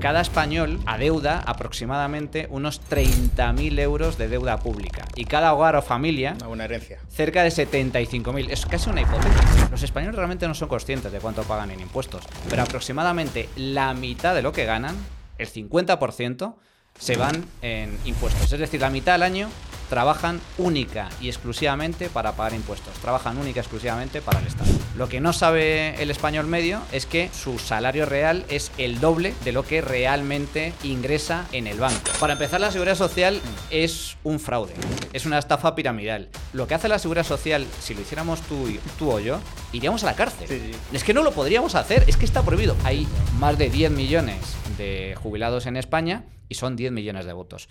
Cada español adeuda aproximadamente unos 30.000 euros de deuda pública. Y cada hogar o familia, Una buena herencia. cerca de 75.000. Es casi una hipoteca. Los españoles realmente no son conscientes de cuánto pagan en impuestos. Pero aproximadamente la mitad de lo que ganan, el 50%, se van en impuestos. Es decir, la mitad al año trabajan única y exclusivamente para pagar impuestos. Trabajan única y exclusivamente para el Estado. Lo que no sabe el español medio es que su salario real es el doble de lo que realmente ingresa en el banco. Para empezar, la seguridad social es un fraude, es una estafa piramidal. Lo que hace la seguridad social, si lo hiciéramos tú, y- tú o yo, iríamos a la cárcel. Sí, sí. Es que no lo podríamos hacer, es que está prohibido. Hay más de 10 millones de jubilados en España y son 10 millones de votos.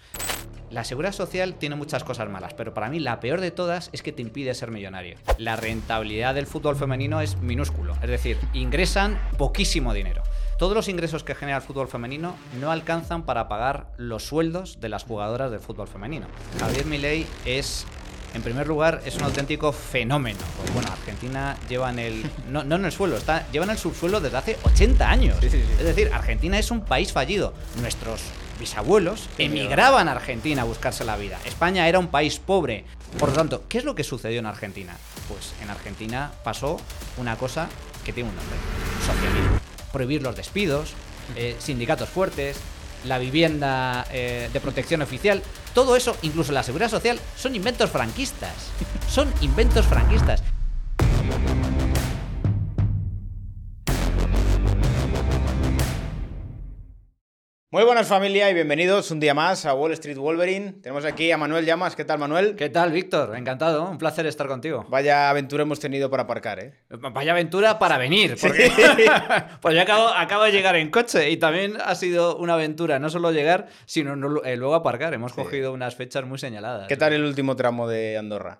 La seguridad social tiene muchas cosas malas, pero para mí la peor de todas es que te impide ser millonario. La rentabilidad del fútbol femenino es minúsculo, es decir, ingresan poquísimo dinero. Todos los ingresos que genera el fútbol femenino no alcanzan para pagar los sueldos de las jugadoras del fútbol femenino. Javier Milei es en primer lugar, es un auténtico fenómeno. Pues bueno, Argentina lleva en el. No, no en el suelo, está, lleva en el subsuelo desde hace 80 años. Sí, sí, sí. Es decir, Argentina es un país fallido. Nuestros bisabuelos emigraban a Argentina a buscarse la vida. España era un país pobre. Por lo tanto, ¿qué es lo que sucedió en Argentina? Pues en Argentina pasó una cosa que tiene un nombre: socialismo. Prohibir los despidos, eh, sindicatos fuertes, la vivienda eh, de protección oficial, todo eso, incluso la seguridad social, son inventos franquistas. Son inventos franquistas. Muy buenas familia y bienvenidos un día más a Wall Street Wolverine. Tenemos aquí a Manuel Llamas. ¿Qué tal, Manuel? ¿Qué tal, Víctor? Encantado, un placer estar contigo. Vaya aventura hemos tenido para aparcar, ¿eh? Vaya aventura para venir, porque pues yo acabo, acabo de llegar en coche y también ha sido una aventura no solo llegar, sino no- eh, luego aparcar. Hemos cogido unas fechas muy señaladas. ¿Qué tal el último tramo de Andorra?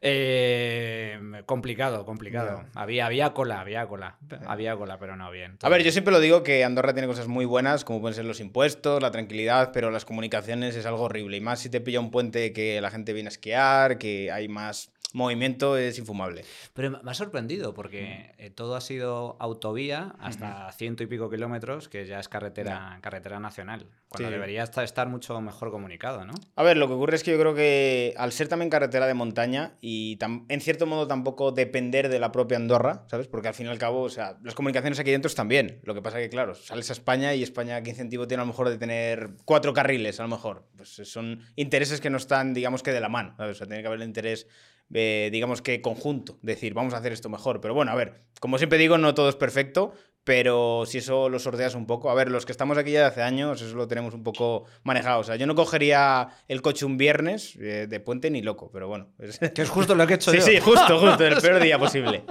Eh, complicado, complicado. Había, había cola, había cola. Había cola, pero no bien. A ver, yo siempre lo digo que Andorra tiene cosas muy buenas, como pueden ser los impuestos, la tranquilidad, pero las comunicaciones es algo horrible. Y más si te pilla un puente que la gente viene a esquiar, que hay más movimiento, es infumable. Pero me ha sorprendido porque eh, todo ha sido autovía hasta ciento y pico kilómetros, que ya es carretera, carretera nacional. Cuando Sí. debería estar, mucho mejor comunicado, ¿no? A ver, lo que ocurre es que yo creo que al ser también carretera de montaña y en cierto modo tampoco depender de la propia Andorra, ¿sabes? Porque al fin y al cabo, o sea, las comunicaciones aquí dentro están bien. Lo que pasa que, claro, sales a España y España, ¿qué incentivo tiene a lo mejor de tener cuatro carriles, a lo mejor? Pues son intereses que no están, digamos que de la mano, ¿sabes? O sea, tiene que haber el interés, eh, digamos que conjunto, decir, vamos a hacer esto mejor. Pero bueno, a ver, como siempre digo, no todo es perfecto, pero si eso lo sorteas un poco. A ver, los que estamos aquí ya de hace años, eso lo tenemos un poco manejado. O sea, yo no cogería el coche un viernes eh, de puente ni loco, pero bueno. es- Que es justo lo que he hecho Sí, yo. sí, justo, justo, el peor día posible.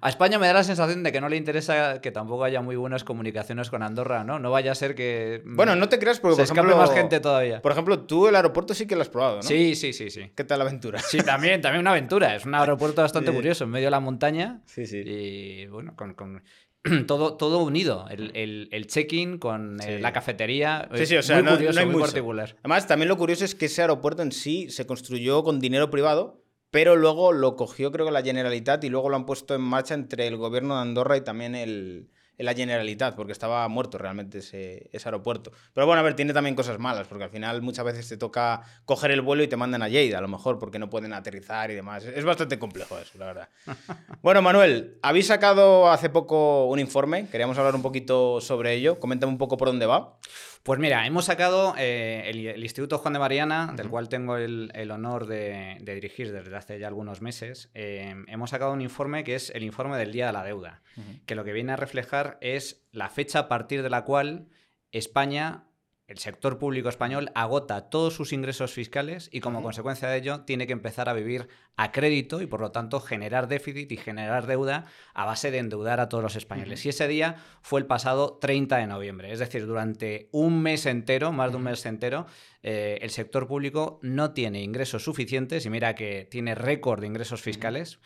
A España me da la sensación de que no le interesa que tampoco haya muy buenas comunicaciones con Andorra, ¿no? No vaya a ser que. mm, Bueno, no te creas, porque se por escape ejemplo. más gente todavía. Por ejemplo, tú el aeropuerto sí que lo has probado, ¿no? Sí, sí, sí, sí. ¿Qué tal la aventura? Sí, también, también una aventura. Es un aeropuerto bastante Sí. curioso, en medio de la montaña. Sí, sí. Y bueno, con, con todo, todo unido. El, el- el check-in con eh, la cafetería. Sí, sí, o sea, muy no, curioso, no hay muy mucho. particular. Además, también lo curioso es que ese aeropuerto en sí se construyó con dinero privado, pero luego lo cogió, creo que la Generalitat, y luego lo han puesto en marcha entre el gobierno de Andorra y también el, la Generalitat, porque estaba muerto realmente ese, ese aeropuerto. Pero bueno, a ver, tiene también cosas malas, porque al final muchas veces te toca coger el vuelo y te mandan a Lleida, a lo mejor, porque no pueden aterrizar y demás. Es bastante complejo eso, la verdad. Bueno, Manuel, habéis sacado hace poco un informe, queríamos hablar un poquito sobre ello. Coméntame un poco por dónde va. Pues mira, hemos sacado eh, el, el Instituto Juan de Mariana, del cual tengo el, el honor de, de dirigir desde hace ya algunos meses. eh, hemos sacado un informe que es el informe del Día de la Deuda, que lo que viene a reflejar es la fecha a partir de la cual España, el sector público español, agota todos sus ingresos fiscales y como consecuencia de ello tiene que empezar a vivir a crédito y por lo tanto generar déficit y generar deuda a base de endeudar a todos los españoles. Y ese día fue el pasado 30 de noviembre, es decir, durante un mes entero, más de un mes entero, eh, el sector público no tiene ingresos suficientes y mira que tiene récord de ingresos fiscales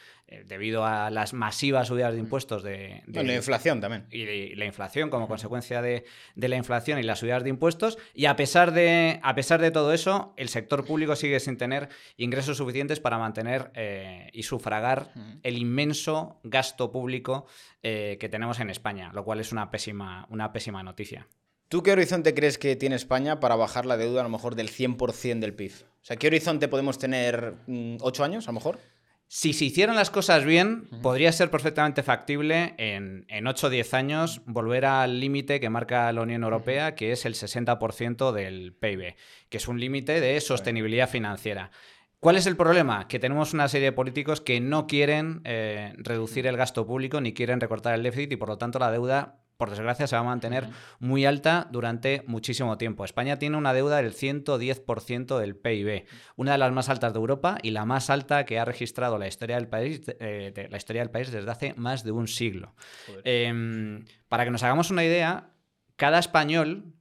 debido a las masivas subidas de impuestos de, la inflación también. y de- la inflación como consecuencia de, de la inflación y las subidas de impuestos. Y a pesar de, a pesar de todo eso, el sector público sigue sin tener ingresos suficientes para mantener eh, y sufragar el inmenso gasto público eh, que tenemos en España, lo cual es una pésima, una pésima noticia. ¿Tú qué horizonte crees que tiene España para bajar la deuda a lo mejor del 100% del PIB? O sea, ¿qué horizonte podemos tener? Mm, ¿Ocho años a lo mejor? Si se hicieran las cosas bien, podría ser perfectamente factible en, en 8 o 10 años volver al límite que marca la Unión Europea, que es el 60% del PIB, que es un límite de sostenibilidad financiera. ¿Cuál es el problema? Que tenemos una serie de políticos que no quieren eh, reducir el gasto público ni quieren recortar el déficit y por lo tanto la deuda por desgracia, se va a mantener muy alta durante muchísimo tiempo. España tiene una deuda del 110% del PIB, una de las más altas de Europa y la más alta que ha registrado la historia del país, eh, la historia del país desde hace más de un siglo. Em, para que nos hagamos una idea, cada español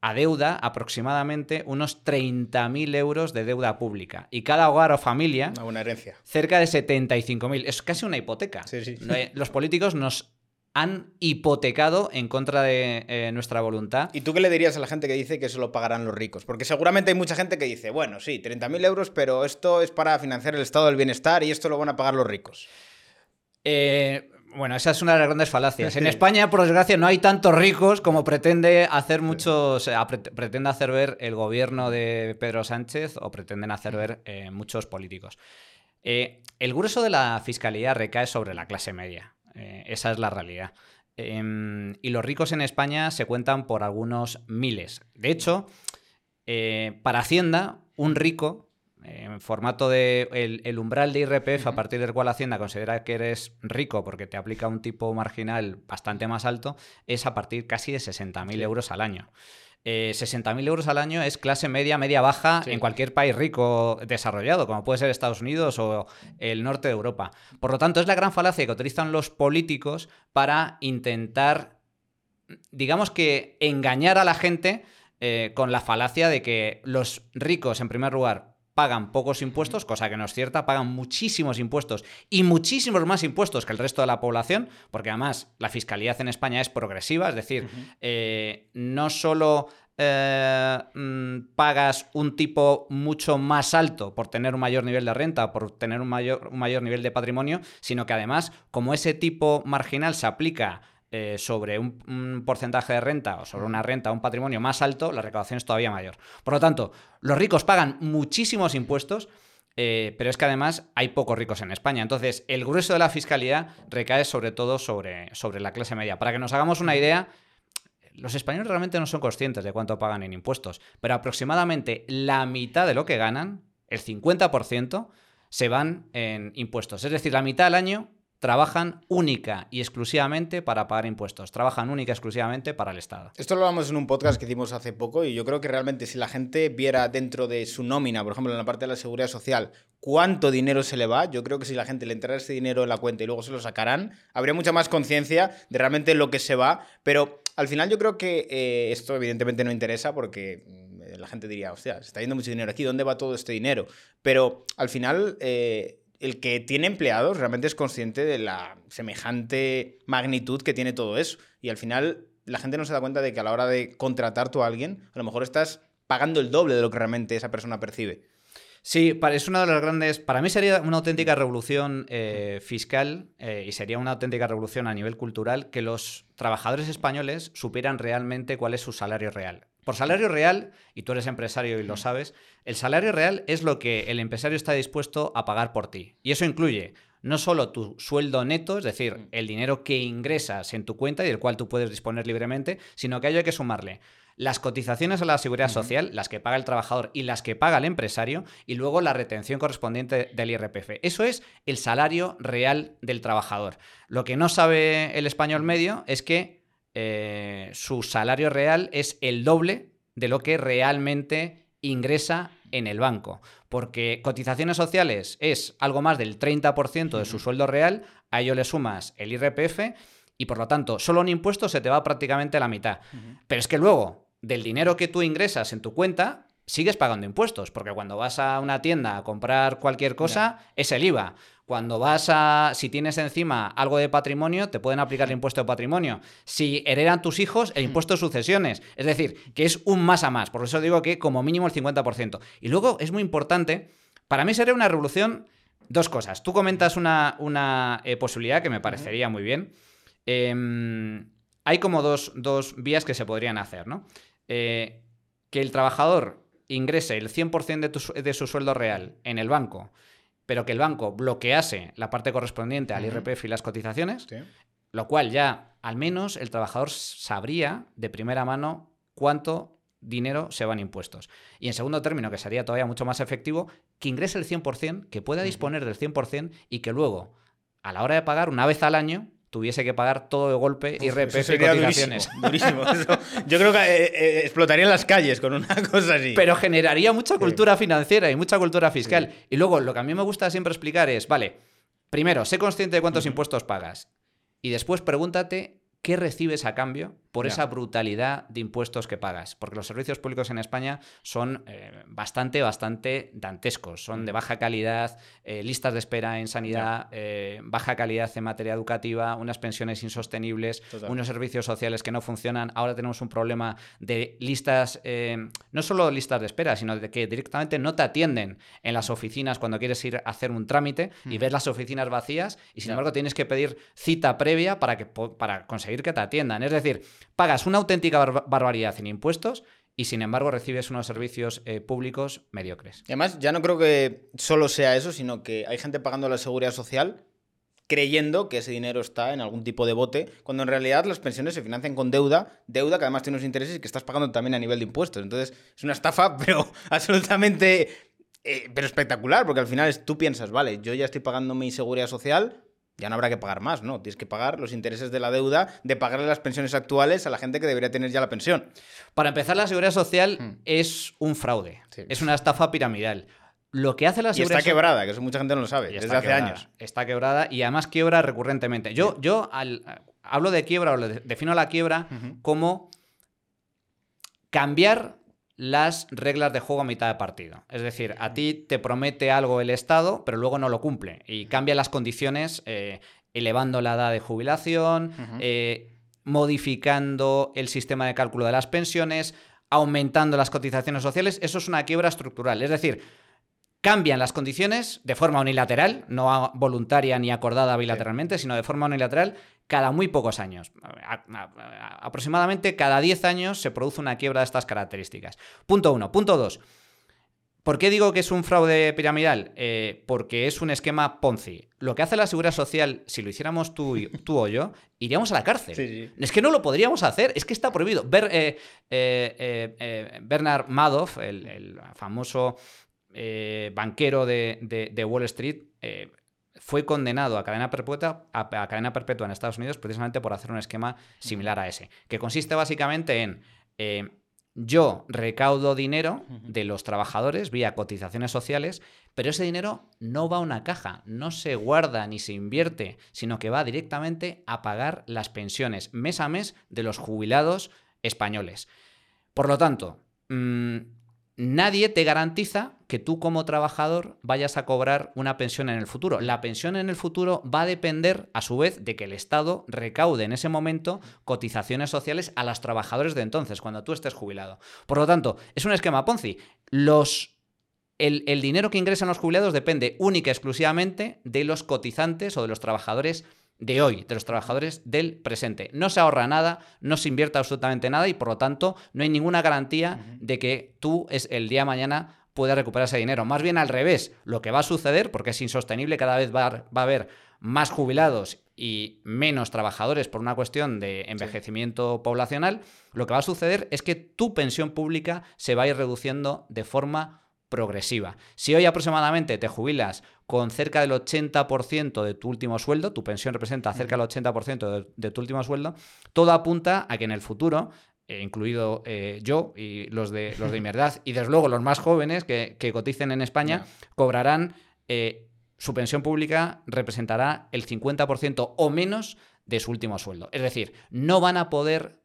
adeuda aproximadamente unos 30.000 euros de deuda pública. Y cada hogar o familia... Una herencia. Cerca de 75.000. Es casi una hipoteca. Sí, sí. Los políticos nos han hipotecado en contra de eh, nuestra voluntad. ¿Y tú qué le dirías a la gente que dice que eso lo pagarán los ricos? Porque seguramente hay mucha gente que dice, bueno, sí, 30.000 euros, pero esto es para financiar el estado del bienestar y esto lo van a pagar los ricos. Eh, bueno, esa es una de las grandes falacias. En España, por desgracia, no hay tantos ricos como pretende hacer muchos, eh, pretende hacer ver el gobierno de Pedro Sánchez o pretenden hacer ver muchos políticos. el grueso de la fiscalía recae sobre la clase media. Eh, esa es la realidad. Em, y los ricos en España se cuentan por algunos miles. De hecho, eh, para Hacienda, un rico, en formato de el, umbral de IRPF a partir del cual Hacienda considera que eres rico porque te aplica un tipo marginal bastante más alto, es a partir casi de 60.000 euros al año eh, 60.000 euros al año es clase media, media baja en cualquier país rico desarrollado, como puede ser Estados Unidos o el norte de Europa. Por lo tanto, es la gran falacia que utilizan los políticos para intentar, digamos que, engañar a la gente eh, con la falacia de que los ricos, en primer lugar, pagan pocos impuestos, cosa que no es cierta, pagan muchísimos impuestos y muchísimos más impuestos que el resto de la población, porque además la fiscalidad en España es progresiva, es decir, eh, no solo eh, mm, pagas un tipo mucho más alto por tener un mayor nivel de renta, por tener un mayor, un mayor nivel de patrimonio, sino que además, como ese tipo marginal se aplica eh, sobre un, porcentaje de renta o sobre una renta, un patrimonio más alto, la recaudación es todavía mayor. Por lo tanto, los ricos pagan muchísimos impuestos, eh, pero es que además hay pocos ricos en España. Entonces, el grueso de la fiscalidad recae sobre todo sobre, sobre la clase media. Para que nos hagamos una idea, los españoles realmente no son conscientes de cuánto pagan en impuestos, pero aproximadamente la mitad de lo que ganan, el 50%, se van en impuestos. Es decir, la mitad del año trabajan única y exclusivamente para pagar impuestos, trabajan única y exclusivamente para el Estado. Esto lo hablamos en un podcast que hicimos hace poco y yo creo que realmente si la gente viera dentro de su nómina, por ejemplo en la parte de la seguridad social, cuánto dinero se le va, yo creo que si la gente le entrara ese dinero en la cuenta y luego se lo sacarán, habría mucha más conciencia de realmente lo que se va, pero al final yo creo que eh, esto evidentemente no interesa porque mm, la gente diría, hostia, se está yendo mucho dinero aquí, ¿dónde va todo este dinero? Pero al final... Eh, el que tiene empleados realmente es consciente de la semejante magnitud que tiene todo eso. Y al final la gente no se da cuenta de que a la hora de contratar tú a alguien, a lo mejor estás pagando el doble de lo que realmente esa persona percibe. Sí, es una de las grandes. Para mí sería una auténtica revolución eh, fiscal eh, y sería una auténtica revolución a nivel cultural que los trabajadores españoles supieran realmente cuál es su salario real. Por salario real, y tú eres empresario y lo sabes, el salario real es lo que el empresario está dispuesto a pagar por ti. Y eso incluye no solo tu sueldo neto, es decir, el dinero que ingresas en tu cuenta y del cual tú puedes disponer libremente, sino que a ello hay que sumarle las cotizaciones a la seguridad social, las que paga el trabajador y las que paga el empresario, y luego la retención correspondiente del IRPF. Eso es el salario real del trabajador. Lo que no sabe el español medio es que eh, su salario real es el doble de lo que realmente ingresa en el banco. Porque cotizaciones sociales es algo más del 30% de su sueldo real, a ello le sumas el IRPF y por lo tanto solo un impuesto se te va prácticamente la mitad. Pero es que luego del dinero que tú ingresas en tu cuenta, sigues pagando impuestos, porque cuando vas a una tienda a comprar cualquier cosa, es el IVA. Cuando vas a, si tienes encima algo de patrimonio, te pueden aplicar el impuesto de patrimonio. Si heredan tus hijos, el impuesto de sucesiones. Es decir, que es un más a más. Por eso digo que como mínimo el 50%. Y luego es muy importante, para mí sería una revolución, dos cosas. Tú comentas una, una eh, posibilidad que me parecería muy bien. Em, hay como dos, vías que se podrían hacer, ¿no? Eh, que el trabajador ingrese el 100% de, su sueldo real en el banco, pero que el banco bloquease la parte correspondiente al IRPF y las cotizaciones, lo cual ya al menos el trabajador sabría de primera mano cuánto dinero se van impuestos. Y en segundo término, que sería todavía mucho más efectivo, que ingrese el 100%, que pueda disponer del 100% y que luego, a la hora de pagar, una vez al año, tuviese que pagar todo de golpe y RPF y cotizaciones. Durísimo, yo creo que eh, eh, explotaría en las calles con una cosa así. Pero generaría mucha cultura financiera y mucha cultura fiscal. Y luego, lo que a mí me gusta siempre explicar es, vale, primero, sé consciente de cuántos impuestos pagas. Y después pregúntate qué recibes a cambio por esa brutalidad de impuestos que pagas. Porque los servicios públicos en España son eh, bastante, bastante dantescos. Son de baja calidad, eh, listas de espera en sanidad, eh, baja calidad en materia educativa, unas pensiones insostenibles, unos servicios sociales que no funcionan. Ahora tenemos un problema de listas, no solo listas de espera, sino de que directamente no te atienden en las oficinas cuando quieres ir a hacer un trámite y ves las oficinas vacías y sin embargo tienes que pedir cita previa para, que, para conseguir que te atiendan. Es decir, pagas una auténtica barbaridad en impuestos y sin embargo recibes unos servicios eh, públicos mediocres. Y además, ya no creo que solo sea eso, sino que hay gente pagando la seguridad social creyendo que ese dinero está en algún tipo de bote, cuando en realidad las pensiones se financian con deuda, deuda que además tiene unos intereses y que estás pagando también a nivel de impuestos. Entonces, es una estafa, pero absolutamente eh, pero espectacular, porque al final tú piensas, vale, yo ya estoy pagando mi seguridad social, ya no habrá que pagar más, ¿no? Tienes que pagar los intereses de la deuda de pagarle las pensiones actuales a la gente que debería tener ya la pensión. Para empezar, la seguridad social hmm. es un fraude, es una estafa piramidal. Lo que hace la seguridad y está quebrada, que eso mucha gente no lo sabe, desde hace años. Está quebrada y además quiebra recurrentemente. Yo, yo hablo de quiebra o defino la quiebra como cambiar las reglas de juego a mitad de partido. Es decir, a ti te promete algo el Estado, pero luego no lo cumple y cambia las condiciones eh, elevando la edad de jubilación, eh, modificando el sistema de cálculo de las pensiones, aumentando las cotizaciones sociales. Eso es una quiebra estructural. Es decir, cambian las condiciones de forma unilateral, no voluntaria ni acordada bilateralmente, sino de forma unilateral, cada muy pocos años. aproximadamente cada 10 años se produce una quiebra de estas características. Punto uno. Punto dos. ¿Por qué digo que es un fraude piramidal? Eh, porque es un esquema Ponzi. Lo que hace la Seguridad Social, si lo hiciéramos tú, tú o yo, iríamos a la cárcel. Es que no lo podríamos hacer, es que está prohibido. Eh, eh, Bernard Madoff, el, famoso banquero de, Wall Street, fue condenado a cadena perpetua, a, cadena perpetua en Estados Unidos precisamente por hacer un esquema similar a ese, que consiste básicamente en eh, yo recaudo dinero de los trabajadores vía cotizaciones sociales, pero ese dinero no va a una caja, no se guarda ni se invierte, sino que va directamente a pagar las pensiones mes a mes de los jubilados españoles. Por lo tanto, mm, nadie te garantiza que tú como trabajador vayas a cobrar una pensión en el futuro. La pensión en el futuro va a depender, a su vez, de que el Estado recaude en ese momento cotizaciones sociales a los trabajadores de entonces, cuando tú estés jubilado. Por lo tanto, es un esquema Ponzi. Los el, el, dinero que ingresan los jubilados depende única y exclusivamente de los cotizantes o de los trabajadores de hoy, de los trabajadores del presente. No se ahorra nada, no se invierte absolutamente nada y por lo tanto no hay ninguna garantía de que tú es el día de mañana puedas recuperar ese dinero. Más bien al revés, lo que va a suceder, porque es insostenible, cada vez va, a haber más jubilados y menos trabajadores por una cuestión de envejecimiento poblacional, lo que va a suceder es que tu pensión pública se va a ir reduciendo de forma progresiva. Si hoy aproximadamente te jubilas con cerca del 80% de tu último sueldo, tu pensión representa cerca del 80% de, tu último sueldo, todo apunta a que en el futuro, eh, incluido eh, yo y los de, los de mi edad, y desde luego los más jóvenes que, coticen en España, cobrarán, eh, su pensión pública representará el 50% o menos de su último sueldo. Es decir, no van a poder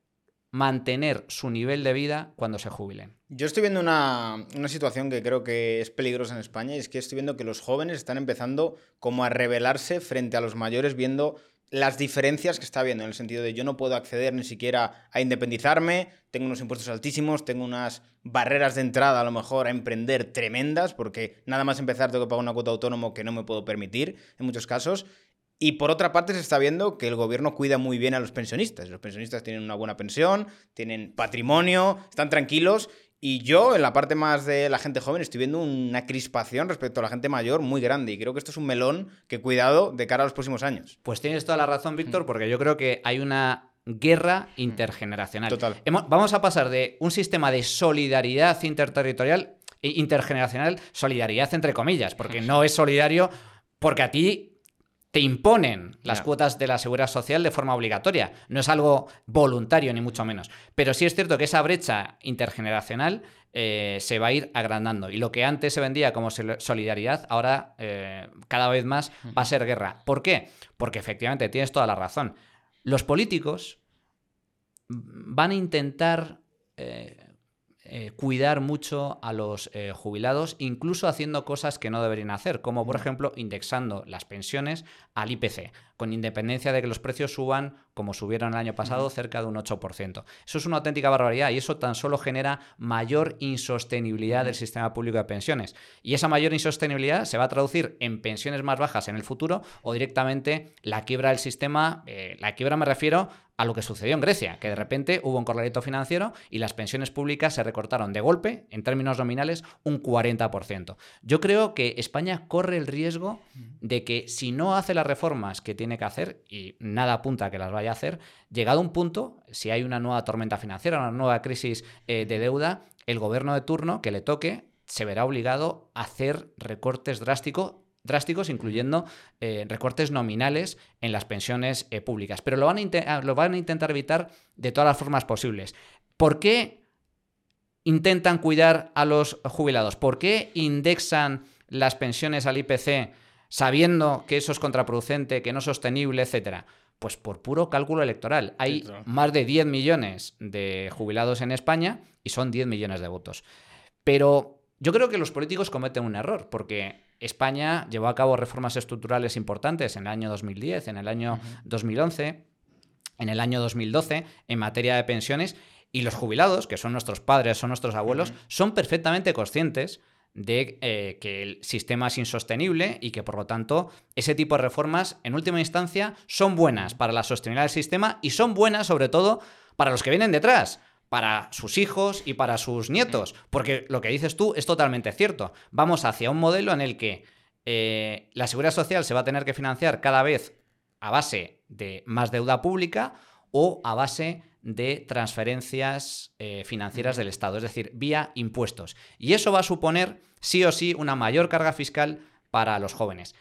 mantener su nivel de vida cuando se jubilen. Yo estoy viendo una, situación que creo que es peligrosa en España y es que estoy viendo que los jóvenes están empezando como a rebelarse frente a los mayores viendo las diferencias que está viendo, en el sentido de yo no puedo acceder ni siquiera a independizarme, tengo unos impuestos altísimos, tengo unas barreras de entrada a lo mejor a emprender tremendas, porque nada más empezar tengo que pagar una cuota autónomo que no me puedo permitir en muchos casos, Y por otra parte se está viendo que el gobierno cuida muy bien a los pensionistas. Los pensionistas tienen una buena pensión, tienen patrimonio, están tranquilos. Y yo, en la parte más de la gente joven, estoy viendo una crispación respecto a la gente mayor muy grande. Y creo que esto es un melón que cuidado de cara a los próximos años. Pues tienes toda la razón, Víctor, mm. porque yo creo que hay una guerra mm. intergeneracional. Total. vamos a pasar de un sistema de solidaridad interterritorial, intergeneracional, solidaridad entre comillas, porque no es solidario porque a ti te imponen las cuotas de la seguridad social de forma obligatoria. No es algo voluntario, ni mucho menos. Pero sí es cierto que esa brecha intergeneracional eh, se va a ir agrandando. Y lo que antes se vendía como solidaridad, ahora eh, cada vez más va a ser guerra. ¿Por qué? Porque efectivamente tienes toda la razón. Los políticos van a intentar eh, eh, cuidar mucho a los eh, jubilados, incluso haciendo cosas que no deberían hacer, como por ejemplo indexando las pensiones al IPC, con independencia de que los precios suban como subieron el año pasado, cerca de un 8%. Eso es una auténtica barbaridad y eso tan solo genera mayor insostenibilidad del sistema público de pensiones. Y esa mayor insostenibilidad se va a traducir en pensiones más bajas en el futuro o directamente la quiebra del sistema. Eh, la quiebra me refiero a lo que sucedió en Grecia, que de repente hubo un corralito financiero y las pensiones públicas se recortaron de golpe, en términos nominales, un 40%. Yo creo que España corre el riesgo de que si no hace las reformas que tiene que hacer, y nada apunta a que las vaya a hacer, llegado un punto, si hay una nueva tormenta financiera, una nueva crisis eh, de deuda, el gobierno de turno que le toque se verá obligado a hacer recortes drásticos drásticos, incluyendo eh, recortes nominales en las pensiones eh, públicas. Pero lo van, a lo van a intentar evitar de todas las formas posibles. ¿Por qué intentan cuidar a los jubilados? ¿Por qué indexan las pensiones al IPC sabiendo que eso es contraproducente, que no es sostenible, etcétera? Pues por puro cálculo electoral. Hay más de 10 millones de jubilados en España y son 10 millones de votos. Pero yo creo que los políticos cometen un error, porque España llevó a cabo reformas estructurales importantes en el año 2010, en el año 2011, en el año 2012 en materia de pensiones y los jubilados, que son nuestros padres, son nuestros abuelos, son perfectamente conscientes de eh, que el sistema es insostenible y que por lo tanto ese tipo de reformas en última instancia son buenas para la sostenibilidad del sistema y son buenas sobre todo para los que vienen detrás, para sus hijos y para sus nietos, porque lo que dices tú es totalmente cierto. Vamos hacia un modelo en el que eh, la seguridad social se va a tener que financiar cada vez a base de más deuda pública o a base de transferencias eh, financieras del Estado, es decir, vía impuestos. Y eso va a suponer sí o sí una mayor carga fiscal para los jóvenes.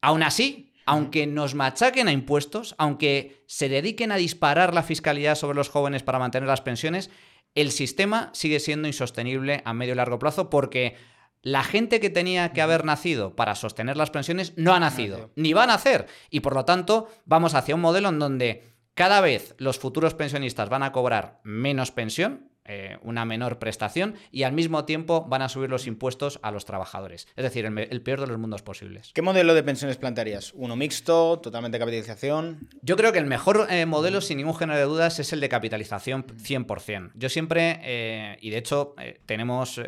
Aún así, aunque nos machaquen a impuestos, aunque se dediquen a disparar la fiscalidad sobre los jóvenes para mantener las pensiones, el sistema sigue siendo insostenible a medio y largo plazo porque la gente que tenía que haber nacido para sostener las pensiones no ha nacido, ni va a nacer. Y por lo tanto, vamos hacia un modelo en donde cada vez los futuros pensionistas van a cobrar menos pensión, eh, una menor prestación y al mismo tiempo van a subir los impuestos a los trabajadores. Es decir, el, peor de los mundos posibles. ¿Qué modelo de pensiones plantearías? ¿Uno mixto? ¿Totalmente capitalización? Yo creo que el mejor eh, modelo, sin ningún género de dudas, es el de capitalización 100%. Yo siempre, eh, y de hecho tenemos,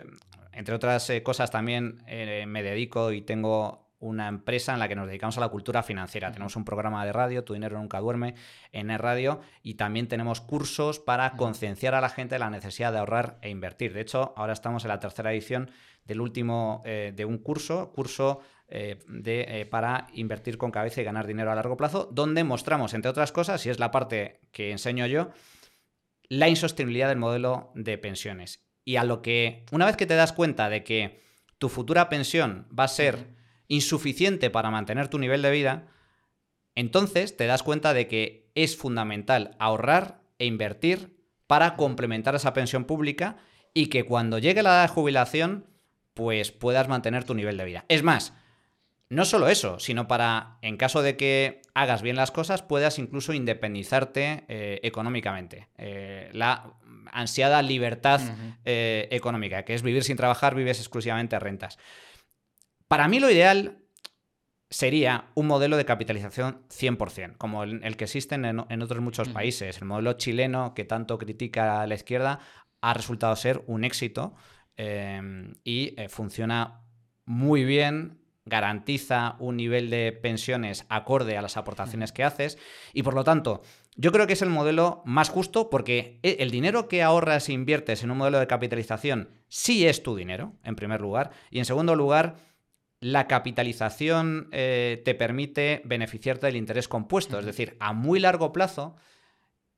entre otras cosas, también me dedico y tengo una empresa en la que nos dedicamos a la cultura financiera. Tenemos un programa de radio, Tu dinero nunca duerme, en el radio, y también tenemos cursos para concienciar a la gente de la necesidad de ahorrar e invertir. De hecho, ahora estamos en la tercera edición del último eh, de un curso, curso eh, de, eh, para invertir con cabeza y ganar dinero a largo plazo, donde mostramos, entre otras cosas, y es la parte que enseño yo, la insostenibilidad del modelo de pensiones. Y a lo que, una vez que te das cuenta de que tu futura pensión va a ser insuficiente para mantener tu nivel de vida, entonces te das cuenta de que es fundamental ahorrar e invertir para complementar esa pensión pública y que cuando llegue la edad de jubilación, pues puedas mantener tu nivel de vida. Es más, no solo eso, sino para, en caso de que hagas bien las cosas, puedas incluso independizarte eh, económicamente. Eh, la ansiada libertad eh, económica, que es vivir sin trabajar, vives exclusivamente a rentas. Para mí lo ideal sería un modelo de capitalización 100%, como el, que existen en, otros muchos países. El modelo chileno, que tanto critica la izquierda, ha resultado ser un éxito em, y eh, funciona muy bien garantiza un nivel de pensiones acorde a las aportaciones que haces y por lo tanto yo creo que es el modelo más justo porque e, el dinero que ahorras e inviertes en un modelo de capitalización sí es tu dinero, en primer lugar, y en segundo lugar, la capitalización eh, te permite beneficiarte del interés compuesto, es decir, a muy largo plazo,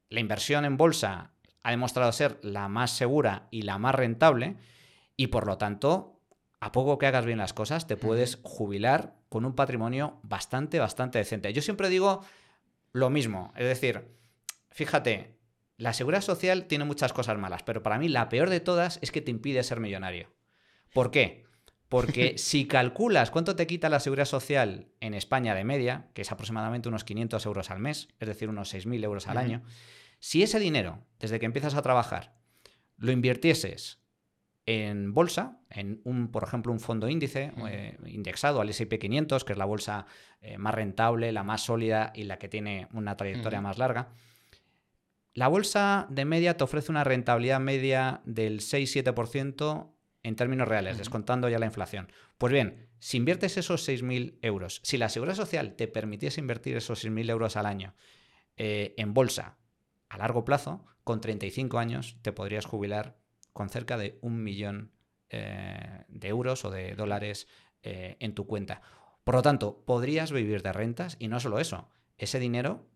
la inversión en bolsa ha demostrado ser la más segura y la más rentable y por lo tanto a poco que hagas bien las cosas, te puedes jubilar con un patrimonio bastante, bastante decente. Yo siempre digo lo mismo, es decir, fíjate, la seguridad social tiene muchas cosas malas, pero para mí la peor de todas es que te impide ser millonario. ¿Por qué? Porque si calculas cuánto te quita la seguridad social en España de media, que es aproximadamente unos 500 euros al mes, es decir, unos 6.000 euros al año, si ese dinero, desde que empiezas a trabajar, lo invirtieses en bolsa, en un, por ejemplo, un fondo índice eh, indexado al S&P 500, que es la bolsa eh, más rentable, la más sólida y la que tiene una trayectoria más larga. La bolsa de media te ofrece una rentabilidad media del 6-7% en términos reales, descontando ya la inflación. Pues bien, si inviertes esos 6.000 euros, si la seguridad social te permitiese invertir esos 6.000 euros al año eh, en bolsa a largo plazo, con 35 años te podrías jubilar con cerca de un millón eh, de euros o de dólares eh, en tu cuenta. Por lo tanto, podrías vivir de rentas y no solo eso, ese dinero,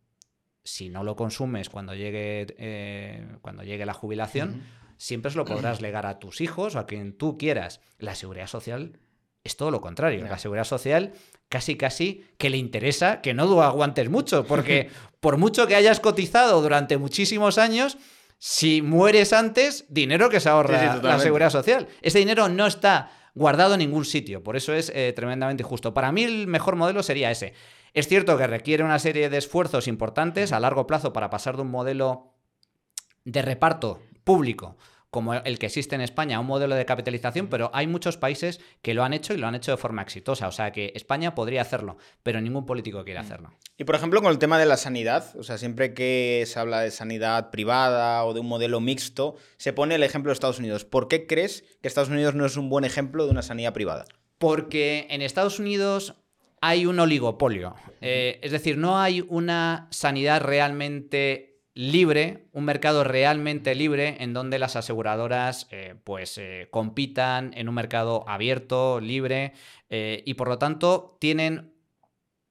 si no lo consumes cuando llegue, eh, cuando llegue la jubilación, siempre se lo podrás legar a tus hijos o a quien tú quieras. La seguridad social es todo lo contrario. La seguridad social casi casi que le interesa que no aguantes mucho, porque por mucho que hayas cotizado durante muchísimos años, si mueres antes, dinero que se ahorra la seguridad social. Ese dinero no está guardado en ningún sitio, por eso es eh, tremendamente injusto. Para mí el mejor modelo sería ese. Es cierto que requiere una serie de esfuerzos importantes a largo plazo para pasar de un modelo de reparto público como el que existe en España, un modelo de capitalización, pero hay muchos países que lo han hecho y lo han hecho de forma exitosa. O sea que España podría hacerlo, pero ningún político quiere mm. hacerlo. Y por ejemplo, con el tema de la sanidad, o sea, siempre que se habla de sanidad privada o de un modelo mixto, se pone el ejemplo de Estados Unidos. ¿Por qué crees que Estados Unidos no es un buen ejemplo de una sanidad privada? Porque en Estados Unidos hay un oligopolio. Eh, es decir, no hay una sanidad realmente libre, un mercado realmente libre en donde las aseguradoras eh, pues eh, compitan en un mercado abierto, libre eh, y por lo tanto tienen,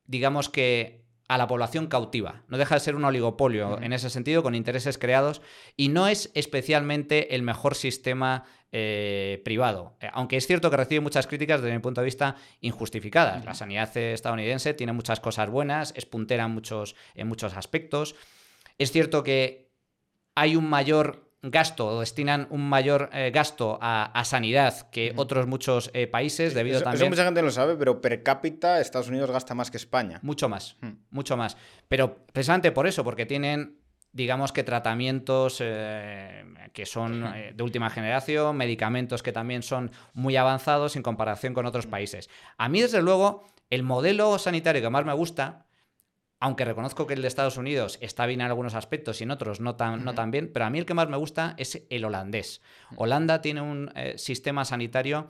digamos que a la población cautiva. No deja de ser un oligopolio en ese sentido, con intereses creados, y no es especialmente el mejor sistema privado. aunque es cierto que recibe muchas críticas desde mi punto de vista injustificadas. La sanidad estadounidense tiene muchas cosas buenas, es puntera muchos, en muchos aspectos. Es cierto que hay un mayor gasto o destinan un mayor eh, gasto a, sanidad que otros muchos eh, países debido eso, también... Eso mucha gente no lo sabe, pero per cápita Estados Unidos gasta más que España. Mucho más, hmm. mucho más. Pero precisamente por eso, porque tienen digamos que tratamientos eh, que son de última generación, medicamentos que también son muy avanzados en comparación con otros países. A mí, desde luego, el modelo sanitario que más me gusta aunque reconozco que el de Estados Unidos está bien en algunos aspectos y en otros no tan, no tan bien, pero a mí el que más me gusta es el holandés. Holanda tiene un eh, sistema sanitario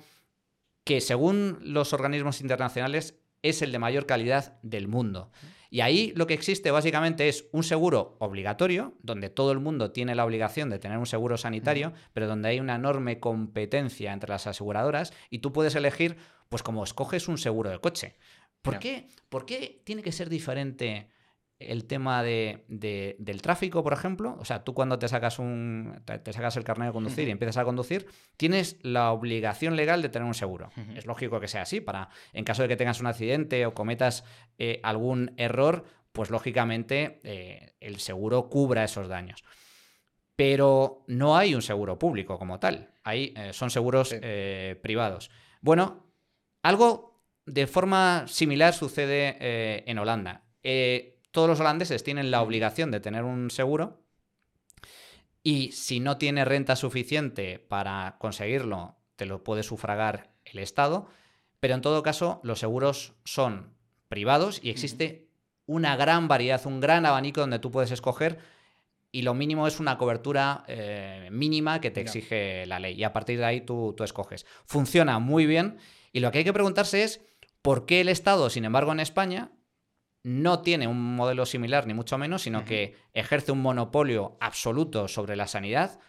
que según los organismos internacionales es el de mayor calidad del mundo. Y ahí lo que existe básicamente es un seguro obligatorio, donde todo el mundo tiene la obligación de tener un seguro sanitario, pero donde hay una enorme competencia entre las aseguradoras y tú puedes elegir, pues como escoges un seguro de coche. ¿Por, qué, tiene que ser diferente el tema de, del tráfico, por ejemplo? O sea, tú cuando te sacas, un, te, sacas el carnet de conducir y empiezas a conducir, tienes la obligación legal de tener un seguro. Es lógico que sea así, para en caso de que tengas un accidente o cometas eh, algún error, pues lógicamente eh, el seguro cubra esos daños. Pero no hay un seguro público como tal, hay, eh, son seguros privados. Bueno, algo de forma similar sucede eh, en Holanda. Eh, todos los holandeses tienen la obligación de tener un seguro y si no tiene renta suficiente para conseguirlo, te lo puede sufragar el Estado, pero en todo caso los seguros son privados y existe una gran variedad, un gran abanico donde tú puedes escoger y lo mínimo es una cobertura eh, mínima que te exige la ley y a partir de ahí tú, tú escoges. Funciona muy bien y lo que hay que preguntarse es ¿Por qué el Estado, sin embargo, en España no tiene un modelo similar, ni mucho menos, sino que ejerce un monopolio absoluto sobre la sanidad?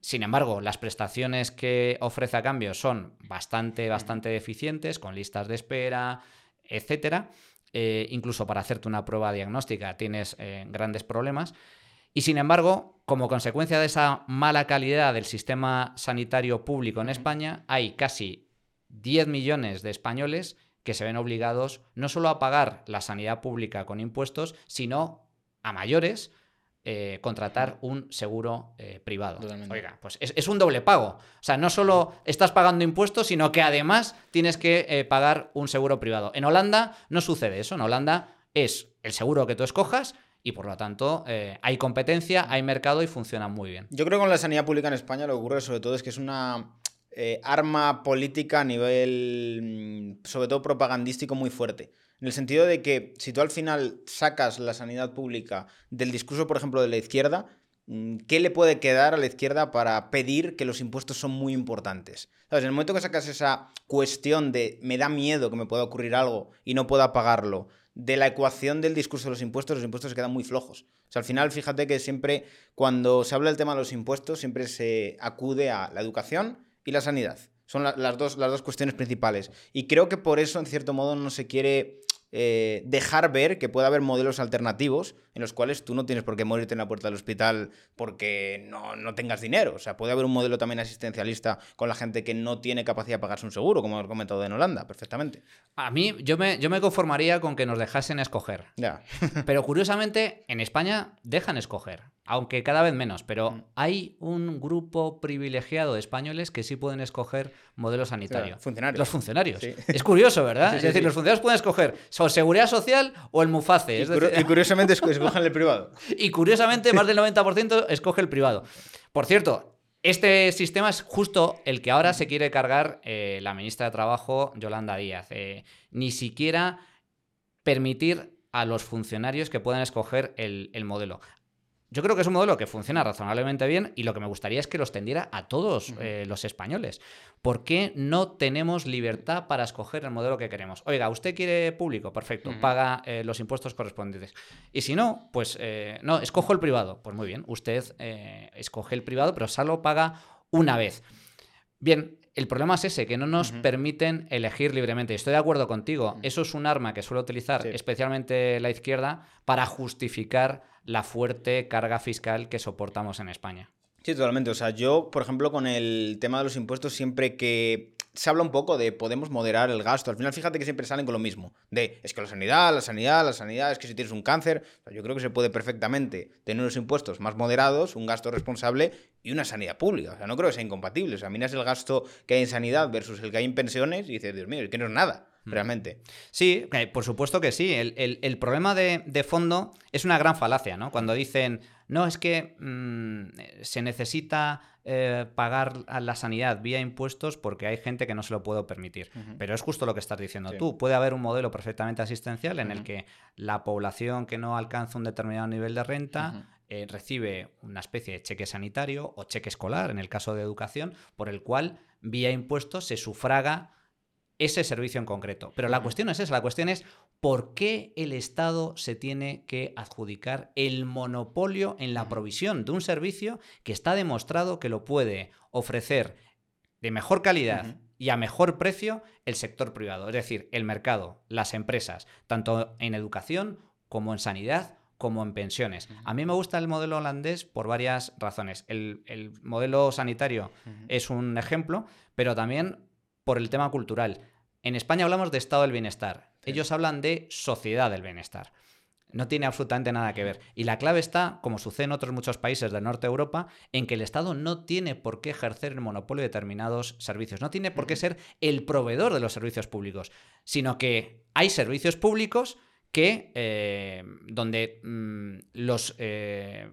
Sin embargo, las prestaciones que ofrece a cambio son bastante, bastante deficientes, con listas de espera, etcétera. Eh, incluso para hacerte una prueba diagnóstica tienes eh, grandes problemas. Y sin embargo, como consecuencia de esa mala calidad del sistema sanitario público en España, hay casi 10 millones de españoles que se ven obligados no solo a pagar la sanidad pública con impuestos, sino a mayores eh, contratar un seguro eh, privado. Oiga, pues es, un doble pago. O sea, no solo estás pagando impuestos, sino que además tienes que eh, pagar un seguro privado. En Holanda no sucede eso. En Holanda es el seguro que tú escojas y por lo tanto hay competencia, hay mercado y funciona muy bien. Yo creo que con la sanidad pública en España lo que ocurre sobre todo es que es una arma política a nivel, mm, sobre todo propagandístico, muy fuerte. En el sentido de que si tú al final sacas la sanidad pública del discurso, por ejemplo, de la izquierda, mm, ¿qué le puede quedar a la izquierda para pedir que los impuestos son muy importantes? En el momento que sacas esa cuestión de me da miedo que me pueda ocurrir algo y no pueda pagarlo, de la ecuación del discurso de los impuestos, los impuestos se quedan muy flojos. Al final, fíjate que siempre, cuando se habla del tema de los impuestos, siempre se acude a la educación y la sanidad. Son las, dos, las dos cuestiones principales. Y creo que por eso, en cierto modo, no se quiere eh, dejar ver que puede haber modelos alternativos en los cuales tú no tienes por qué morirte en la puerta del hospital porque no, no, tengas dinero. O sea, puede haber un modelo también asistencialista con la gente que no tiene capacidad de pagarse un seguro, como he comentado en Holanda, perfectamente. A mí, yo me, yo me conformaría con que nos dejasen escoger. Ya. Pero curiosamente, en España dejan escoger aunque cada vez menos, pero hay un grupo privilegiado de españoles que sí pueden escoger modelo sanitario. funcionarios. Los funcionarios. Es curioso, ¿verdad? es decir, los funcionarios pueden escoger o seguridad social o el MUFACE. Y, curiosamente escogen el privado. Y curiosamente más del 90% escoge el privado. Por cierto, este sistema es justo el que ahora se quiere cargar eh, la ministra de Trabajo, Yolanda Díaz. Eh, ni siquiera permitir a los funcionarios que puedan escoger el, el modelo. Yo creo que es un modelo que funciona razonablemente bien y lo que me gustaría es que lo extendiera a todos eh, los españoles. ¿Por qué no tenemos libertad para escoger el modelo que queremos? Oiga, usted quiere público, perfecto, paga eh, los impuestos correspondientes. Y si no, pues eh, no, escojo el privado. Pues muy bien, usted escoge el privado, pero solo paga una vez. Bien, el problema es ese, que no nos permiten elegir libremente. Estoy de acuerdo contigo. Eso es un arma que suele utilizar especialmente la izquierda para justificar la fuerte carga fiscal que soportamos en España. Sí, totalmente. O sea, yo, por ejemplo, con el tema de los impuestos, siempre que se habla un poco de podemos moderar el gasto, al final fíjate que siempre salen con lo mismo. De, es que la sanidad, la sanidad, la sanidad, es que si tienes un cáncer, yo creo que se puede perfectamente tener unos impuestos más moderados, un gasto responsable y una sanidad pública. O sea, no creo que sea incompatible. O sea, miras el gasto que hay en sanidad versus el que hay en pensiones y dices, Dios mío, es que no es nada. Realmente. Sí, por supuesto que sí. El, problema de, fondo es una gran falacia, ¿no? Cuando dicen, no, es que mm, se necesita eh, pagar a la sanidad vía impuestos porque hay gente que no se lo puede permitir. Pero es justo lo que estás diciendo tú. Puede haber un modelo perfectamente asistencial en el que la población que no alcanza un determinado nivel de renta eh, recibe una especie de cheque sanitario o cheque escolar, en el caso de educación, por el cual vía impuestos se sufraga ese servicio en concreto. Pero la cuestión es esa, la cuestión es por qué el Estado se tiene que adjudicar el monopolio en la provisión de un servicio que está demostrado que lo puede ofrecer de mejor calidad y a mejor precio el sector privado, es decir, el mercado, las empresas, tanto en educación como en sanidad como en pensiones. A mí me gusta el modelo holandés por varias razones. El, modelo sanitario es un ejemplo, pero también por el tema cultural. En España hablamos de estado del bienestar. Ellos hablan de sociedad del bienestar. No tiene absolutamente nada que ver. Y la clave está, como sucede en otros muchos países del norte de Europa, en que el Estado no tiene por qué ejercer el monopolio de determinados servicios. No tiene por qué ser el proveedor de los servicios públicos, sino que hay servicios públicos que eh, donde mm, los, eh,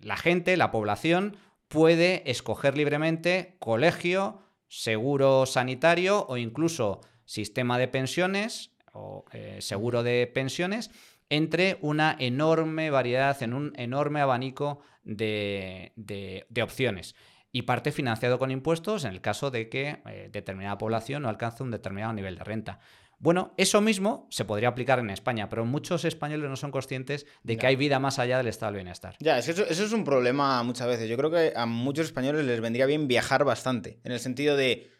la gente, la población, puede escoger libremente colegio, seguro sanitario o incluso sistema de pensiones o eh, seguro de pensiones entre una enorme variedad, en un enorme abanico de, opciones. Y parte financiado con impuestos en el caso de que eh, determinada población no alcance un determinado nivel de renta. Bueno, eso mismo se podría aplicar en España, pero muchos españoles no son conscientes de que hay vida más allá del estado del bienestar. Ya, eso, eso es un problema muchas veces. Yo creo que a muchos españoles les vendría bien viajar bastante, en el sentido de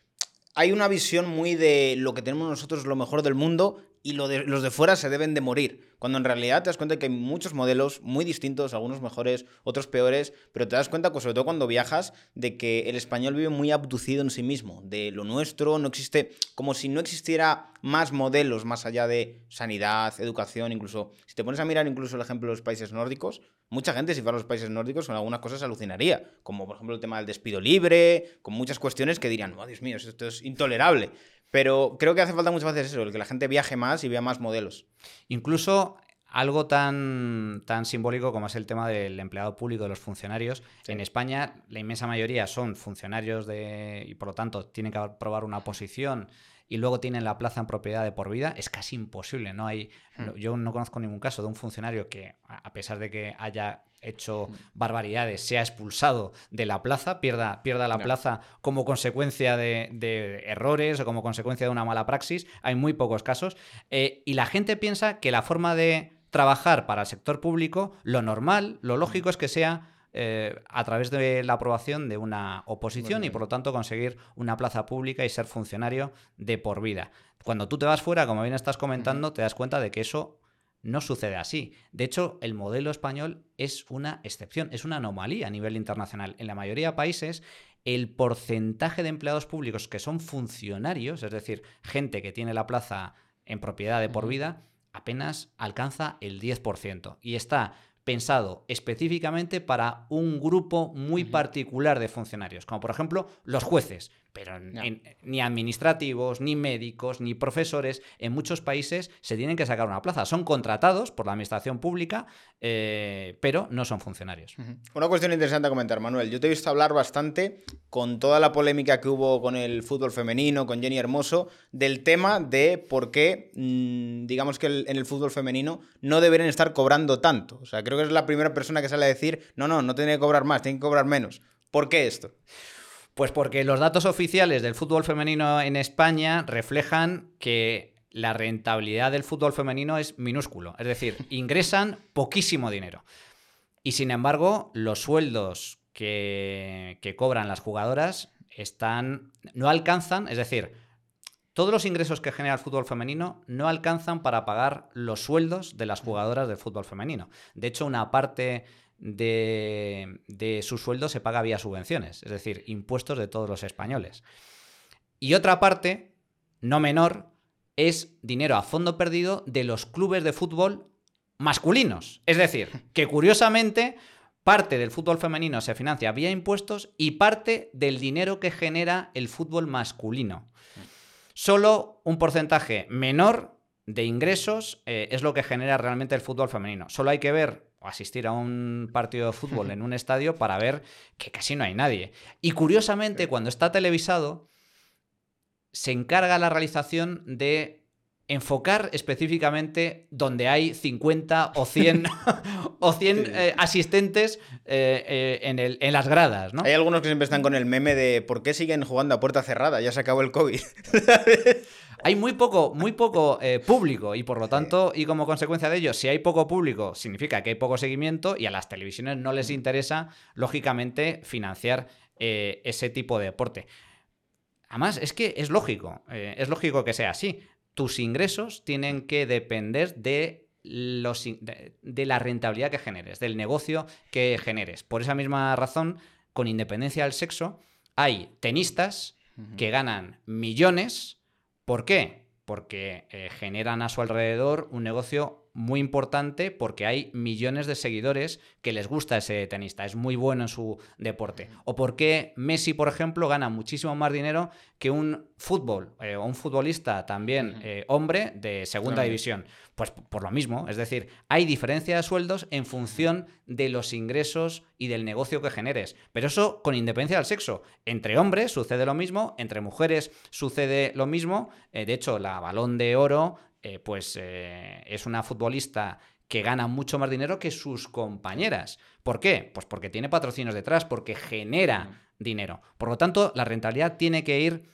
hay una visión muy de lo que tenemos nosotros lo mejor del mundo y lo de, los de fuera se deben de morir. Cuando en realidad te das cuenta que hay muchos modelos muy distintos, algunos mejores, otros peores, pero te das cuenta, pues, sobre todo cuando viajas, de que el español vive muy abducido en sí mismo, de lo nuestro, no existe, como si no existiera más modelos más allá de sanidad, educación, incluso, si te pones a mirar incluso el ejemplo de los países nórdicos, mucha gente si fuera a los países nórdicos con algunas cosas alucinaría, como por ejemplo el tema del despido libre, con muchas cuestiones que dirían, oh Dios mío, esto es intolerable. Pero creo que hace falta muchas veces eso, el que la gente viaje más y vea más modelos. Incluso algo tan, tan simbólico como es el tema del empleado público, de los funcionarios. En España, la inmensa mayoría son funcionarios de, y por lo tanto tienen que aprobar una posición y luego tienen la plaza en propiedad de por vida. Es casi imposible. No hay, hmm. Yo no conozco ningún caso de un funcionario que, a pesar de que haya hecho barbaridades, sea expulsado de la plaza, pierda, pierda la plaza como consecuencia de, errores o como consecuencia de una mala praxis. Hay muy pocos casos. Eh, y la gente piensa que la forma de trabajar para el sector público, lo normal, lo lógico es que sea eh, a través de la aprobación de una oposición y por lo tanto conseguir una plaza pública y ser funcionario de por vida. Cuando tú te vas fuera, como bien estás comentando, te das cuenta de que eso no sucede así. De hecho, el modelo español es una excepción, es una anomalía a nivel internacional. En la mayoría de países, el porcentaje de empleados públicos que son funcionarios, es decir, gente que tiene la plaza en propiedad de por vida, apenas alcanza el 10%. Y está pensado específicamente para un grupo muy particular de funcionarios, como por ejemplo los jueces, pero ni administrativos, ni médicos, ni profesores, en muchos países se tienen que sacar una plaza. Son contratados por la administración pública, eh, pero no son funcionarios. Una cuestión interesante a comentar, Manuel. Yo te he visto hablar bastante con toda la polémica que hubo con el fútbol femenino, con Jenny Hermoso, del tema de por qué, mm, digamos que en el fútbol femenino no deberían estar cobrando tanto. O sea, creo que es la primera persona que sale a decir, no, no, no tiene que cobrar más, tiene que cobrar menos. ¿Por qué esto? Pues porque los datos oficiales del fútbol femenino en España reflejan que la rentabilidad del fútbol femenino es minúsculo. Es decir, ingresan poquísimo dinero. Y sin embargo, los sueldos que, cobran las jugadoras están. no alcanzan, es decir, todos los ingresos que genera el fútbol femenino no alcanzan para pagar los sueldos de las jugadoras del fútbol femenino. De hecho, una parte de, su sueldo se paga vía subvenciones, es decir, impuestos de todos los españoles. Y otra parte, no menor, es dinero a fondo perdido de los clubes de fútbol masculinos. Es decir, que curiosamente parte del fútbol femenino se financia vía impuestos y parte del dinero que genera el fútbol masculino. Solo un porcentaje menor de ingresos eh, es lo que genera realmente el fútbol femenino. Solo hay que ver asistir a un partido de fútbol en un estadio para ver que casi no hay nadie. Y curiosamente, cuando está televisado, se encarga la realización de enfocar específicamente donde hay 50 o 100, o 100 eh, asistentes eh, eh, en, el, en, las gradas. ¿no? Hay algunos que siempre están con el meme de ¿por qué siguen jugando a puerta cerrada? Ya se acabó el COVID. hay muy poco, muy poco eh, público y por lo tanto, y como consecuencia de ello, si hay poco público, significa que hay poco seguimiento y a las televisiones no les interesa, lógicamente, financiar eh, ese tipo de deporte. Además, es que es lógico, eh, es lógico que sea así. Tus ingresos tienen que depender de, los, de la rentabilidad que generes, del negocio que generes. Por esa misma razón, con independencia del sexo, hay tenistas que ganan millones ¿Por qué? Porque eh, generan a su alrededor un negocio muy importante porque hay millones de seguidores que les gusta ese tenista, es muy bueno en su deporte. O porque Messi, por ejemplo, gana muchísimo más dinero que un fútbol eh, o un futbolista también eh, hombre de segunda división. Pues por lo mismo, es decir, hay diferencia de sueldos en función de los ingresos y del negocio que generes. Pero eso con independencia del sexo. Entre hombres sucede lo mismo, entre mujeres sucede lo mismo. de hecho, la balón de oro eh, pues eh, es una futbolista que gana mucho más dinero que sus compañeras. ¿Por qué? Pues porque tiene patrocinios detrás, porque genera dinero. Por lo tanto, la rentabilidad tiene que ir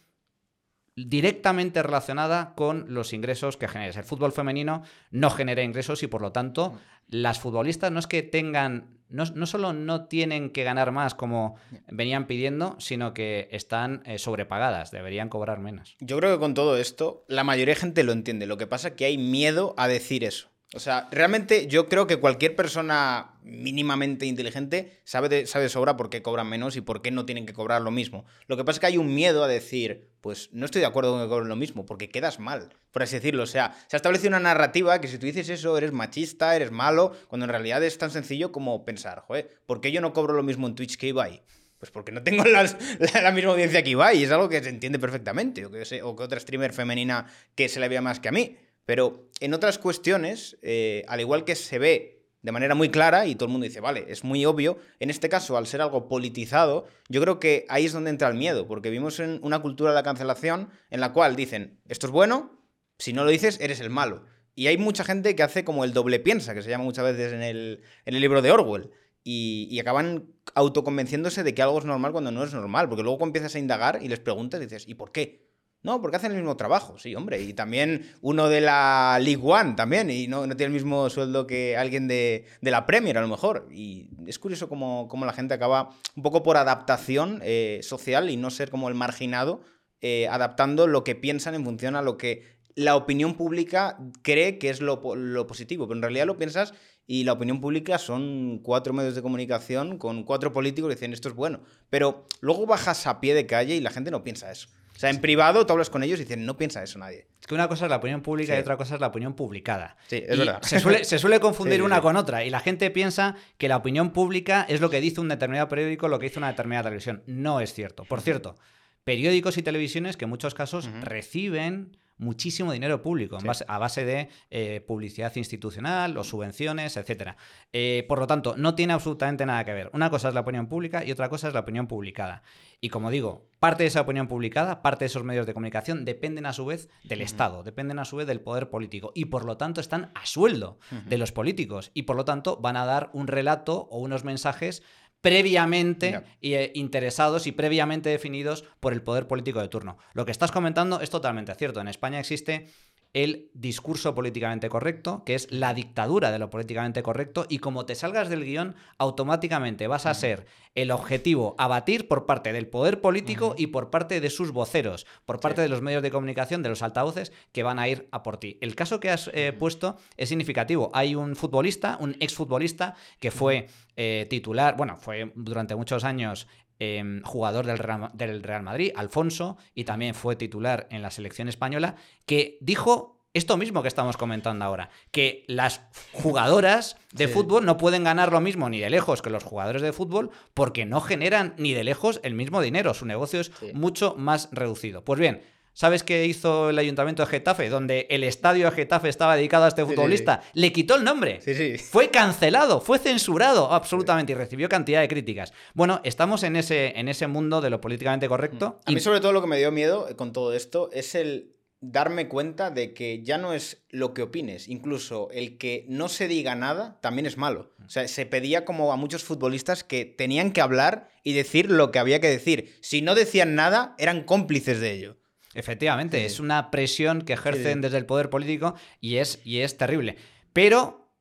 directamente relacionada con los ingresos que generes. El fútbol femenino no genera ingresos y por lo tanto las futbolistas no es que tengan, no, no solo no tienen que ganar más como venían pidiendo, sino que están eh, sobrepagadas, deberían cobrar menos. Yo creo que con todo esto la mayoría de gente lo entiende, lo que pasa es que hay miedo a decir eso. O sea, realmente yo creo que cualquier persona mínimamente inteligente sabe de, sabe sobra por qué cobran menos y por qué no tienen que cobrar lo mismo. Lo que pasa es que hay un miedo a decir, pues no estoy de acuerdo con que cobren lo mismo, porque quedas mal, por así decirlo. O sea, se ha establecido una narrativa que si tú dices eso, eres machista, eres malo, cuando en realidad es tan sencillo como pensar, joder, ¿por qué yo no cobro lo mismo en Twitch que Ibai? Pues porque no tengo la, misma audiencia que Ibai, es algo que se entiende perfectamente, o que, o que otra streamer femenina que se le vea más que a mí. Pero en otras cuestiones, eh, al igual que se ve de manera muy clara y todo el mundo dice, vale, es muy obvio, en este caso, al ser algo politizado, yo creo que ahí es donde entra el miedo, porque vivimos en una cultura de la cancelación en la cual dicen, esto es bueno, si no lo dices, eres el malo. Y hay mucha gente que hace como el doble piensa, que se llama muchas veces en el, libro de Orwell. Y, y, acaban autoconvenciéndose de que algo es normal cuando no es normal, porque luego empiezas a indagar y les preguntas y dices, ¿y por qué? No, porque hacen el mismo trabajo, sí, hombre. Y también uno de la League One también, y no, no tiene el mismo sueldo que alguien de, la Premier, a lo mejor. Y es curioso cómo, la gente acaba, un poco por adaptación eh, social y no ser como el marginado, eh, adaptando lo que piensan en función a lo que la opinión pública cree que es lo, lo positivo. Pero en realidad lo piensas y la opinión pública son cuatro medios de comunicación con cuatro políticos que dicen esto es bueno. Pero luego bajas a pie de calle y la gente no piensa eso. O sea, en privado tú hablas con ellos y dicen, no piensa eso nadie. Es que una cosa es la opinión pública y otra cosa es la opinión publicada. Sí, es verdad. Se suele, confundir una con otra y la gente piensa que la opinión pública es lo que dice un determinado periódico, lo que dice una determinada televisión. No es cierto. Por cierto, periódicos y televisiones que en muchos casos reciben muchísimo dinero público a base de eh, publicidad institucional o subvenciones, etc. Eh, por lo tanto, no tiene absolutamente nada que ver. Una cosa es la opinión pública y otra cosa es la opinión publicada. Y como digo, parte de esa opinión publicada, parte de esos medios de comunicación dependen a su vez del Estado, dependen a su vez del poder político y por lo tanto están a sueldo de los políticos y por lo tanto van a dar un relato o unos mensajes previamente eh, interesados y previamente definidos por el poder político de turno. Lo que estás comentando es totalmente cierto. En España existe el discurso políticamente correcto, que es la dictadura de lo políticamente correcto, y como te salgas del guion, automáticamente vas a ser el objetivo a batir por parte del poder político y por parte de sus voceros, por parte de los medios de comunicación, de los altavoces, que van a ir a por ti. El caso que has eh, puesto es significativo. Hay un futbolista, un exfutbolista, que fue eh, titular, bueno, fue durante muchos años Em, jugador del Real, Madrid, Alfonso, y también fue titular en la selección española, que dijo esto mismo que estamos comentando ahora, que las jugadoras de fútbol no pueden ganar lo mismo ni de lejos que los jugadores de fútbol porque no generan ni de lejos el mismo dinero, su negocio es mucho más reducido. Pues bien, ¿Sabes qué hizo el ayuntamiento de Getafe? Donde el estadio de Getafe estaba dedicado a este futbolista. Le quitó el nombre. Fue cancelado, fue censurado absolutamente y recibió cantidad de críticas. Bueno, estamos en ese, en ese mundo de lo políticamente correcto. A mí sobre todo lo que me dio miedo con todo esto es el darme cuenta de que ya no es lo que opines, incluso el que no se diga nada también es malo. O sea, se pedía como a muchos futbolistas que tenían que hablar y decir lo que había que decir. Si no decían nada, eran cómplices de ello. Efectivamente, es una presión que ejercen desde el poder político y es, y es terrible. Pero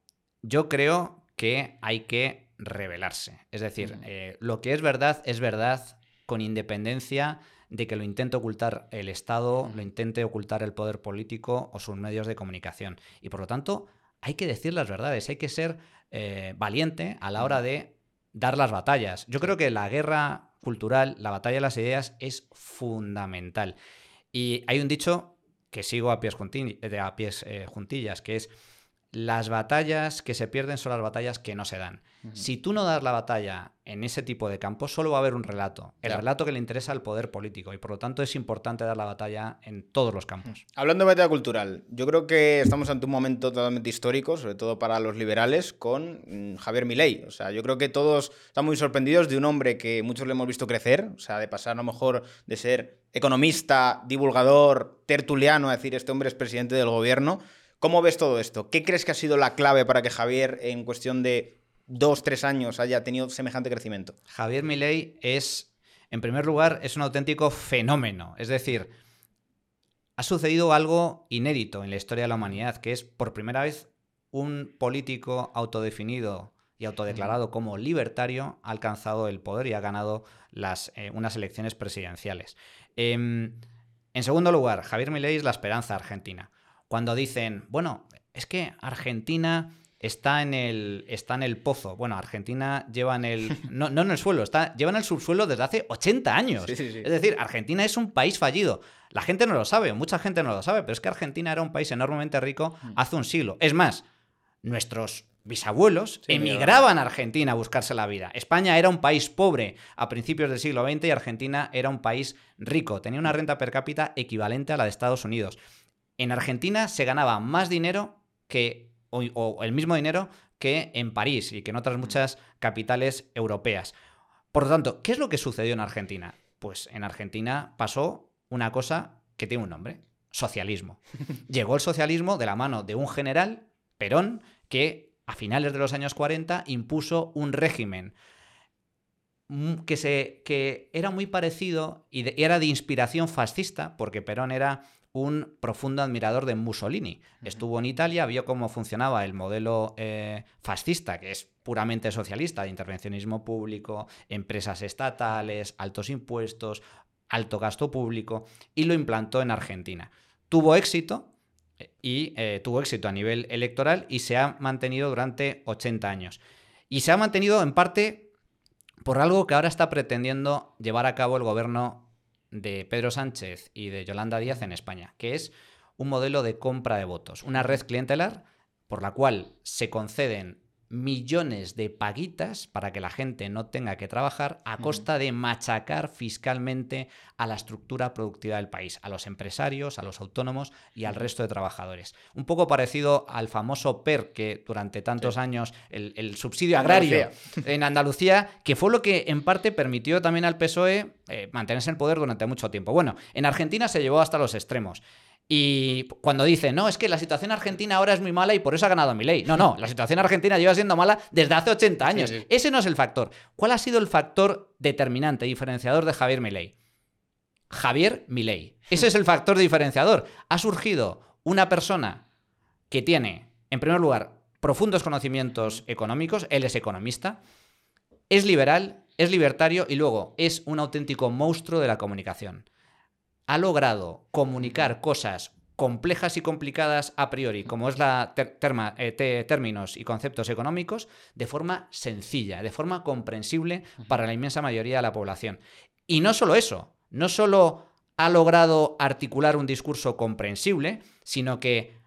yo creo que hay que rebelarse. Es decir, eh, lo que es verdad es verdad con independencia de que lo intente ocultar el Estado, lo intente ocultar el poder político o sus medios de comunicación. Y por lo tanto, hay que decir las verdades, hay que ser eh, valiente a la hora de dar las batallas. Yo creo que la guerra cultural, la batalla de las ideas es fundamental. Y hay un dicho que sigo a pies, eh, juntillas, que es las batallas que se pierden son las batallas que no se dan. Si tú no das la batalla en ese tipo de campos, solo va a haber un relato. El relato que le interesa al poder político. Y por lo tanto es importante dar la batalla en todos los campos. Hablando de batalla cultural, yo creo que estamos ante un momento totalmente histórico, sobre todo para los liberales, con mm, Javier Milei. O sea, yo creo que todos están muy sorprendidos de un hombre que muchos le hemos visto crecer. O sea, de pasar a lo mejor de ser economista, divulgador, tertuliano, a decir, este hombre es presidente del gobierno. ¿Cómo ves todo esto? ¿Qué crees que ha sido la clave para que Javier, en cuestión de dos, tres años, haya tenido semejante crecimiento? Javier Milei es, en primer lugar, es un auténtico fenómeno. Es decir, ha sucedido algo inédito en la historia de la humanidad, que es por primera vez un político autodefinido y autodeclarado como libertario ha alcanzado el poder y ha ganado las, eh, unas elecciones presidenciales. Em, en segundo lugar, Javier Milei es la esperanza argentina. Cuando dicen, bueno, es que Argentina está en el, está en el pozo. Bueno, Argentina lleva en el. No, en el suelo, está, lleva en el subsuelo desde hace 80 años. Es decir, Argentina es un país fallido. La gente no lo sabe, mucha gente no lo sabe, pero es que Argentina era un país enormemente rico mm. hace un siglo. Es más, nuestros bisabuelos emigraban a Argentina a buscarse la vida. España era un país pobre a principios del siglo XX y Argentina era un país rico. Tenía una renta per cápita equivalente a la de Estados Unidos. En Argentina se ganaba más dinero que o, el mismo dinero que en París y que en otras mm. muchas capitales europeas. Por lo tanto, ¿qué es lo que sucedió en Argentina? Pues en Argentina pasó una cosa que tiene un nombre, socialismo. Llegó el socialismo de la mano de un general, Perón, que a finales de los años 40 impuso un régimen que, se, que era muy parecido y era de inspiración fascista, porque Perón era un profundo admirador de Mussolini. Estuvo en Italia, vio cómo funcionaba el modelo eh, fascista, que es puramente socialista, de intervencionismo público, empresas estatales, altos impuestos, alto gasto público, y lo implantó en Argentina. Tuvo éxito eh, y eh, tuvo éxito a nivel electoral y se ha mantenido durante 80 años. Y se ha mantenido en parte por algo que ahora está pretendiendo llevar a cabo el gobierno de Pedro Sánchez y de Yolanda Díaz en España, que es un modelo de compra de votos, una red clientelar por la cual se conceden millones de paguitas para que la gente no tenga que trabajar a costa de machacar fiscalmente a la estructura productiva del país, a los empresarios, a los autónomos y al resto de trabajadores. Un poco parecido al famoso PER que durante tantos años, el, subsidio agrario en Andalucía, que fue lo que en parte permitió también al PSOE eh, mantenerse en poder durante mucho tiempo. Bueno, en Argentina se llevó hasta los extremos. Y cuando dicen, no, es que la situación argentina ahora es muy mala y por eso ha ganado mi ley. No, no, la situación argentina lleva siendo mala desde hace 80 años. Ese no es el factor. ¿Cuál ha sido el factor determinante, diferenciador de Javier Milei? Javier Milei. Ese es el factor diferenciador. Ha surgido una persona que tiene, en primer lugar, profundos conocimientos económicos, él es economista, es liberal, es libertario y luego es un auténtico monstruo de la comunicación ha logrado comunicar cosas complejas y complicadas a priori, como es la eh, términos y conceptos económicos, de forma sencilla, de forma comprensible para la inmensa mayoría de la población. Y no solo eso, no solo ha logrado articular un discurso comprensible, sino que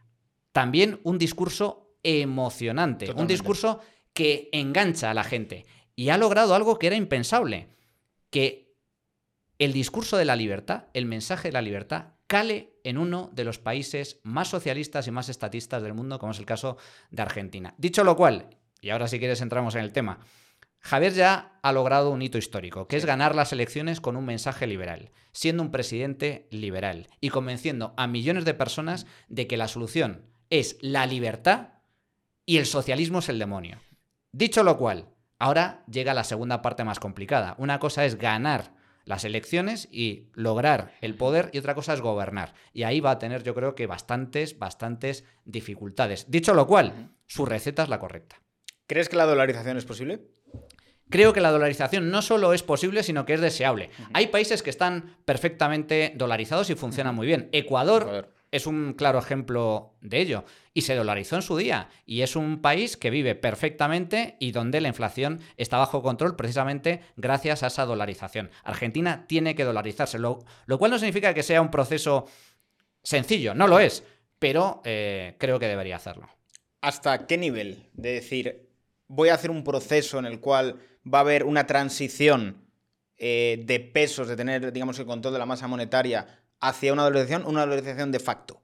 también un discurso emocionante, un discurso que engancha a la gente. Y ha logrado algo que era impensable, que el discurso de la libertad, el mensaje de la libertad, cale en uno de los países más socialistas y más estatistas del mundo, como es el caso de Argentina. Dicho lo cual, y ahora si quieres entramos en el tema, Javier ya ha logrado un hito histórico, que es ganar las elecciones con un mensaje liberal, siendo un presidente liberal y convenciendo a millones de personas de que la solución es la libertad y el socialismo es el demonio. Dicho lo cual, ahora llega la segunda parte más complicada. Una cosa es ganar las elecciones y lograr el poder y otra cosa es gobernar. Y ahí va a tener yo creo que bastantes, bastantes dificultades. Dicho lo cual, su receta es la correcta. ¿Crees que la dolarización es posible? Creo que la dolarización no solo es posible, sino que es deseable. Hay países que están perfectamente dolarizados y funcionan muy bien. Ecuador es un claro ejemplo de ello. Y se dolarizó en su día. Y es un país que vive perfectamente y donde la inflación está bajo control precisamente gracias a esa dolarización. Argentina tiene que dolarizarse, lo, cual no significa que sea un proceso sencillo, no lo es, pero eh, creo que debería hacerlo. ¿Hasta qué nivel de decir, voy a hacer un proceso en el cual va a haber una transición eh, de pesos, de tener, digamos, el control de la masa monetaria hacia una dolarización, una dolarización de facto?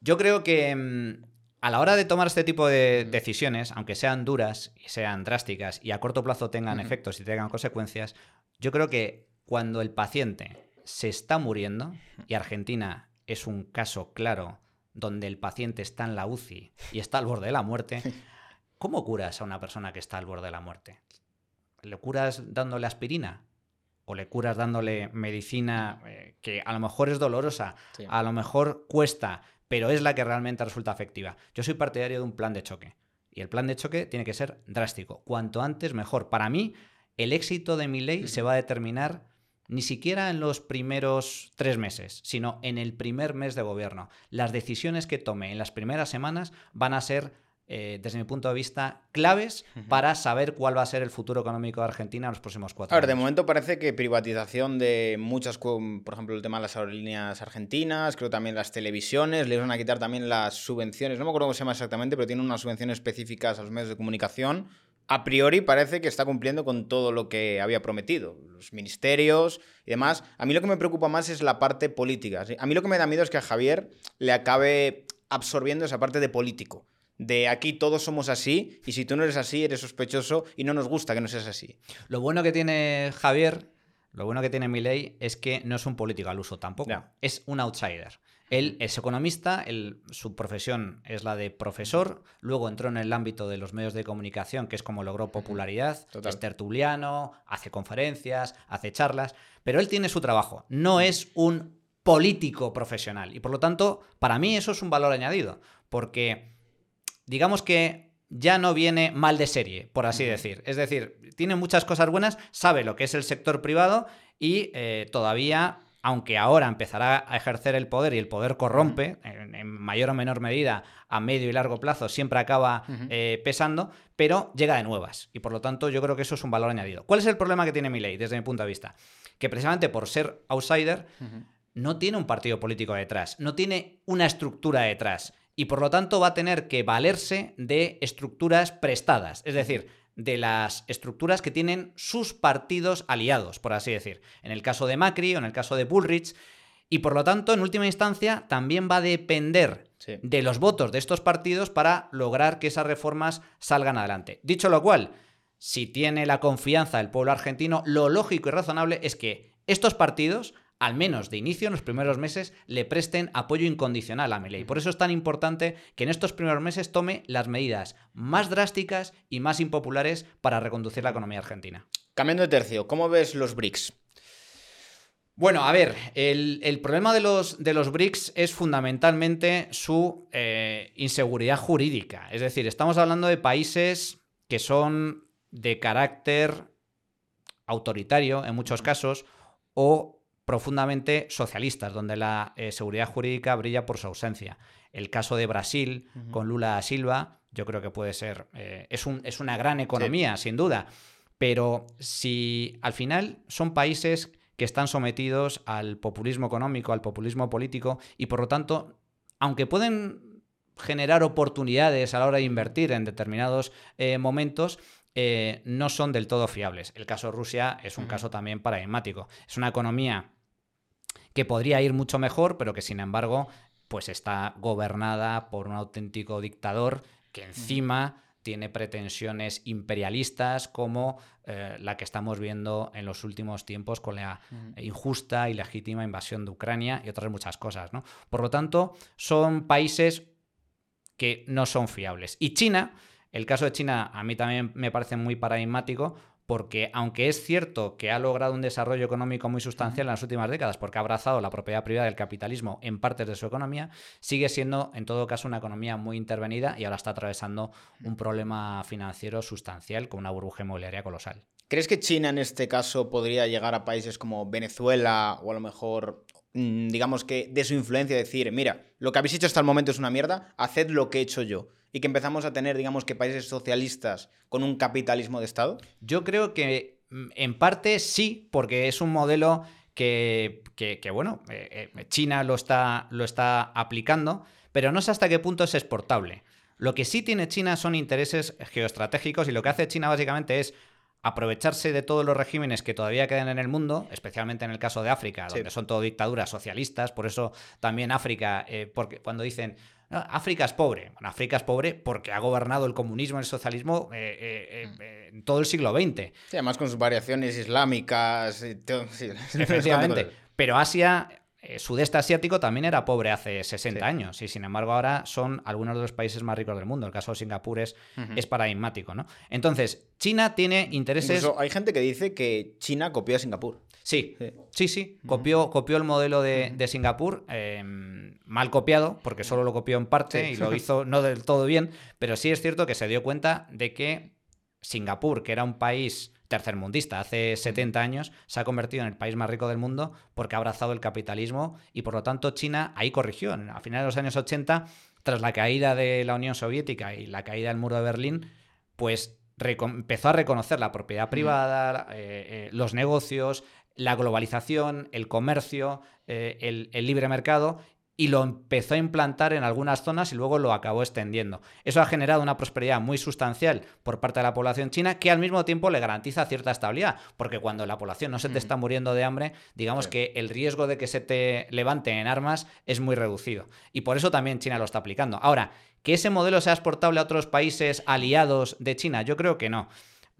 Yo creo que mm, a la hora de tomar este tipo de decisiones, aunque sean duras y sean drásticas y a corto plazo tengan efectos y tengan consecuencias, yo creo que cuando el paciente se está muriendo, y Argentina es un caso claro donde el paciente está en la UCI y está al borde de la muerte, ¿cómo curas a una persona que está al borde de la muerte? ¿Le curas dándole aspirina? O le curas dándole medicina eh, que a lo mejor es dolorosa, Sí. a lo mejor cuesta, pero es la que realmente resulta efectiva. Yo soy partidario de un plan de choque. Y el plan de choque tiene que ser drástico. Cuanto antes, mejor. Para mí, el éxito de mi ley se va a determinar ni siquiera en los primeros tres meses, sino en el primer mes de gobierno. Las decisiones que tome en las primeras semanas van a ser, eh, desde mi punto de vista, claves para saber cuál va a ser el futuro económico de Argentina en los próximos cuatro A ver, de años. momento parece que privatización de muchas, por ejemplo, el tema de las aerolíneas argentinas, creo también las televisiones, les van a quitar también las subvenciones, no me acuerdo cómo se llama exactamente, pero tienen unas subvenciones específicas a los medios de comunicación. A priori parece que está cumpliendo con todo lo que había prometido, los ministerios y demás. A mí lo que me preocupa más es la parte política. ¿sí? A mí lo que me da miedo es que a Javier le acabe absorbiendo esa parte de político. De aquí todos somos así y si tú no eres así eres sospechoso y no nos gusta que no seas así. Lo bueno que tiene Javier, lo bueno que tiene Milei es que no es un político al uso tampoco. Es un outsider. Él es economista, él- su profesión es la de profesor, luego entró en el ámbito de los medios de comunicación, que es como logró popularidad, Total. es tertuliano, hace conferencias, hace charlas, pero él tiene su trabajo, no es un político profesional. Y por lo tanto, para mí eso es un valor añadido, porque digamos que ya no viene mal de serie, por así decir. Es decir, tiene muchas cosas buenas, sabe lo que es el sector privado y eh, todavía, aunque ahora empezará a ejercer el poder y el poder corrompe, en, en mayor o menor medida, a medio y largo plazo, siempre acaba eh, pesando, pero llega de nuevas. Y por lo tanto, yo creo que eso es un valor añadido. ¿Cuál es el problema que tiene mi ley, desde mi punto de vista? Que precisamente por ser outsider, no tiene un partido político detrás, no tiene una estructura detrás y por lo tanto va a tener que valerse de estructuras prestadas, es decir, de las estructuras que tienen sus partidos aliados, por así decir. En el caso de Macri o en el caso de Bullrich. Y por lo tanto, en última instancia, también va a depender Sí. de los votos de estos partidos para lograr que esas reformas salgan adelante. Dicho lo cual, si tiene la confianza del pueblo argentino, lo lógico y razonable es que estos partidos, al menos de inicio, en los primeros meses, le presten apoyo incondicional a Milei. Por eso es tan importante que en estos primeros meses tome las medidas más drásticas y más impopulares para reconducir la economía argentina. Cambiando de tercio, ¿cómo ves los BRICS? Bueno, a ver, el, el problema de los, de los BRICS es fundamentalmente su eh, inseguridad jurídica. Es decir, estamos hablando de países que son de carácter autoritario en muchos casos o profundamente socialistas, donde la eh, seguridad jurídica brilla por su ausencia. El caso de Brasil con Lula da Silva, yo creo que puede ser, eh, es, un- es una gran economía, sin duda, pero si al final son países que están sometidos al populismo económico, al populismo político, y por lo tanto, aunque pueden generar oportunidades a la hora de invertir en determinados eh, momentos, eh, no son del todo fiables. El caso de Rusia es un caso también paradigmático. Es una economía que podría ir mucho mejor, pero que sin embargo, pues está gobernada por un auténtico dictador que encima tiene pretensiones imperialistas como eh, la que estamos viendo en los últimos tiempos con la injusta y legítima invasión de Ucrania y otras muchas cosas, ¿no? Por lo tanto, son países que no son fiables. Y China, el caso de China a mí también me parece muy paradigmático porque aunque es cierto que ha logrado un desarrollo económico muy sustancial en las últimas décadas porque ha abrazado la propiedad privada del capitalismo en partes de su economía, sigue siendo en todo caso una economía muy intervenida y ahora está atravesando un problema financiero sustancial con una burbuja inmobiliaria colosal. ¿Crees que China en este caso podría llegar a países como Venezuela o a lo mejor, mm, digamos que de su influencia decir, mira, lo que habéis hecho hasta el momento es una mierda, haced lo que he hecho yo? Y que empezamos a tener, digamos que países socialistas con un capitalismo de Estado. Yo creo que mm, en parte sí, porque es un modelo que, que- que, bueno, eh, eh, China lo está, lo está aplicando, pero no sé hasta qué punto es exportable. Lo que sí tiene China son intereses geoestratégicos y lo que hace China básicamente es aprovecharse de todos los regímenes que todavía quedan en el mundo, especialmente en el caso de África, Sí. donde son todo dictaduras socialistas, por eso también África, eh, porque cuando dicen "No, África es pobre, bueno, África es pobre porque ha gobernado el comunismo y el socialismo eh, eh, eh, eh, en todo el siglo XX. Sí, además con sus variaciones islámicas. y todo, sí, Efectivamente. Pero Asia, sudeste asiático, también era pobre hace 60 Sí. años. Y sin embargo, ahora son algunos de los países más ricos del mundo. El caso de Singapur es, paradigmático, ¿no? Entonces, China tiene intereses. Incluso hay gente que dice que China copió a Singapur. Sí, sí, sí. Copió, copió el modelo de, Singapur, em, mal copiado, porque solo lo copió en parte y lo hizo no del todo bien, pero sí es cierto que se dio cuenta de que Singapur, que era un país tercermundista. Hace 70 años, se ha convertido en el país más rico del mundo porque ha abrazado el capitalismo y por lo tanto China ahí corrigió. A finales de los años 80, tras la caída de la Unión Soviética y la caída del muro de Berlín, pues empezó a reconocer la propiedad privada, eh, eh, los negocios, la globalización, el comercio, eh, el, libre mercado y lo empezó a implantar en algunas zonas y luego lo acabó extendiendo. Eso ha generado una prosperidad muy sustancial por parte de la población china que al mismo tiempo le garantiza cierta estabilidad, porque cuando la población no se te está muriendo de hambre, digamos que el riesgo de que se te levante en armas es muy reducido. Y por eso también China lo está aplicando. Ahora, ¿que ese modelo sea exportable a otros países aliados de China? Yo creo que no.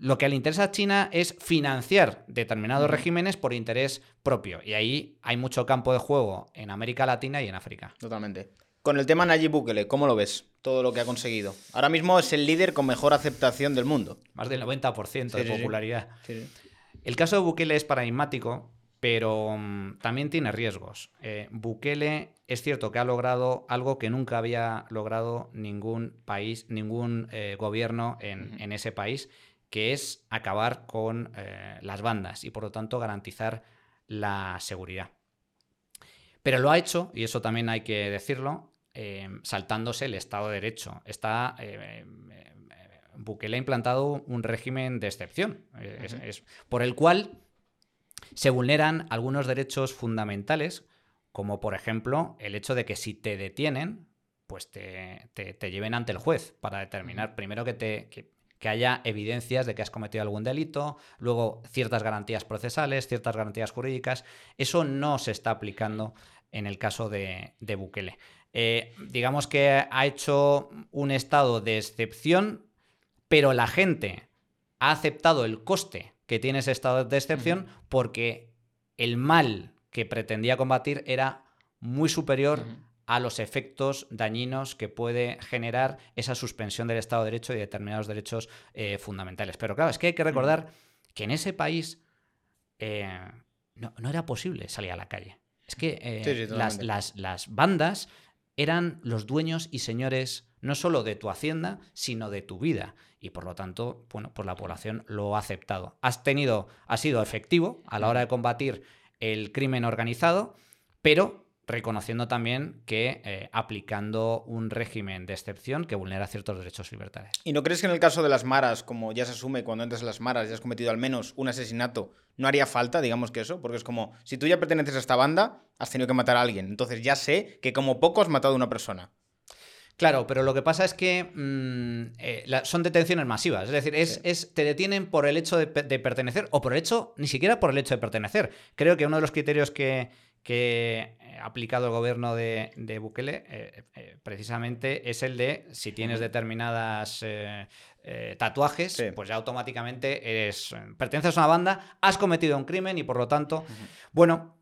Lo que le interesa a China es financiar determinados regímenes por interés propio. Y ahí hay mucho campo de juego en América Latina y en África. Totalmente. Con el tema Nayib Bukele, ¿cómo lo ves? Todo lo que ha conseguido. Ahora mismo es el líder con mejor aceptación del mundo. Más del 90% de popularidad. el caso de Bukele es paradigmático, pero mm, también tiene riesgos. Eh, Bukele es cierto que ha logrado algo que nunca había logrado ningún país, ningún eh, gobierno en, en ese país, que es acabar con eh, las bandas y por lo tanto garantizar la seguridad. Pero lo ha hecho, y eso también hay que decirlo, eh, saltándose el Estado de Derecho. Está, eh, Bukele ha implantado un régimen de excepción, por el cual se vulneran algunos derechos fundamentales, como por ejemplo el hecho de que si te detienen, pues te, lleven ante el juez para determinar primero que te, que haya evidencias de que has cometido algún delito, luego ciertas garantías procesales, ciertas garantías jurídicas. Eso no se está aplicando en el caso de, Bukele. Eh, digamos que ha hecho un estado de excepción, pero la gente ha aceptado el coste que tiene ese estado de excepción porque el mal que pretendía combatir era muy superior a los efectos dañinos que puede generar esa suspensión del Estado de Derecho y determinados derechos eh, fundamentales. Pero claro, es que hay que recordar que en ese país eh, no, era posible salir a la calle. Es que eh, las, bandas eran los dueños y señores no solo de tu hacienda, sino de tu vida. Y por lo tanto, bueno, pues la población lo ha aceptado. Has tenido, ha sido efectivo a la hora de combatir el crimen organizado, pero reconociendo también que eh, aplicando un régimen de excepción que vulnera ciertos derechos y libertades. ¿Y no crees que en el caso de las maras, como ya se asume cuando entras en las maras y has cometido al menos un asesinato, no haría falta, digamos que eso? Porque es como, si tú ya perteneces a esta banda, has tenido que matar a alguien. Entonces ya sé que como poco has matado a una persona. Claro, pero lo que pasa es que mm, eh, son detenciones masivas. Es decir, es, te detienen por el hecho de, pertenecer o por el hecho, ni siquiera por el hecho de pertenecer. Creo que uno de los criterios que, aplicado el gobierno de, Bukele eh, eh, precisamente es el de si tienes determinadas eh, tatuajes, pues ya automáticamente eres, perteneces a una banda, has cometido un crimen y por lo tanto, bueno,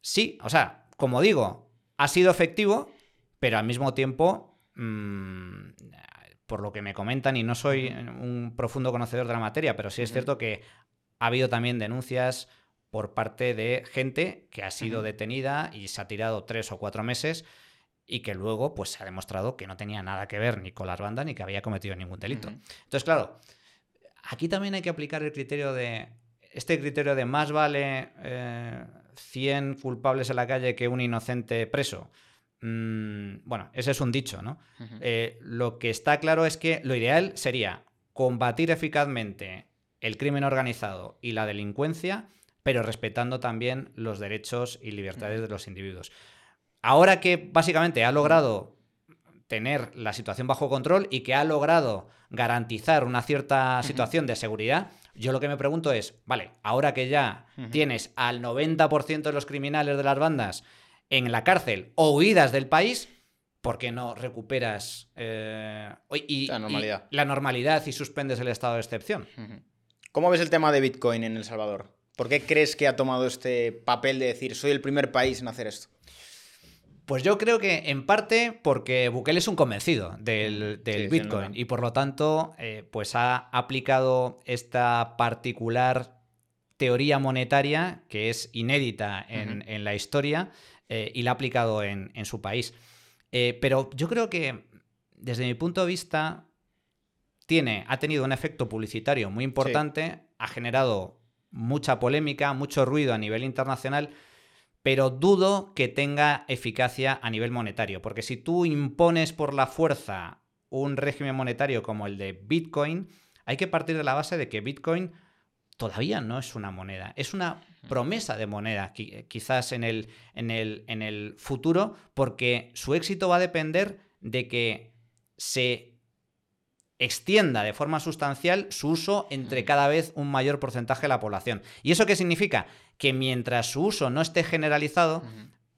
sí, o sea, como digo, ha sido efectivo, pero al mismo tiempo... Mm, por lo que me comentan, y no soy un profundo conocedor de la materia, pero sí es cierto que ha habido también denuncias por parte de gente que ha sido detenida y se ha tirado tres o cuatro meses y que luego pues se ha demostrado que no tenía nada que ver ni con las bandas ni que había cometido ningún delito. Entonces, claro, aquí también hay que aplicar el criterio de este criterio de más vale 100 eh, culpables en la calle que un inocente preso. Mm, bueno, ese es un dicho, ¿no? Eh, lo que está claro es que lo ideal sería combatir eficazmente el crimen organizado y la delincuencia pero respetando también los derechos y libertades de los individuos. Ahora que básicamente ha logrado tener la situación bajo control y que ha logrado garantizar una cierta situación de seguridad, yo lo que me pregunto es, vale, ahora que ya tienes al 90% de los criminales de las bandas en la cárcel o huidas del país, ¿por qué no recuperas eh, la, normalidad. Y, suspendes el estado de excepción? ¿Cómo ves el tema de Bitcoin en El Salvador? ¿Por qué crees que ha tomado este papel de decir soy el primer país en hacer esto? Pues yo creo que en parte porque Bukele es un convencido del, Bitcoin y por lo tanto eh, pues ha aplicado esta particular teoría monetaria que es inédita en, la historia eh, y la ha aplicado en, su país. Eh, pero yo creo que, desde mi punto de vista, tiene, ha tenido un efecto publicitario muy importante, ha generado mucha polémica, mucho ruido a nivel internacional, pero dudo que tenga eficacia a nivel monetario, porque si tú impones por la fuerza un régimen monetario como el de Bitcoin, hay que partir de la base de que Bitcoin todavía no es una moneda, es una promesa de moneda quizás en el, en el, en el futuro, porque su éxito va a depender de que se extienda de forma sustancial su uso entre cada vez un mayor porcentaje de la población. ¿Y eso qué significa? Que mientras su uso no esté generalizado,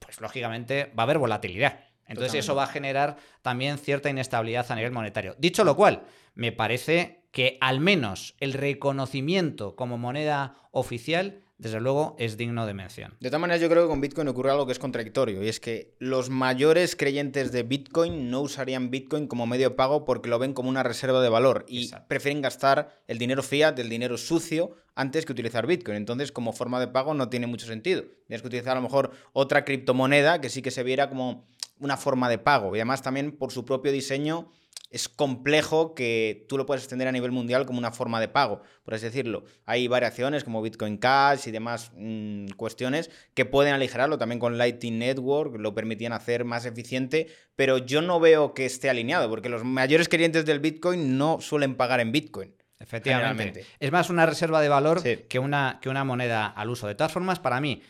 pues lógicamente va a haber volatilidad. Entonces eso va a generar también cierta inestabilidad a nivel monetario. Dicho lo cual, me parece que al menos el reconocimiento como moneda oficial desde luego es digno de mención. De todas maneras, yo creo que con Bitcoin ocurre algo que es contradictorio, y es que los mayores creyentes de Bitcoin no usarían Bitcoin como medio de pago porque lo ven como una reserva de valor y prefieren gastar el dinero fiat, el dinero sucio, antes que utilizar Bitcoin. Entonces, como forma de pago no tiene mucho sentido. Tienes que utilizar a lo mejor otra criptomoneda que sí que se viera como una forma de pago. Y además también por su propio diseño es complejo que tú lo puedas extender a nivel mundial como una forma de pago, por así decirlo. Hay variaciones como Bitcoin Cash y demás mm, cuestiones que pueden aligerarlo. También con Lightning Network lo permitían hacer más eficiente, pero yo no veo que esté alineado, porque los mayores clientes del Bitcoin no suelen pagar en Bitcoin. Efectivamente. Es más una reserva de valor que, una, que una moneda al uso. De todas formas, para mí,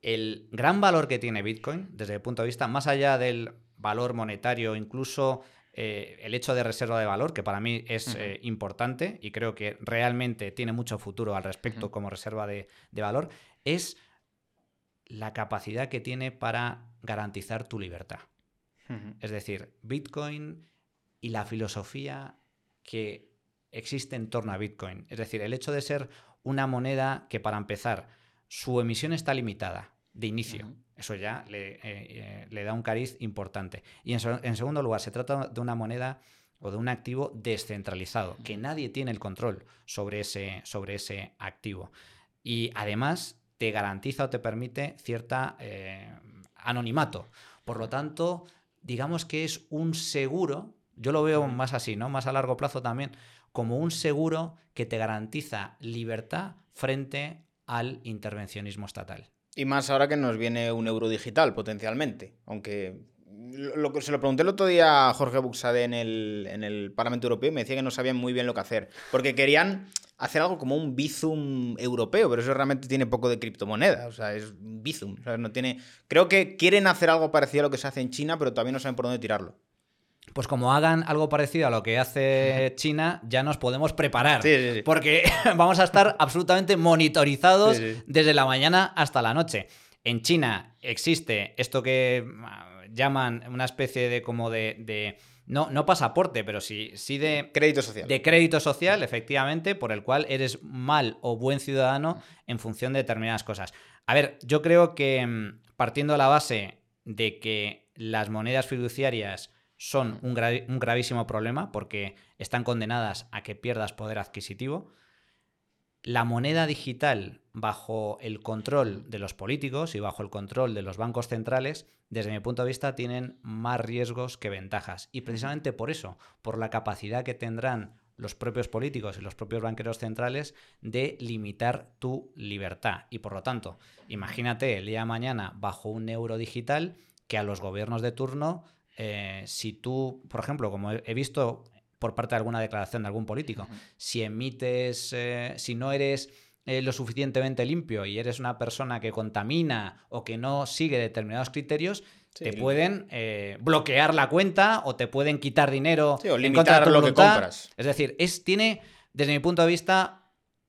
el gran valor que tiene Bitcoin, desde el punto de vista más allá del valor monetario, incluso eh, el hecho de reserva de valor, que para mí es eh, importante y creo que realmente tiene mucho futuro al respecto como reserva de, valor, es la capacidad que tiene para garantizar tu libertad. Es decir, Bitcoin y la filosofía que existe en torno a Bitcoin. Es decir, el hecho de ser una moneda que para empezar, su emisión está limitada de inicio. Eso ya le, eh, eh, da un cariz importante. Y en, segundo lugar, se trata de una moneda o de un activo descentralizado, que nadie tiene el control sobre ese, sobre ese activo. Y además te garantiza o te permite cierta eh, anonimato. Por lo tanto, digamos que es un seguro, yo lo veo más así, ¿no? Más a largo plazo también, como un seguro que te garantiza libertad frente al intervencionismo estatal. Y más ahora que nos viene un euro digital, potencialmente. Aunque lo, se lo pregunté el otro día a Jorge Buxade en el, en el Parlamento Europeo y me decía que no sabían muy bien lo que hacer. Porque querían hacer algo como un Bizum europeo, pero eso realmente tiene poco de criptomoneda. O sea, es Bizum. no tiene... Creo que quieren hacer algo parecido a lo que se hace en China, pero todavía no saben por dónde tirarlo pues como hagan algo parecido a lo que hace China, ya nos podemos preparar. Porque vamos a estar absolutamente monitorizados desde la mañana hasta la noche. En China existe esto que ah, llaman una especie de como de, no, no pasaporte, pero sí, sí de... Crédito social. De crédito social, efectivamente, por el cual eres mal o buen ciudadano en función de determinadas cosas. A ver, yo creo que mm, partiendo de la base de que las monedas fiduciarias son un, gravísimo problema porque están condenadas a que pierdas poder adquisitivo. La moneda digital bajo el control de los políticos y bajo el control de los bancos centrales, desde mi punto de vista, tienen más riesgos que ventajas. Y precisamente por eso, por la capacidad que tendrán los propios políticos y los propios banqueros centrales de limitar tu libertad. Y por lo tanto, imagínate el día de mañana bajo un euro digital que a los gobiernos de turno eh, si tú, por ejemplo, como he visto por parte de alguna declaración de algún político, si emites, eh, si no eres eh, lo suficientemente limpio y eres una persona que contamina o que no sigue determinados criterios, te pueden bloquear la cuenta o te pueden quitar dinero o limitar lo que compras. Es decir, es, tiene, desde mi punto de vista,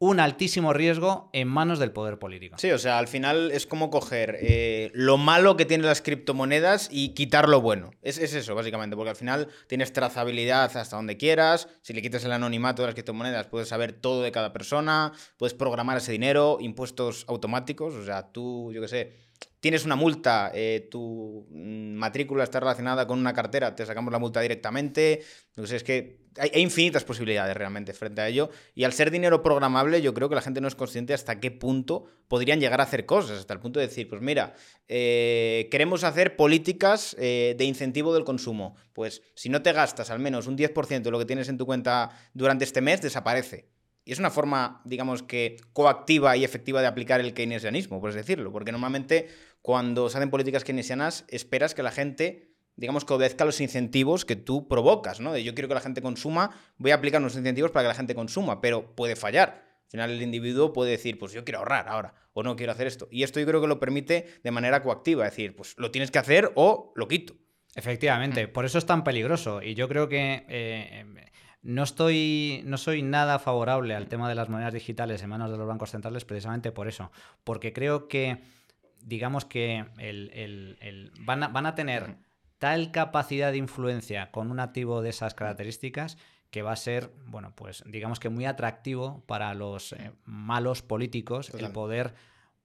un altísimo riesgo en manos del poder político. Sí, o sea, al final es como coger eh, lo malo que tienen las criptomonedas y quitar lo bueno. Es, eso, básicamente, porque al final tienes trazabilidad hasta donde quieras. Si le quitas el anonimato de las criptomonedas, puedes saber todo de cada persona, puedes programar ese dinero, impuestos automáticos. O sea, tú, yo qué sé, tienes una multa, eh, tu matrícula está relacionada con una cartera, te sacamos la multa directamente. No sé, es que hay, infinitas posibilidades realmente frente a ello. Y al ser dinero programable, yo creo que la gente no es consciente hasta qué punto podrían llegar a hacer cosas. Hasta el punto de decir, pues mira, eh, queremos hacer políticas eh, de incentivo del consumo. Pues si no te gastas al menos un 10% de lo que tienes en tu cuenta durante este mes, desaparece. Y es una forma, digamos que, coactiva y efectiva de aplicar el keynesianismo, por así decirlo. Porque normalmente cuando se hacen políticas keynesianas esperas que la gente, digamos, que obedezca los incentivos que tú provocas, ¿no? De yo quiero que la gente consuma, voy a aplicar unos incentivos para que la gente consuma, pero puede fallar. Al final el individuo puede decir, pues yo quiero ahorrar ahora, o no quiero hacer esto. Y esto yo creo que lo permite de manera coactiva, es decir, pues lo tienes que hacer o lo quito. Efectivamente, mm. por eso es tan peligroso. Y yo creo que eh, no estoy, no soy nada favorable al tema de las monedas digitales en manos de los bancos centrales precisamente por eso, porque creo que, digamos que van, a, van, a, tener tal capacidad de influencia con un activo de esas características que va a ser, bueno, pues digamos que muy atractivo para los eh, malos políticos el poder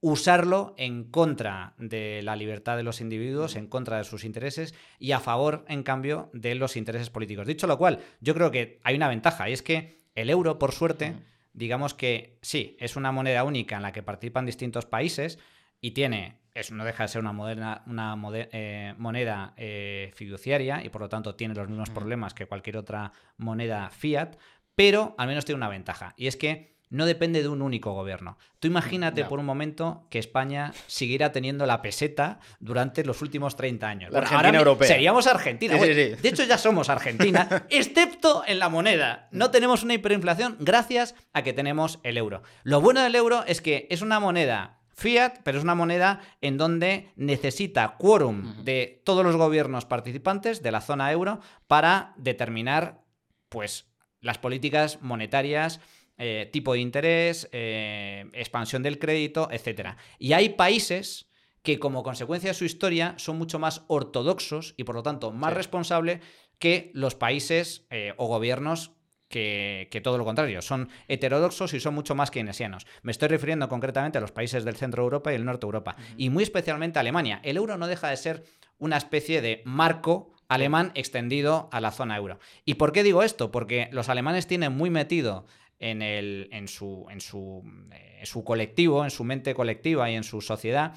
usarlo en contra de la libertad de los individuos, en contra de sus intereses y a favor, en cambio, de los intereses políticos. Dicho lo cual, yo creo que hay una ventaja y es que el euro, por suerte, digamos que sí, es una moneda única en la que participan distintos países y tiene, es, no deja de ser una, moderna, una eh, moneda eh, fiduciaria y por lo tanto tiene los mismos problemas que cualquier otra moneda fiat, pero al menos tiene una ventaja y es que no depende de un único gobierno. Tú imagínate por un momento que España siguiera teniendo la peseta durante los últimos 30 años. Argentina europea. Seríamos Argentina. De hecho, ya somos Argentina, excepto en la moneda. No tenemos una hiperinflación gracias a que tenemos el euro. Lo bueno del euro es que es una moneda fiat, pero es una moneda en donde necesita quórum de todos los gobiernos participantes de la zona euro para determinar pues las políticas monetarias eh, tipo de interés, eh, expansión del crédito, etc. Y hay países que como consecuencia de su historia son mucho más ortodoxos y por lo tanto más responsables que los países eh, o gobiernos que, todo lo contrario, son heterodoxos y son mucho más keynesianos. Me estoy refiriendo concretamente a los países del centro de Europa y el norte de Europa, y muy especialmente a Alemania. El euro no deja de ser una especie de marco alemán extendido a la zona euro. ¿Y por qué digo esto? Porque los alemanes tienen muy metido en, el, en, su, en, su, eh, su colectivo, en su mente colectiva y en su sociedad,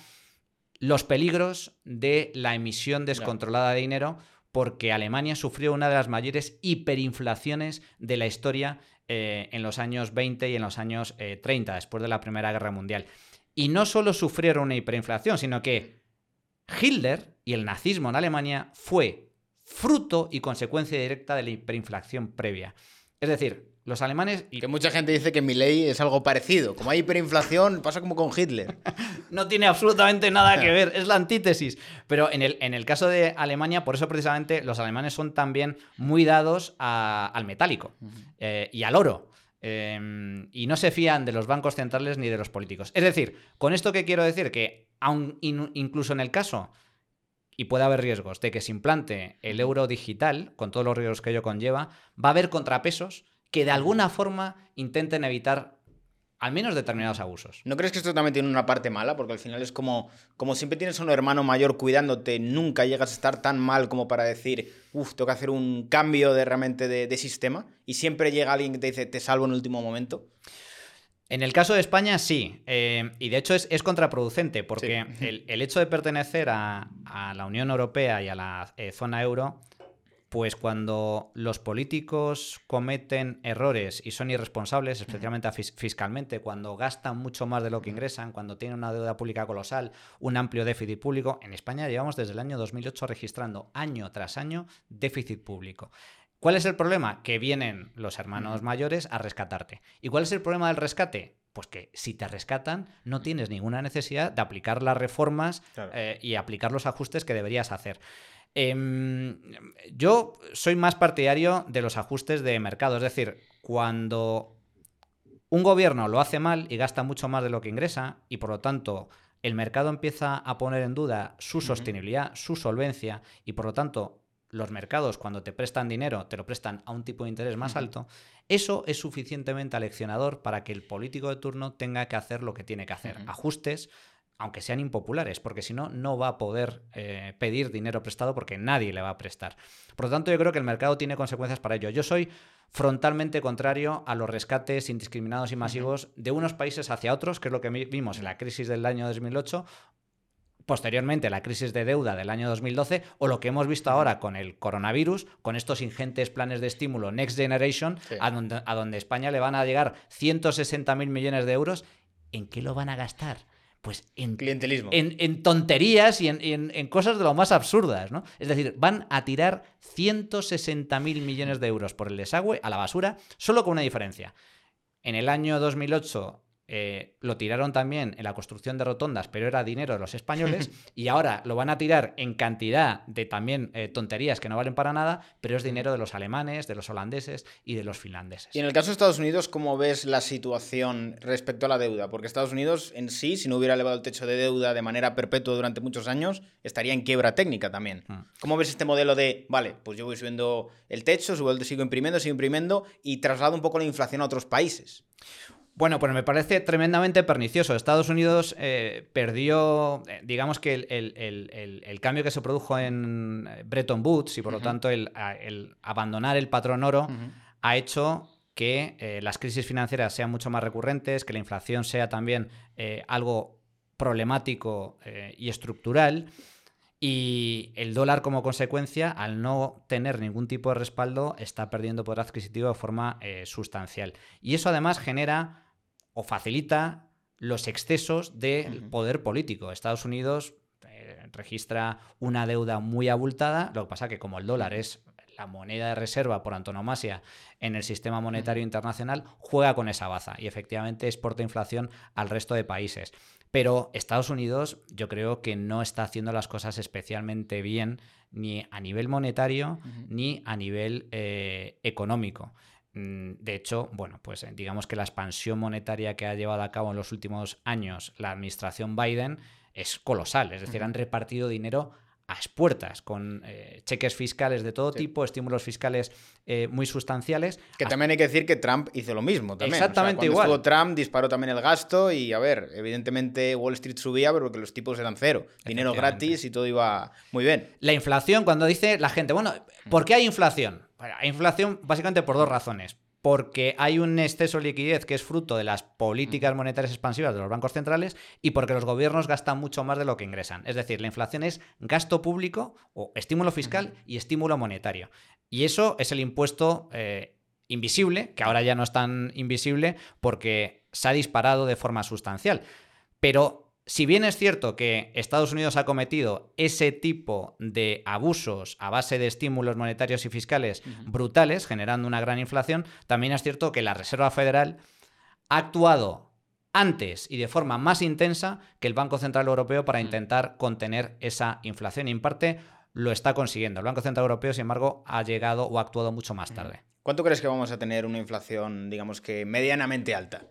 los peligros de la emisión descontrolada de dinero, porque Alemania sufrió una de las mayores hiperinflaciones de la historia eh, en los años 20 y en los años 30, eh, después de la Primera Guerra Mundial. Y no solo sufrieron una hiperinflación, sino que Hitler y el nazismo en Alemania fue fruto y consecuencia directa de la hiperinflación previa. Es decir, los alemanes... Y... Que mucha gente dice que mi ley es algo parecido. Como hay hiperinflación, pasa como con Hitler. no tiene absolutamente nada que ver, es la antítesis. Pero en el, en el caso de Alemania, por eso precisamente los alemanes son también muy dados al metálico eh, y al oro. Em, y no se fían de los bancos centrales ni de los políticos. Es decir, con esto que quiero decir que aun, incluso en el caso y puede haber riesgos de que se implante el euro digital, con todos los riesgos que ello conlleva, va a haber contrapesos que de alguna forma intenten evitar al menos determinados abusos. ¿No crees que esto también tiene una parte mala? Porque al final es como, como siempre tienes a un hermano mayor cuidándote, nunca llegas a estar tan mal como para decir, uff, tengo que hacer un cambio de realmente de, sistema, y siempre llega alguien que te dice, te salvo en el último momento. En el caso de España, sí. Eh, y de hecho es, contraproducente, porque el, hecho de pertenecer a, la Unión Europea y a la eh, zona euro pues cuando los políticos cometen errores y son irresponsables, especialmente fiscalmente, cuando gastan mucho más de lo que ingresan, cuando tienen una deuda pública colosal, un amplio déficit público, en España llevamos desde el año 2008 registrando año tras año déficit público. ¿Cuál es el problema? Que vienen los hermanos mayores a rescatarte. ¿Y cuál es el problema del rescate? Pues que si te rescatan, no tienes ninguna necesidad de aplicar las reformas eh, y aplicar los ajustes que deberías hacer. Em, yo soy más partidario de los ajustes de mercado, es decir, cuando un gobierno lo hace mal y gasta mucho más de lo que ingresa y por lo tanto el mercado empieza a poner en duda su sostenibilidad, su solvencia y por lo tanto los mercados cuando te prestan dinero te lo prestan a un tipo de interés más alto, eso es suficientemente aleccionador para que el político de turno tenga que hacer lo que tiene que hacer, ajustes aunque sean impopulares, porque si no, no va a poder eh, pedir dinero prestado porque nadie le va a prestar. Por lo tanto, yo creo que el mercado tiene consecuencias para ello. Yo soy frontalmente contrario a los rescates indiscriminados y masivos de unos países hacia otros, que es lo que vimos en la crisis del año 2008 posteriormente la crisis de deuda del año 2012 o lo que hemos visto ahora con el coronavirus, con estos ingentes planes de estímulo Next Generation, a, donde, a, donde, España le van a llegar 160.000 millones de euros, ¿en qué lo van a gastar? Pues en, Clientelismo. en, tonterías y en, cosas de lo más absurdas, ¿no? Es decir, van a tirar 160.000 millones de euros por el desagüe a la basura, solo con una diferencia. En el año 2008 eh, lo tiraron también en la construcción de rotondas, pero era dinero de los españoles, y ahora lo van a tirar en cantidad de también eh, tonterías que no valen para nada, pero es dinero de los alemanes, de los holandeses y de los finlandeses. Y en el caso de Estados Unidos, ¿cómo ves la situación respecto a la deuda? Porque Estados Unidos en sí, si no hubiera elevado el techo de deuda de manera perpetua durante muchos años, estaría en quiebra técnica también. Mm. ¿Cómo ves este modelo de, vale, pues yo voy subiendo el techo, sigo imprimiendo, sigo imprimiendo y traslado un poco la inflación a otros países? Bueno, pues me parece tremendamente pernicioso. Estados Unidos eh, perdió, eh, digamos que el, cambio que se produjo en eh, Bretton Woods y por lo tanto el, abandonar el patrón oro ha hecho que las crisis financieras sean mucho más recurrentes, que la inflación sea también algo problemático y estructural. Y el dólar como consecuencia, al no tener ningún tipo de respaldo, está perdiendo poder adquisitivo de forma sustancial. Y eso además genera o facilita los excesos del poder político. Estados Unidos eh, registra una deuda muy abultada, lo que pasa que como el dólar es la moneda de reserva por antonomasia en el sistema monetario internacional, juega con esa baza y efectivamente exporta inflación al resto de países. Pero Estados Unidos yo creo que no está haciendo las cosas especialmente bien ni a nivel monetario ni a nivel eh, económico. Mm, de hecho, bueno, pues eh, digamos que la expansión monetaria que ha llevado a cabo en los últimos años la administración Biden es colosal. Es decir, han repartido dinero a puertas, con eh, cheques fiscales de todo tipo, estímulos fiscales eh, muy sustanciales. Que también hay que decir que Trump hizo lo mismo. También. Exactamente igual. Estuvo Trump disparó también el gasto y, a ver, evidentemente Wall Street subía, pero porque los tipos eran cero. Dinero gratis y todo iba muy bien. La inflación, cuando dice la gente, bueno, ¿por qué hay inflación? Hay inflación básicamente por dos razones. Porque hay un exceso de liquidez que es fruto de las políticas monetarias expansivas de los bancos centrales y porque los gobiernos gastan mucho más de lo que ingresan. Es decir, la inflación es gasto público o estímulo fiscal y estímulo monetario. Y eso es el impuesto eh, invisible, que ahora ya no es tan invisible porque se ha disparado de forma sustancial. Pero si bien es cierto que Estados Unidos ha cometido ese tipo de abusos a base de estímulos monetarios y fiscales brutales, generando una gran inflación, también es cierto que la Reserva Federal ha actuado antes y de forma más intensa que el Banco Central Europeo para intentar contener esa inflación. Y en parte lo está consiguiendo. El Banco Central Europeo, sin embargo, ha llegado o ha actuado mucho más tarde. ¿Cuánto crees que vamos a tener una inflación, digamos que medianamente alta?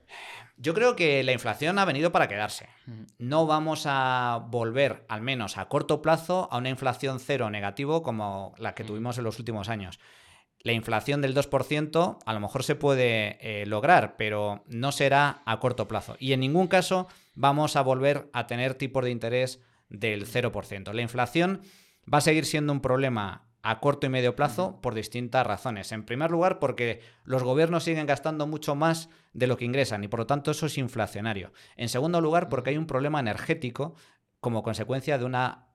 Yo creo que la inflación ha venido para quedarse. No vamos a volver, al menos a corto plazo, a una inflación cero negativo como la que tuvimos en los últimos años. La inflación del 2% a lo mejor se puede eh, lograr, pero no será a corto plazo. Y en ningún caso vamos a volver a tener tipos de interés del 0%. La inflación va a seguir siendo un problema a corto y medio plazo por distintas razones. En primer lugar, porque los gobiernos siguen gastando mucho más de lo que ingresan y por lo tanto eso es inflacionario. En segundo lugar, porque hay un problema energético como consecuencia de una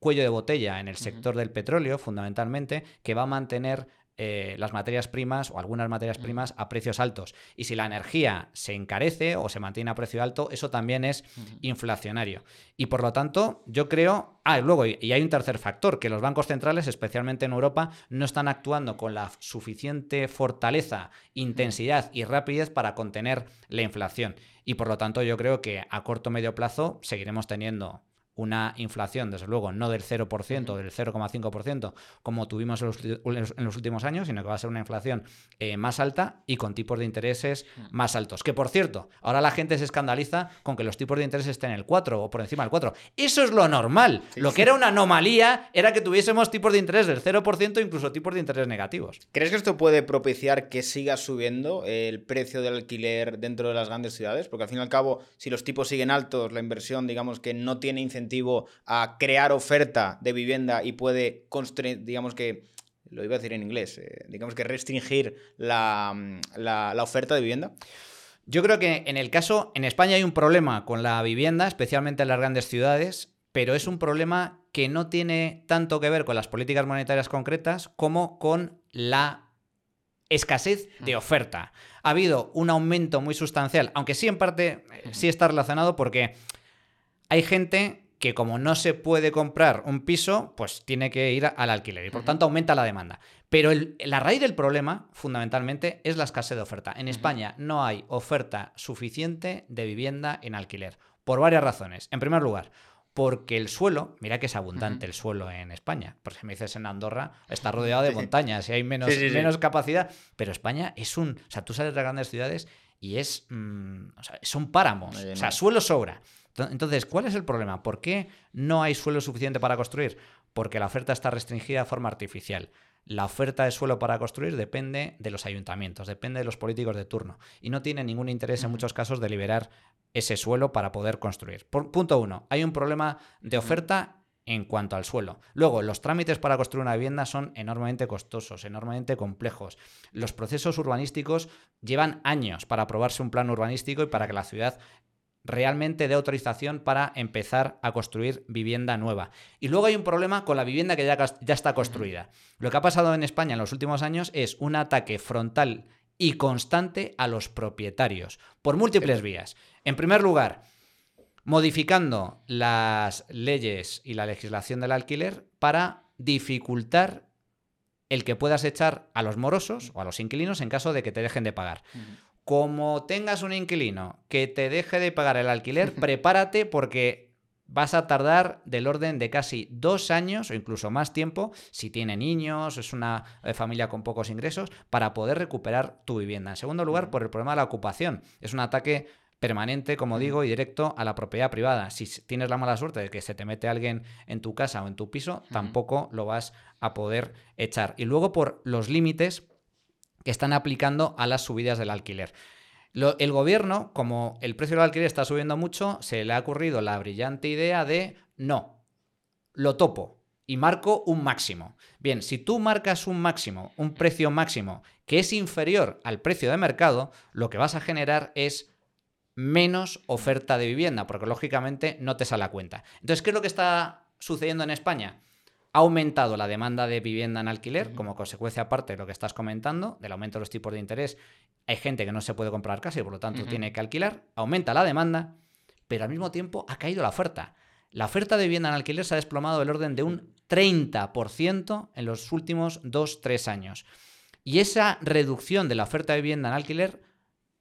cuello de botella en el sector del petróleo, fundamentalmente, que va a mantener eh, las materias primas o algunas materias primas a precios altos. Y si la energía se encarece o se mantiene a precio alto, eso también es inflacionario. Y por lo tanto, yo creo... Ah, luego, y hay un tercer factor, que los bancos centrales, especialmente en Europa, no están actuando con la suficiente fortaleza, intensidad y rapidez para contener la inflación. Y por lo tanto, yo creo que a corto o medio plazo seguiremos teniendo una inflación, desde luego, no del 0%, del 0,5%, como tuvimos en los, últimos años, sino que va a ser una inflación eh, más alta y con tipos de intereses más altos. Que, por cierto, ahora la gente se escandaliza con que los tipos de interés estén en el 4 o por encima del 4. Eso es lo normal. Lo que era una anomalía era que tuviésemos tipos de interés del 0%, incluso tipos de interés negativos. ¿Crees que esto puede propiciar que siga subiendo el precio del alquiler dentro de las grandes ciudades? Porque al fin y al cabo, si los tipos siguen altos, la inversión, digamos que no tiene incentivo a crear oferta de vivienda y puede digamos que, lo iba a decir en inglés, eh, digamos que restringir la, la, la oferta de vivienda? Yo creo que en el caso, en España hay un problema con la vivienda, especialmente en las grandes ciudades, pero es un problema que no tiene tanto que ver con las políticas monetarias concretas como con la escasez de oferta. Ha habido un aumento muy sustancial, aunque sí en parte eh, sí está relacionado porque hay gente que como no se puede comprar un piso, pues tiene que ir al alquiler y por tanto aumenta la demanda. Pero la raíz del problema, fundamentalmente, es la escasez de oferta. En España no hay oferta suficiente de vivienda en alquiler, por varias razones. En primer lugar, porque el suelo, mira que es abundante el suelo en España, porque me dices en Andorra está rodeado de montañas y hay menos, menos capacidad, pero España es un, o sea, tú sales de grandes ciudades y es, mm, o sea, son páramos, o sea, suelo sobra. Entonces, ¿cuál es el problema? ¿Por qué no hay suelo suficiente para construir? Porque la oferta está restringida de forma artificial. La oferta de suelo para construir depende de los ayuntamientos, depende de los políticos de turno y no tiene ningún interés en muchos casos de liberar ese suelo para poder construir. punto uno, hay un problema de oferta en cuanto al suelo. Luego, los trámites para construir una vivienda son enormemente costosos, enormemente complejos. Los procesos urbanísticos llevan años para aprobarse un plan urbanístico y para que la ciudad realmente de autorización para empezar a construir vivienda nueva. Y luego hay un problema con la vivienda que ya, ya está construida. Lo que ha pasado en España en los últimos años es un ataque frontal y constante a los propietarios por múltiples vías. En primer lugar, modificando las leyes y la legislación del alquiler para dificultar el que puedas echar a los morosos o a los inquilinos en caso de que te dejen de pagar como tengas un inquilino que te deje de pagar el alquiler, prepárate porque vas a tardar del orden de casi dos años o incluso más tiempo, si tiene niños, es una eh, familia con pocos ingresos, para poder recuperar tu vivienda. En segundo lugar, por el problema de la ocupación. Es un ataque permanente, como digo, y directo a la propiedad privada. Si tienes la mala suerte de que se te mete alguien en tu casa o en tu piso, tampoco lo vas a poder echar. Y luego por los límites que están aplicando a las subidas del alquiler. el gobierno, como el precio del alquiler está subiendo mucho, se le ha ocurrido la brillante idea de no, lo topo y marco un máximo. Bien, si tú marcas un máximo, un precio máximo que es inferior al precio de mercado, lo que vas a generar es menos oferta de vivienda, porque lógicamente no te sale a cuenta. Entonces, ¿qué es lo que está sucediendo en España? Ha aumentado la demanda de vivienda en alquiler como consecuencia aparte de lo que estás comentando, del aumento de los tipos de interés. Hay gente que no se puede comprar casa y por lo tanto tiene que alquilar. Aumenta la demanda, pero al mismo tiempo ha caído la oferta. La oferta de vivienda en alquiler se ha desplomado del orden de un 30% en los últimos 2-3 años. Y esa reducción de la oferta de vivienda en alquiler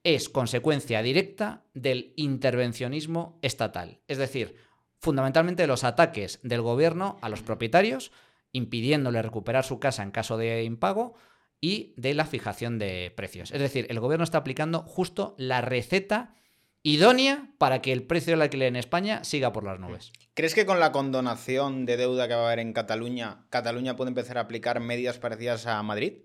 es consecuencia directa del intervencionismo estatal. Es decir, fundamentalmente los ataques del gobierno a los propietarios, impidiéndole recuperar su casa en caso de impago y de la fijación de precios. Es decir, el gobierno está aplicando justo la receta idónea para que el precio del alquiler en España siga por las nubes. ¿Crees que con la condonación de deuda que va a haber en Cataluña, Cataluña puede empezar a aplicar medidas parecidas a Madrid?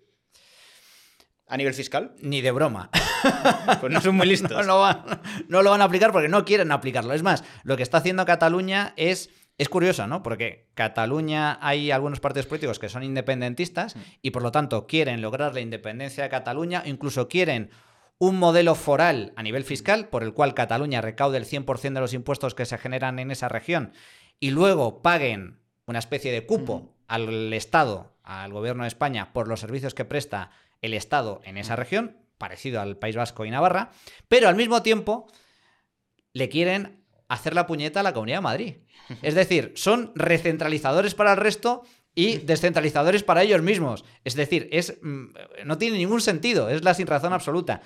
¿A nivel fiscal? Ni de broma. Pues no son muy listos. no, lo van, no, lo van, a aplicar porque no quieren aplicarlo. Es más, lo que está haciendo Cataluña es. Es curioso, ¿no? Porque Cataluña hay algunos partidos políticos que son independentistas y por lo tanto quieren lograr la independencia de Cataluña, incluso quieren un modelo foral a nivel fiscal por el cual Cataluña recaude el 100% de los impuestos que se generan en esa región y luego paguen una especie de cupo al Estado, al gobierno de España, por los servicios que presta el Estado en esa región, parecido al País Vasco y Navarra, pero al mismo tiempo le quieren hacer la puñeta a la Comunidad de Madrid. Es decir, son recentralizadores para el resto y descentralizadores para ellos mismos. Es decir, es, mm, no tiene ningún sentido, es la sin razón absoluta.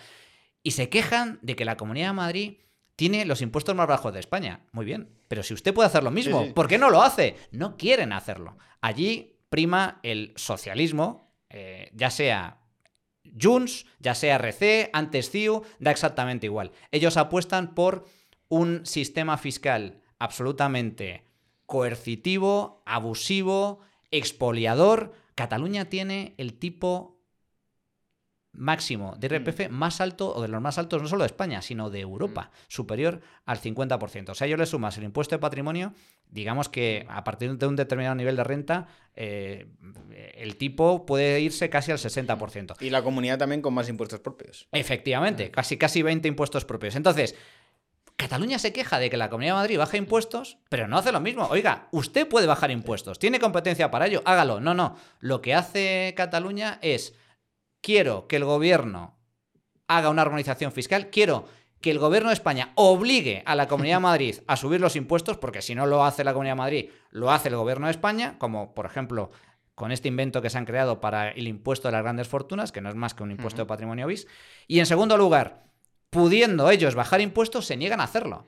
Y se quejan de que la Comunidad de Madrid tiene los impuestos más bajos de España. Muy bien, pero si usted puede hacer lo mismo, ¿por qué no lo hace? No quieren hacerlo. Allí prima el socialismo, eh, ya sea Junts, ya sea RC, antes CIU, da exactamente igual. Ellos apuestan por un sistema fiscal absolutamente coercitivo, abusivo, expoliador. Cataluña tiene el tipo máximo de IRPF mm. más alto o de los más altos no solo de España, sino de Europa, mm. superior al 50%. O sea, yo le sumas el impuesto de patrimonio, digamos que a partir de un determinado nivel de renta, eh, el tipo puede irse casi al 60%. Y la comunidad también con más impuestos propios. Efectivamente, casi, casi 20 impuestos propios. Entonces, Cataluña se queja de que la Comunidad de Madrid baja impuestos, pero no hace lo mismo. Oiga, usted puede bajar impuestos, tiene competencia para ello, hágalo. No, no. Lo que hace Cataluña es quiero que el gobierno haga una armonización fiscal, quiero que el gobierno de España obligue a la Comunidad de Madrid a subir los impuestos, porque si no lo hace la Comunidad de Madrid, lo hace el gobierno de España, como por ejemplo con este invento que se han creado para el impuesto de las grandes fortunas, que no es más que un impuesto de patrimonio bis. Y en segundo lugar, pudiendo ellos bajar impuestos, se niegan a hacerlo.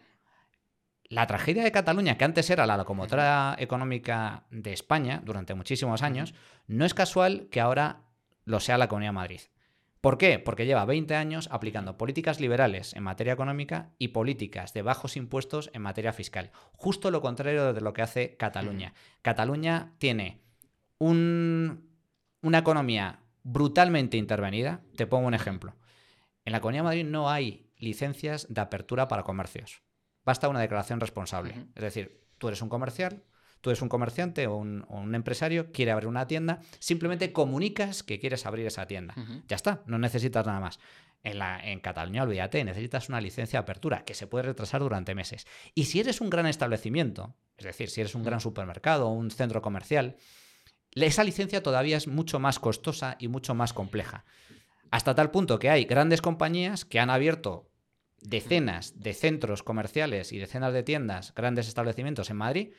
La tragedia de Cataluña, que antes era la locomotora económica de España durante muchísimos años, no es casual que ahora lo sea la Comunidad de Madrid. ¿Por qué? Porque lleva 20 años aplicando políticas liberales en materia económica y políticas de bajos impuestos en materia fiscal. Justo lo contrario de lo que hace Cataluña. Cataluña tiene una economía brutalmente intervenida. Te pongo un ejemplo. En la Comunidad de Madrid no hay licencias de apertura para comercios. Basta una declaración responsable. Es decir, tú eres un comercial, tú eres un comerciante o un, empresario, quiere abrir una tienda, simplemente comunicas que quieres abrir esa tienda. Ya está, no necesitas nada más. En, la, en Cataluña, olvídate, necesitas una licencia de apertura que se puede retrasar durante meses. Y si eres un gran establecimiento, es decir, si eres un gran supermercado o un centro comercial, esa licencia todavía es mucho más costosa y mucho más compleja. Hasta tal punto que hay grandes compañías que han abierto decenas de centros comerciales y decenas de tiendas, grandes establecimientos en Madrid,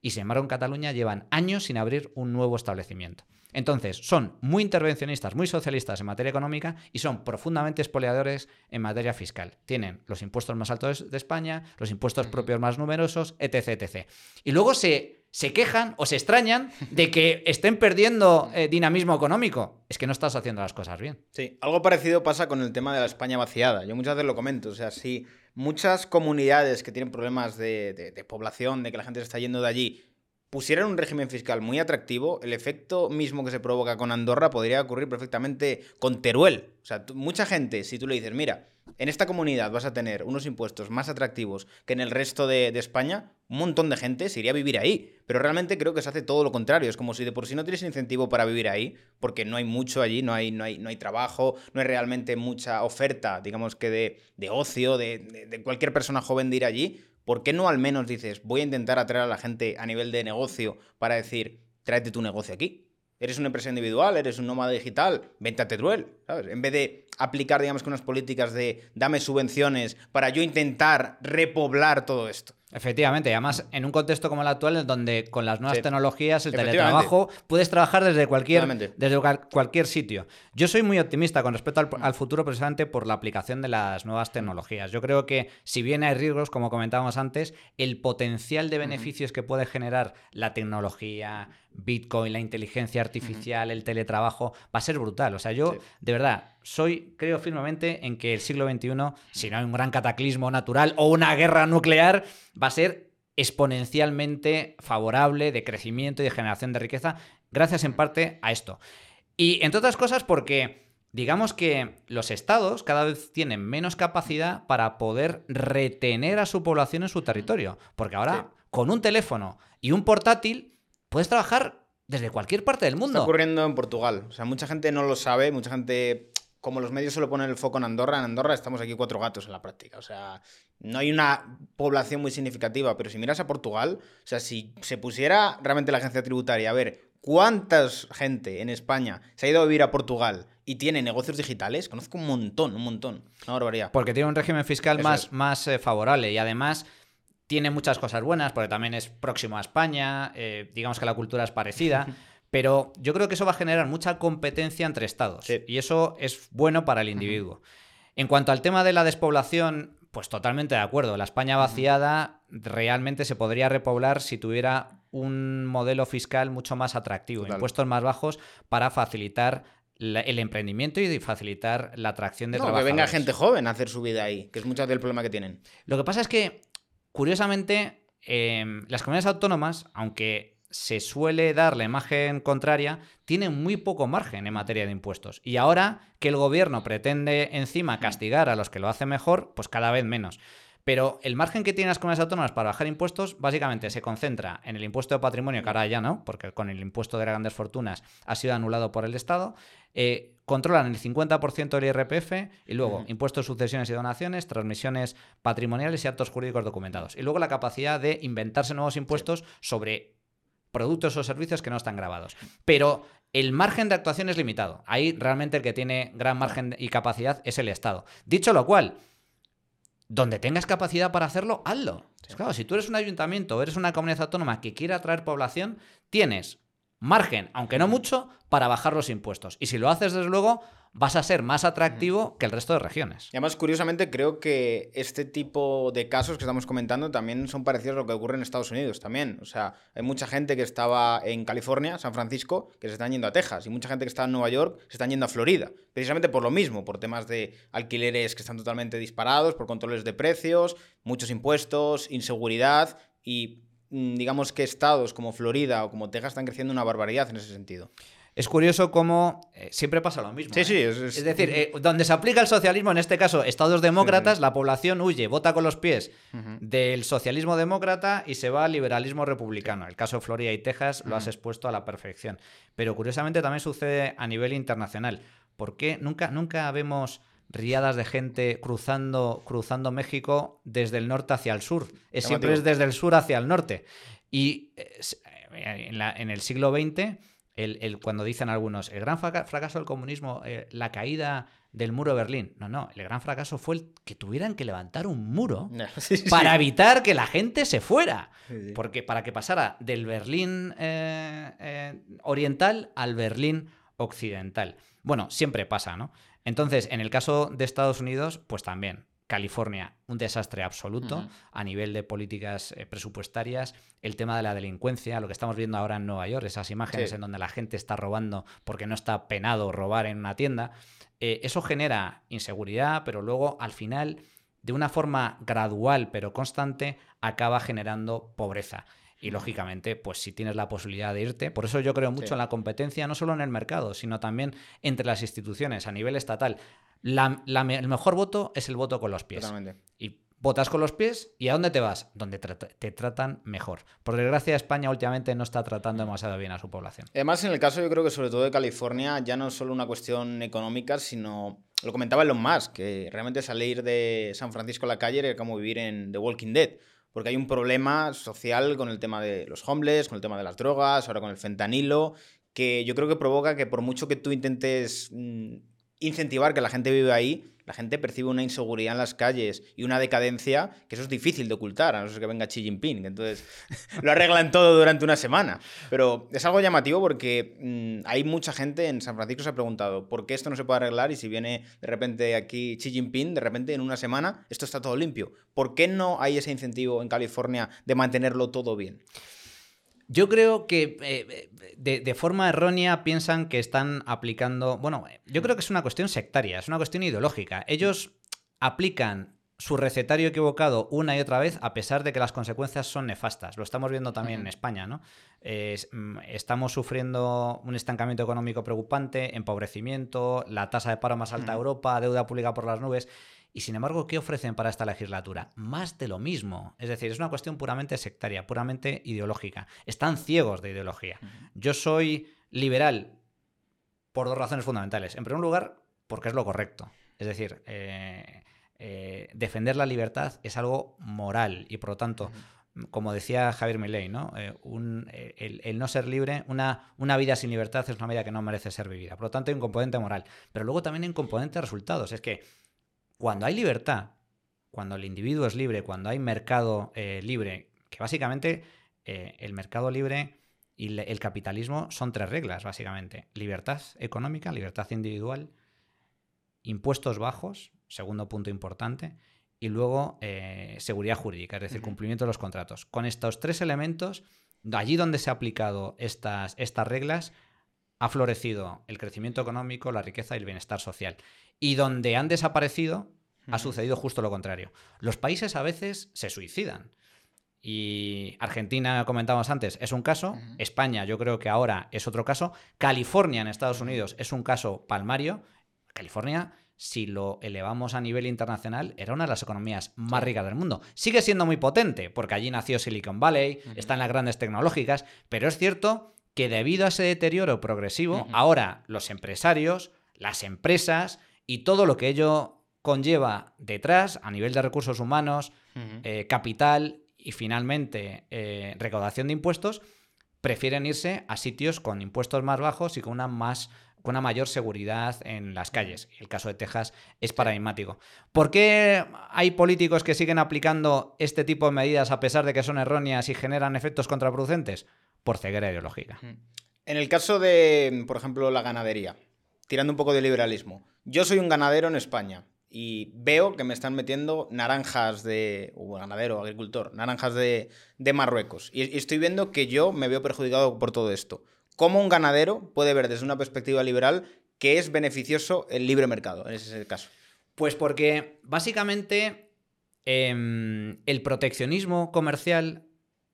y sin embargo en Cataluña llevan años sin abrir un nuevo establecimiento. Entonces, son muy intervencionistas, muy socialistas en materia económica y son profundamente espoleadores en materia fiscal. Tienen los impuestos más altos de España, los impuestos propios más numerosos, etc. etc. Y luego se se quejan o se extrañan de que estén perdiendo eh, dinamismo económico. Es que no estás haciendo las cosas bien. Sí, algo parecido pasa con el tema de la España vaciada. Yo muchas veces lo comento. O sea, si muchas comunidades que tienen problemas de, de población, de que la gente se está yendo de allí, pusieran un régimen fiscal muy atractivo, el efecto mismo que se provoca con Andorra podría ocurrir perfectamente con Teruel. O sea, mucha gente, si tú le dices, mira, en esta comunidad vas a tener unos impuestos más atractivos que en el resto de, España, un montón de gente se iría a vivir ahí. Pero realmente creo que se hace todo lo contrario. Es como si de por sí no tienes incentivo para vivir ahí, porque no hay mucho allí, no hay, no hay, no hay trabajo, no hay realmente mucha oferta, digamos que de, de ocio, de, de cualquier persona joven de ir allí. ¿Por qué no al menos dices, voy a intentar atraer a la gente a nivel de negocio para decir, tráete tu negocio aquí? Eres una empresa individual, eres un nómada digital, vente a Teruel, ¿sabes? En vez de aplicar, digamos, que unas políticas de dame subvenciones para yo intentar repoblar todo esto. Efectivamente, y además en un contexto como el actual, en donde con las nuevas tecnologías, el teletrabajo, puedes trabajar desde cualquier, desde cualquier sitio. Yo soy muy optimista con respecto al, al, futuro precisamente por la aplicación de las nuevas tecnologías. Yo creo que si bien hay riesgos, como comentábamos antes, el potencial de beneficios que puede generar la tecnología, Bitcoin, la inteligencia artificial, el teletrabajo, va a ser brutal. O sea, yo de verdad soy, creo firmemente en que el siglo XXI, si no hay un gran cataclismo natural o una guerra nuclear, va a ser exponencialmente favorable de crecimiento y de generación de riqueza, gracias en parte a esto. Y entre otras cosas porque digamos que los estados cada vez tienen menos capacidad para poder retener a su población en su territorio, porque ahora con un teléfono y un portátil puedes trabajar desde cualquier parte del mundo. Está ocurriendo en Portugal. O sea, mucha gente no lo sabe, mucha gente, como los medios solo ponen el foco en Andorra, en Andorra estamos aquí cuatro gatos en la práctica. O sea, no hay una población muy significativa, pero si miras a Portugal, o sea, si se pusiera realmente la agencia tributaria a ver cuánta gente en España se ha ido a vivir a Portugal y tiene negocios digitales, conozco un montón, un montón, una barbaridad. Porque tiene un régimen fiscal más, más eh, favorable y además tiene muchas cosas buenas, porque también es próximo a España, eh, digamos que la cultura es parecida, pero yo creo que eso va a generar mucha competencia entre estados y eso es bueno para el individuo. En cuanto al tema de la despoblación, Pues totalmente de acuerdo. La España vaciada realmente se podría repoblar si tuviera un modelo fiscal mucho más atractivo, impuestos más bajos para facilitar el emprendimiento y facilitar la atracción de no, Que venga gente joven a hacer su vida ahí, que es mucho del problema que tienen. Lo que pasa es que, curiosamente, em, las comunidades autónomas, aunque se suele dar la imagen contraria, tienen muy poco margen en materia de impuestos. Y ahora que el gobierno pretende encima castigar a los que lo hacen mejor, pues cada vez menos. Pero el margen que tienen las comunidades autónomas para bajar impuestos básicamente se concentra en el impuesto de patrimonio, que ahora ya no, porque con el impuesto de grandes fortunas ha sido anulado por el Estado. Eh, controlan el 50% del IRPF y luego impuestos, sucesiones y donaciones, transmisiones patrimoniales y actos jurídicos documentados. Y luego la capacidad de inventarse nuevos impuestos sobre productos o servicios que no están grabados. Pero el margen de actuación es limitado. Ahí realmente el que tiene gran margen y capacidad es el Estado. Dicho lo cual, donde tengas capacidad para hacerlo, hazlo. Claro, si tú eres un ayuntamiento o eres una comunidad autónoma que quiere atraer población, tienes margen, aunque no mucho, para bajar los impuestos. Y si lo haces, desde luego, vas a ser más atractivo que el resto de regiones. Y además, curiosamente, creo que este tipo de casos que estamos comentando también son parecidos a lo que ocurre en Estados Unidos también. O sea, hay mucha gente que estaba en California, San Francisco, que se están yendo a Texas, y mucha gente que está en Nueva York se están yendo a Florida, precisamente por lo mismo, por temas de alquileres que están totalmente disparados, por controles de precios, muchos impuestos, inseguridad y digamos que estados como Florida o como Texas están creciendo una barbaridad en ese sentido. Es curioso cómo eh, siempre pasa lo mismo. Sí, sí. ¿eh? Es, decir, eh, donde se aplica el socialismo, en este caso estados demócratas, la población huye, vota con los pies del socialismo demócrata y se va al liberalismo republicano. El caso de Florida y Texas lo has expuesto a la perfección. Pero curiosamente también sucede a nivel internacional. ¿Por qué nunca, nunca vemos riadas de gente cruzando, cruzando México desde el norte hacia el sur? Es, siempre es desde el sur hacia el norte. Y en, en el siglo XX el, cuando dicen algunos, el gran fracaso del comunismo, eh, la caída del muro de Berlín. No, no, el gran fracaso fue el que tuvieran que levantar un muro para evitar que la gente se fuera. Porque para que pasara del Berlín eh, eh, oriental al Berlín occidental. Bueno, siempre pasa, ¿no? Entonces, en el caso de Estados Unidos, pues también. California, un desastre absoluto a nivel de políticas eh, presupuestarias, el tema de la delincuencia, lo que estamos viendo ahora en Nueva York, esas imágenes en donde la gente está robando porque no está penado robar en una tienda, eh, eso genera inseguridad, pero luego al final, de una forma gradual pero constante, acaba generando pobreza. Y lógicamente, pues si tienes la posibilidad de irte, por eso yo creo mucho en la competencia, no solo en el mercado, sino también entre las instituciones a nivel estatal el mejor voto es el voto con los pies. Y votas con los pies y ¿a dónde te vas? Donde te tratan mejor. Por desgracia, España últimamente no está tratando demasiado bien a su población. Además, en el caso yo creo que sobre todo de California ya no es solo una cuestión económica, sino, lo comentaba Elon Musk, que realmente salir de San Francisco a la calle era como vivir en The Walking Dead. Porque hay un problema social con el tema de los homeless, con el tema de las drogas, ahora con el fentanilo, que yo creo que provoca que por mucho que tú intentes mm, incentivar que la gente vive ahí, la gente percibe una inseguridad en las calles y una decadencia que eso es difícil de ocultar, a no ser que venga Xi Jinping, que entonces lo arreglan todo durante una semana. Pero es algo llamativo porque mm, hay mucha gente en San Francisco se ha preguntado por qué esto no se puede arreglar y si viene de repente aquí Xi Jinping, de repente en una semana esto está todo limpio. ¿Por qué no hay ese incentivo en California de mantenerlo todo bien? Yo creo que eh, de, forma errónea piensan que están aplicando. Bueno, yo creo que es una cuestión sectaria, es una cuestión ideológica. Ellos aplican su recetario equivocado una y otra vez, a pesar de que las consecuencias son nefastas. Lo estamos viendo también en España, ¿no? Mm, estamos sufriendo un estancamiento económico preocupante, empobrecimiento, la tasa de paro más alta de Europa, deuda pública por las nubes. Y sin embargo, ¿qué ofrecen para esta legislatura? Más de lo mismo. Es decir, es una cuestión puramente sectaria, puramente ideológica. Están ciegos de ideología. Yo soy liberal por dos razones fundamentales. En primer lugar, porque es lo correcto. Es decir, eh, eh, defender la libertad es algo moral y por lo tanto, como decía Javier Milei, ¿no? Eh, el, el, no ser libre, una, una vida sin libertad es una vida que no merece ser vivida. Por lo tanto, hay un componente moral. Pero luego también hay un componente de resultados. Es que cuando hay libertad, cuando el individuo es libre, cuando hay mercado eh, libre, que básicamente eh, el mercado libre y el capitalismo son tres reglas, básicamente. Libertad económica, libertad individual, impuestos bajos, segundo punto importante, y luego eh, seguridad jurídica, es decir, cumplimiento de los contratos. Con estos tres elementos, allí donde se han aplicado estas, estas reglas, ha florecido el crecimiento económico, la riqueza y el bienestar social. Y donde han desaparecido, ha sucedido justo lo contrario. Los países a veces se suicidan. Y Argentina, comentábamos antes, es un caso. España, yo creo que ahora es otro caso. California, en Estados Unidos, es un caso palmario. California, si lo elevamos a nivel internacional, era una de las economías más ricas del mundo. Sigue siendo muy potente, porque allí nació Silicon Valley, están las grandes tecnológicas, pero es cierto que debido a ese deterioro progresivo, ahora los empresarios, las empresas y todo lo que ello conlleva detrás a nivel de recursos humanos, eh, capital y finalmente eh, recaudación de impuestos, prefieren irse a sitios con impuestos más bajos y con una más con una mayor seguridad en las calles. El caso de Texas es paradigmático. ¿Por qué hay políticos que siguen aplicando este tipo de medidas a pesar de que son erróneas y generan efectos contraproducentes? Por ceguera ideológica. En el caso de, por ejemplo, la ganadería, tirando un poco de liberalismo, yo soy un ganadero en España y veo que me están metiendo naranjas de, o ganadero, agricultor, naranjas de, Marruecos. Y, estoy viendo que yo me veo perjudicado por todo esto. ¿Cómo un ganadero puede ver desde una perspectiva liberal que es beneficioso el libre mercado, en ese caso? Pues porque básicamente em, el proteccionismo comercial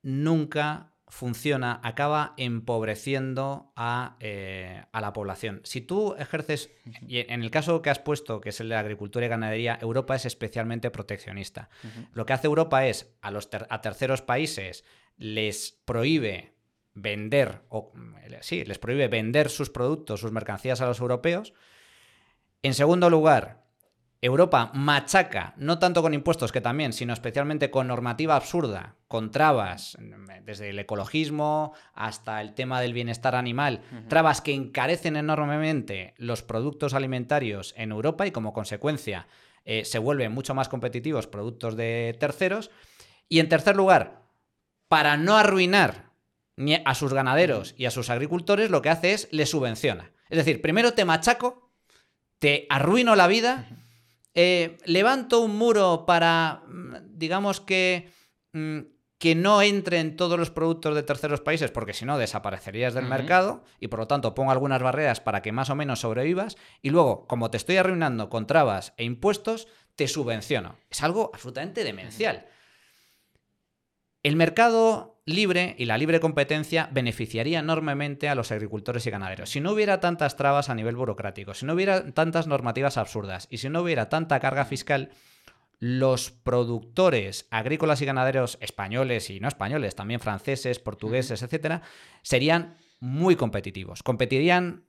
nunca funciona, acaba empobreciendo eh, a, la población. Si tú ejerces, y en el caso que has puesto, que es el de agricultura y ganadería, Europa es especialmente proteccionista. Lo que hace Europa es a, los a terceros países les prohíbe vender, o sí, les prohíbe vender sus productos, sus mercancías a los europeos. En segundo lugar, Europa machaca, no tanto con impuestos que también, sino especialmente con normativa absurda, con trabas, desde el ecologismo hasta el tema del bienestar animal, trabas que encarecen enormemente los productos alimentarios en Europa y como consecuencia eh, se vuelven mucho más competitivos productos de terceros. Y en tercer lugar, para no arruinar ni a sus ganaderos y a sus agricultores, lo que hace es les subvenciona. Es decir, primero te machaco, te arruino la vida eh, levanto un muro para, mm, digamos que, mm, que no entren todos los productos de terceros países, porque si no desaparecerías del mercado y por lo tanto pongo algunas barreras para que más o menos sobrevivas y luego, como te estoy arruinando con trabas e impuestos, te subvenciono. Es algo absolutamente demencial. El mercado libre y la libre competencia beneficiaría enormemente a los agricultores y ganaderos. Si no hubiera tantas trabas a nivel burocrático, si no hubiera tantas normativas absurdas y si no hubiera tanta carga fiscal, los productores agrícolas y ganaderos españoles y no españoles, también franceses, portugueses, etcétera, serían muy competitivos. Competirían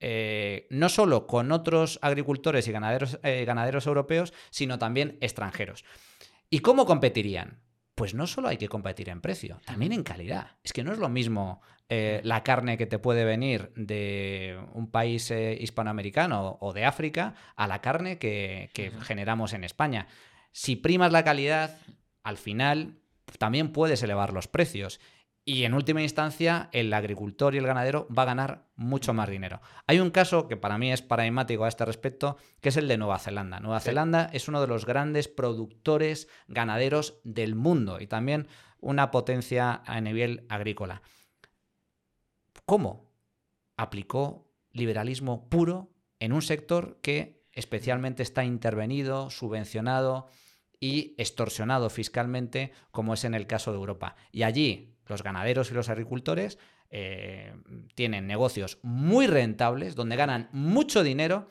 eh, no solo con otros agricultores y ganaderos, eh, ganaderos europeos, sino también extranjeros. ¿Y cómo competirían? Pues no solo hay que competir en precio, también en calidad. Es que no es lo mismo eh, la carne que te puede venir de un país eh, hispanoamericano o de África a la carne que, generamos en España. Si primas la calidad, al final también puedes elevar los precios. Y en última instancia, el agricultor y el ganadero va a ganar mucho más dinero. Hay un caso que para mí es paradigmático a este respecto, que es el de Nueva Zelanda. Nueva Zelanda es uno de los grandes productores ganaderos del mundo y también una potencia a nivel agrícola. ¿Cómo? Aplicó liberalismo puro en un sector que especialmente está intervenido, subvencionado y extorsionado fiscalmente, como es en el caso de Europa. Y allí los ganaderos y los agricultores eh, tienen negocios muy rentables, donde ganan mucho dinero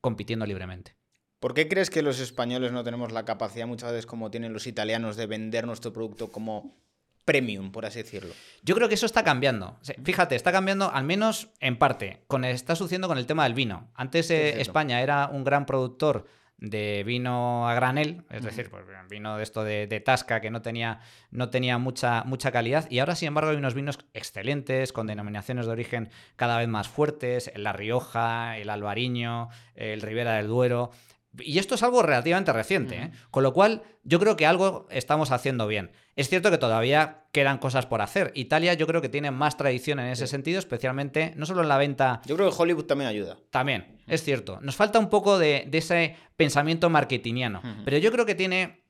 compitiendo libremente. ¿Por qué crees que los españoles no tenemos la capacidad muchas veces como tienen los italianos de vender nuestro producto como premium, por así decirlo? Yo creo que eso está cambiando. Fíjate, está cambiando al menos en parte. Con, está sucediendo con el tema del vino. Antes eh, España era un gran productor de vino a granel, es decir, pues, vino de esto de, tasca que no tenía, no tenía mucha, mucha calidad. Y ahora, sin embargo, hay unos vinos excelentes, con denominaciones de origen cada vez más fuertes, La Rioja, el Albariño, el Ribera del Duero. Y esto es algo relativamente reciente, ¿eh? con lo cual yo creo que algo estamos haciendo bien. Es cierto que todavía quedan cosas por hacer. Italia yo creo que tiene más tradición en ese sentido, especialmente no solo en la venta... Yo creo que Hollywood también ayuda. También, es cierto. Nos falta un poco de, ese pensamiento marketingiano, pero yo creo que tiene,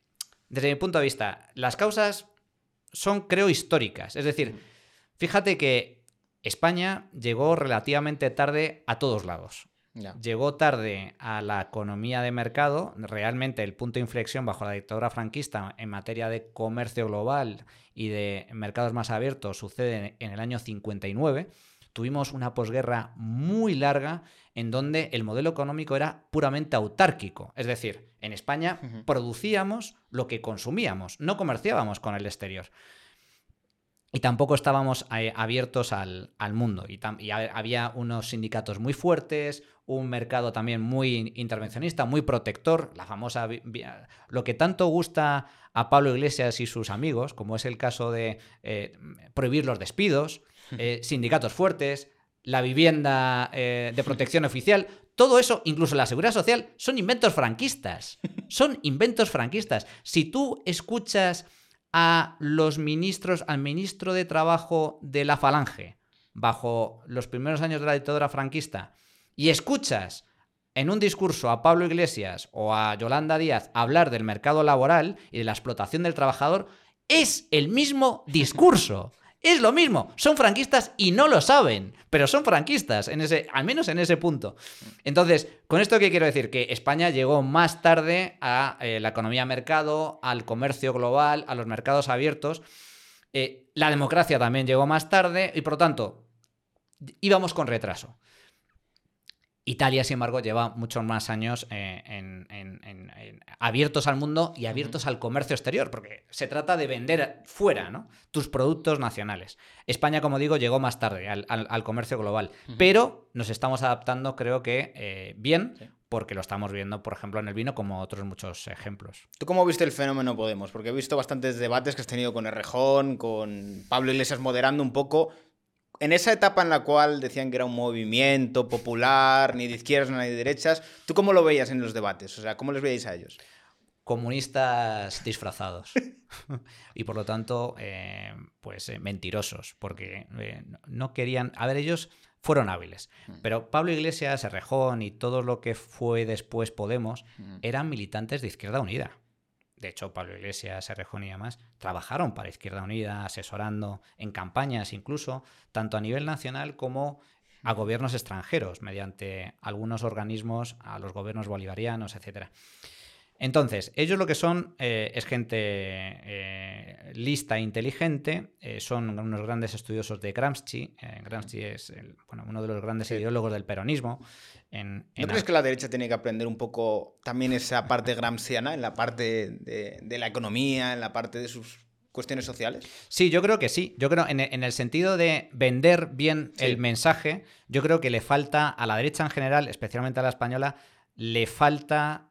desde mi punto de vista, las causas son, creo, históricas. Es decir, fíjate que España llegó relativamente tarde a todos lados. Llegó tarde a la economía de mercado. Realmente el punto de inflexión bajo la dictadura franquista en materia de comercio global y de mercados más abiertos sucede en el año 59. Tuvimos una posguerra muy larga en donde el modelo económico era puramente autárquico. Es decir, en España producíamos lo que consumíamos, no comerciábamos con el exterior. Y tampoco estábamos eh, abiertos al, mundo. Y, y, había unos sindicatos muy fuertes, un mercado también muy intervencionista, muy protector, la famosa... Lo que tanto gusta a Pablo Iglesias y sus amigos, como es el caso de eh, prohibir los despidos, eh, sindicatos fuertes, la vivienda eh, de protección oficial, todo eso, incluso la seguridad social, son inventos franquistas. Son inventos franquistas. Si tú escuchas a los ministros, al ministro de Trabajo de la Falange, bajo los primeros años de la dictadura franquista, y escuchas en un discurso a Pablo Iglesias o a Yolanda Díaz hablar del mercado laboral y de la explotación del trabajador, es el mismo discurso. Es lo mismo, son franquistas y no lo saben, pero son franquistas, en ese, al menos en ese punto. Entonces, con esto qué quiero decir? Que España llegó más tarde a eh, la economía mercado, al comercio global, a los mercados abiertos. Eh, la democracia también llegó más tarde y por lo tanto íbamos con retraso. Italia, sin embargo, lleva muchos más años eh, en, abiertos al mundo y abiertos al comercio exterior, porque se trata de vender fuera ¿no? tus productos nacionales. España, como digo, llegó más tarde al, comercio global, pero nos estamos adaptando, creo que eh, bien, porque lo estamos viendo, por ejemplo, en el vino, como otros muchos ejemplos. ¿Tú cómo viste el fenómeno Podemos? Porque he visto bastantes debates que has tenido con Errejón, con Pablo Iglesias moderando un poco en esa etapa en la cual decían que era un movimiento popular, ni de izquierdas ni de derechas, ¿tú cómo lo veías en los debates? O sea, ¿cómo les veíais a ellos? Comunistas disfrazados. y por lo tanto, eh, pues eh, mentirosos, porque eh, no querían... A ver, ellos fueron hábiles. Mm. Pero Pablo Iglesias, Errejón y todo lo que fue después Podemos mm. eran militantes de Izquierda Unida de hecho Pablo Iglesias, Serrejón y demás, trabajaron para Izquierda Unida, asesorando en campañas incluso, tanto a nivel nacional como a gobiernos extranjeros, mediante algunos organismos, a los gobiernos bolivarianos, etcétera. Entonces, ellos lo que son eh, es gente eh, lista e inteligente, eh, son unos grandes estudiosos de Gramsci. Gramsci es uno de los grandes ideólogos del peronismo. ¿No crees que la derecha tiene que aprender un poco también esa parte gramsciana, en la parte de, la economía, en la parte de sus cuestiones sociales? Sí, yo creo que sí. Yo creo en, en el sentido de vender bien el mensaje, yo creo que le falta a la derecha en general, especialmente a la española, le falta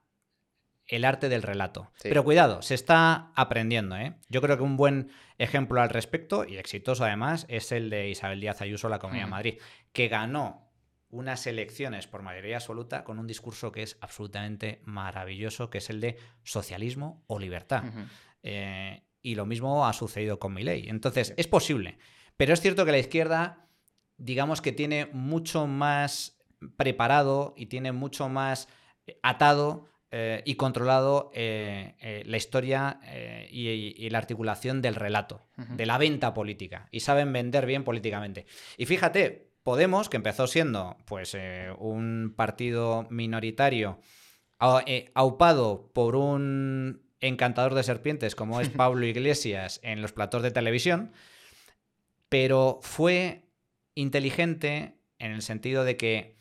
el arte del relato. Pero cuidado, se está aprendiendo. ¿eh? Yo creo que un buen ejemplo al respecto, y exitoso además, es el de Isabel Díaz Ayuso, la Comunidad de mm. Madrid, que ganó unas elecciones por mayoría absoluta con un discurso que es absolutamente maravilloso, que es el de socialismo o libertad. Eh, y lo mismo ha sucedido con Milei. Entonces, es posible. Pero es cierto que la izquierda, digamos que tiene mucho más preparado y tiene mucho más atado eh, y controlado eh, eh, la historia y, la articulación del relato, de la venta política. Y saben vender bien políticamente. Y fíjate, Podemos, que empezó siendo pues, un partido minoritario, aupado por un encantador de serpientes como es Pablo Iglesias en los platos de televisión, pero fue inteligente en el sentido de que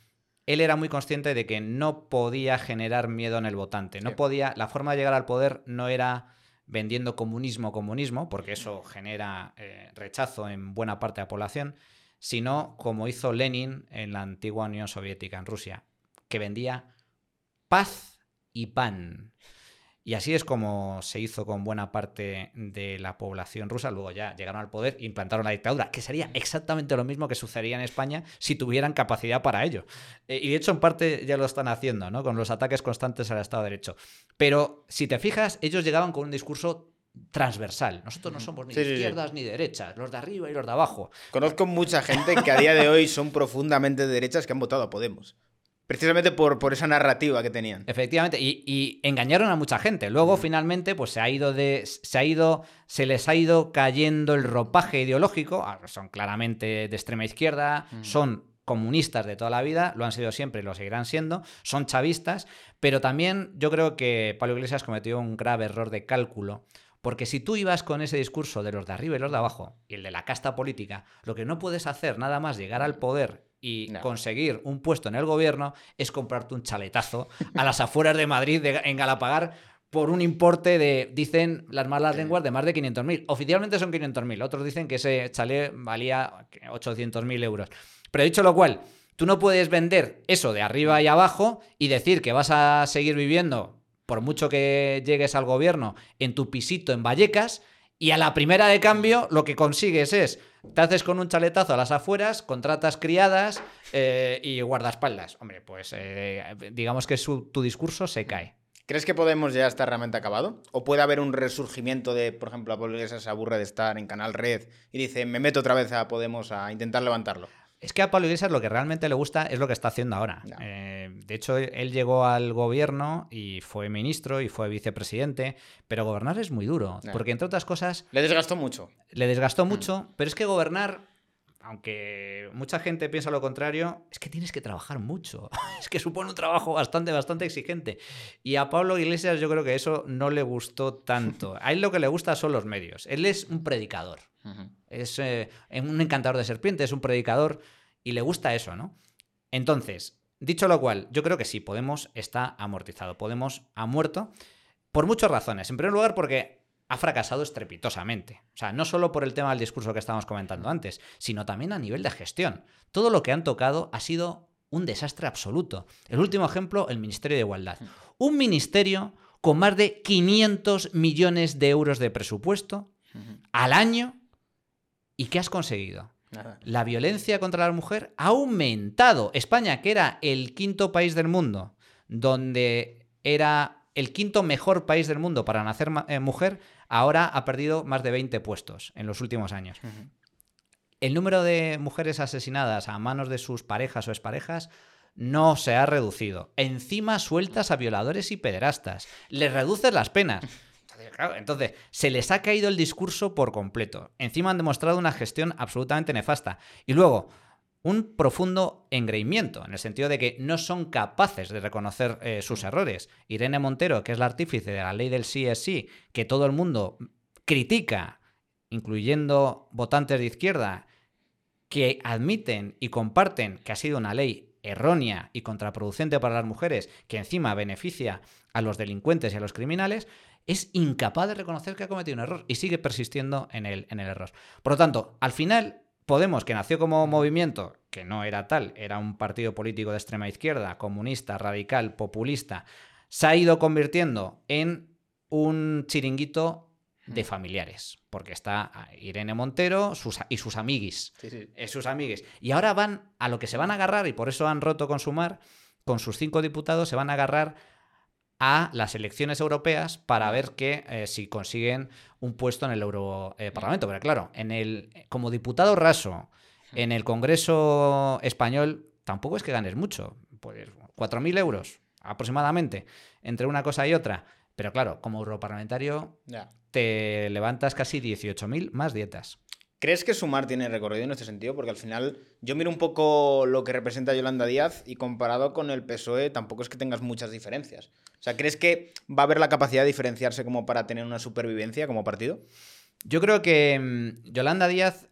él era muy consciente de que no podía generar miedo en el votante. No podía, la forma de llegar al poder no era vendiendo comunismo, comunismo, porque eso genera eh, rechazo en buena parte de la población, sino como hizo Lenin en la antigua Unión Soviética, en Rusia, que vendía paz y pan. Y así es como se hizo con buena parte de la población rusa. Luego ya llegaron al poder e implantaron la dictadura, que sería exactamente lo mismo que sucedería en España si tuvieran capacidad para ello. Eh, y de hecho, en parte ya lo están haciendo, ¿no? Con los ataques constantes al Estado de Derecho. Pero si te fijas, ellos llegaban con un discurso transversal. Nosotros no somos ni de izquierdas ni derechas, los de arriba y los de abajo. Conozco mucha gente que a día de hoy son profundamente de derechas que han votado a Podemos. Precisamente por, por esa narrativa que tenían. Efectivamente, y, engañaron a mucha gente. Luego, finalmente, pues se ha ido de. Se ha ido. Se les ha ido cayendo el ropaje ideológico. Ah, son claramente de extrema izquierda, son comunistas de toda la vida, lo han sido siempre y lo seguirán siendo, son chavistas, pero también yo creo que Pablo Iglesias cometió un grave error de cálculo porque si tú ibas con ese discurso de los de arriba y los de abajo, y el de la casta política, lo que no puedes hacer nada más llegar al poder y conseguir un puesto en el gobierno es comprarte un chaletazo a las afueras de Madrid en Galapagar por un importe de, dicen las malas lenguas, de más de 500.000. Oficialmente son 500.000, otros dicen que ese chalet valía 800.000 euros. Pero dicho lo cual, tú no puedes vender eso de arriba y abajo y decir que vas a seguir viviendo por mucho que llegues al gobierno, en tu pisito en Vallecas, y a la primera de cambio lo que consigues es, te haces con un chaletazo a las afueras, contratas criadas eh, y guardaespaldas. Hombre, pues eh, digamos que tu discurso se cae. ¿Crees que Podemos ya estar realmente acabado? ¿O puede haber un resurgimiento de, por ejemplo, a Pablo se aburre de estar en Canal Red y dice, me meto otra vez a Podemos a intentar levantarlo? Es que a Pablo Iglesias lo que realmente le gusta es lo que está haciendo ahora. Eh, de hecho, él llegó al gobierno y fue ministro y fue vicepresidente, pero gobernar es muy duro, porque entre otras cosas... Le desgastó mucho. Le desgastó mm. mucho, pero es que gobernar, aunque mucha gente piensa lo contrario, es que tienes que trabajar mucho. es que supone un trabajo bastante, bastante exigente. Y a Pablo Iglesias yo creo que eso no le gustó tanto. A él lo que le gusta son los medios. Él es un predicador. Es eh, un encantador de serpientes, es un predicador y le gusta eso, ¿no? Entonces, dicho lo cual, yo creo que sí, Podemos está amortizado. Podemos ha muerto por muchas razones. En primer lugar, porque ha fracasado estrepitosamente. O sea, no solo por el tema del discurso que estábamos comentando antes, sino también a nivel de gestión. Todo lo que han tocado ha sido un desastre absoluto. El último ejemplo, el Ministerio de Igualdad. Un ministerio con más de 500 millones de euros de presupuesto al año ¿Y qué has conseguido? La violencia contra la mujer ha aumentado. España, que era el quinto país del mundo, donde era el quinto mejor país del mundo para nacer eh, mujer, ahora ha perdido más de 20 puestos en los últimos años. El número de mujeres asesinadas a manos de sus parejas o exparejas no se ha reducido. Encima sueltas a violadores y pederastas. Les reduces las penas. entonces, se les ha caído el discurso por completo. Encima han demostrado una gestión absolutamente nefasta. Y luego, un profundo engreimiento, en el sentido de que no son capaces de reconocer eh, sus errores. Irene Montero, que es la artífice de la ley del sí es sí, que todo el mundo critica, incluyendo votantes de izquierda, que admiten y comparten que ha sido una ley errónea y contraproducente para las mujeres, que encima beneficia a los delincuentes y a los criminales, es incapaz de reconocer que ha cometido un error y sigue persistiendo en el, en el error. Por lo tanto, al final, Podemos, que nació como movimiento, que no era tal, era un partido político de extrema izquierda, comunista, radical, populista, se ha ido convirtiendo en un chiringuito de familiares, porque está Irene Montero y sus amiguis. Eh, sus amiguis. Y ahora van a lo que se van a agarrar, y por eso han roto con Sumar, con sus cinco diputados, se van a agarrar a las elecciones europeas para ver que eh, si consiguen un puesto en el Europarlamento. Pero claro, en el, como diputado raso en el Congreso español tampoco es que ganes mucho. Pues 4.000 euros aproximadamente entre una cosa y otra. Pero claro, como europarlamentario te levantas casi 18.000 más dietas. ¿Crees que Sumar tiene recorrido en este sentido? Porque al final yo miro un poco lo que representa Yolanda Díaz y comparado con el PSOE tampoco es que tengas muchas diferencias. O sea, ¿crees que va a haber la capacidad de diferenciarse como para tener una supervivencia como partido? Yo creo que mm, Yolanda Díaz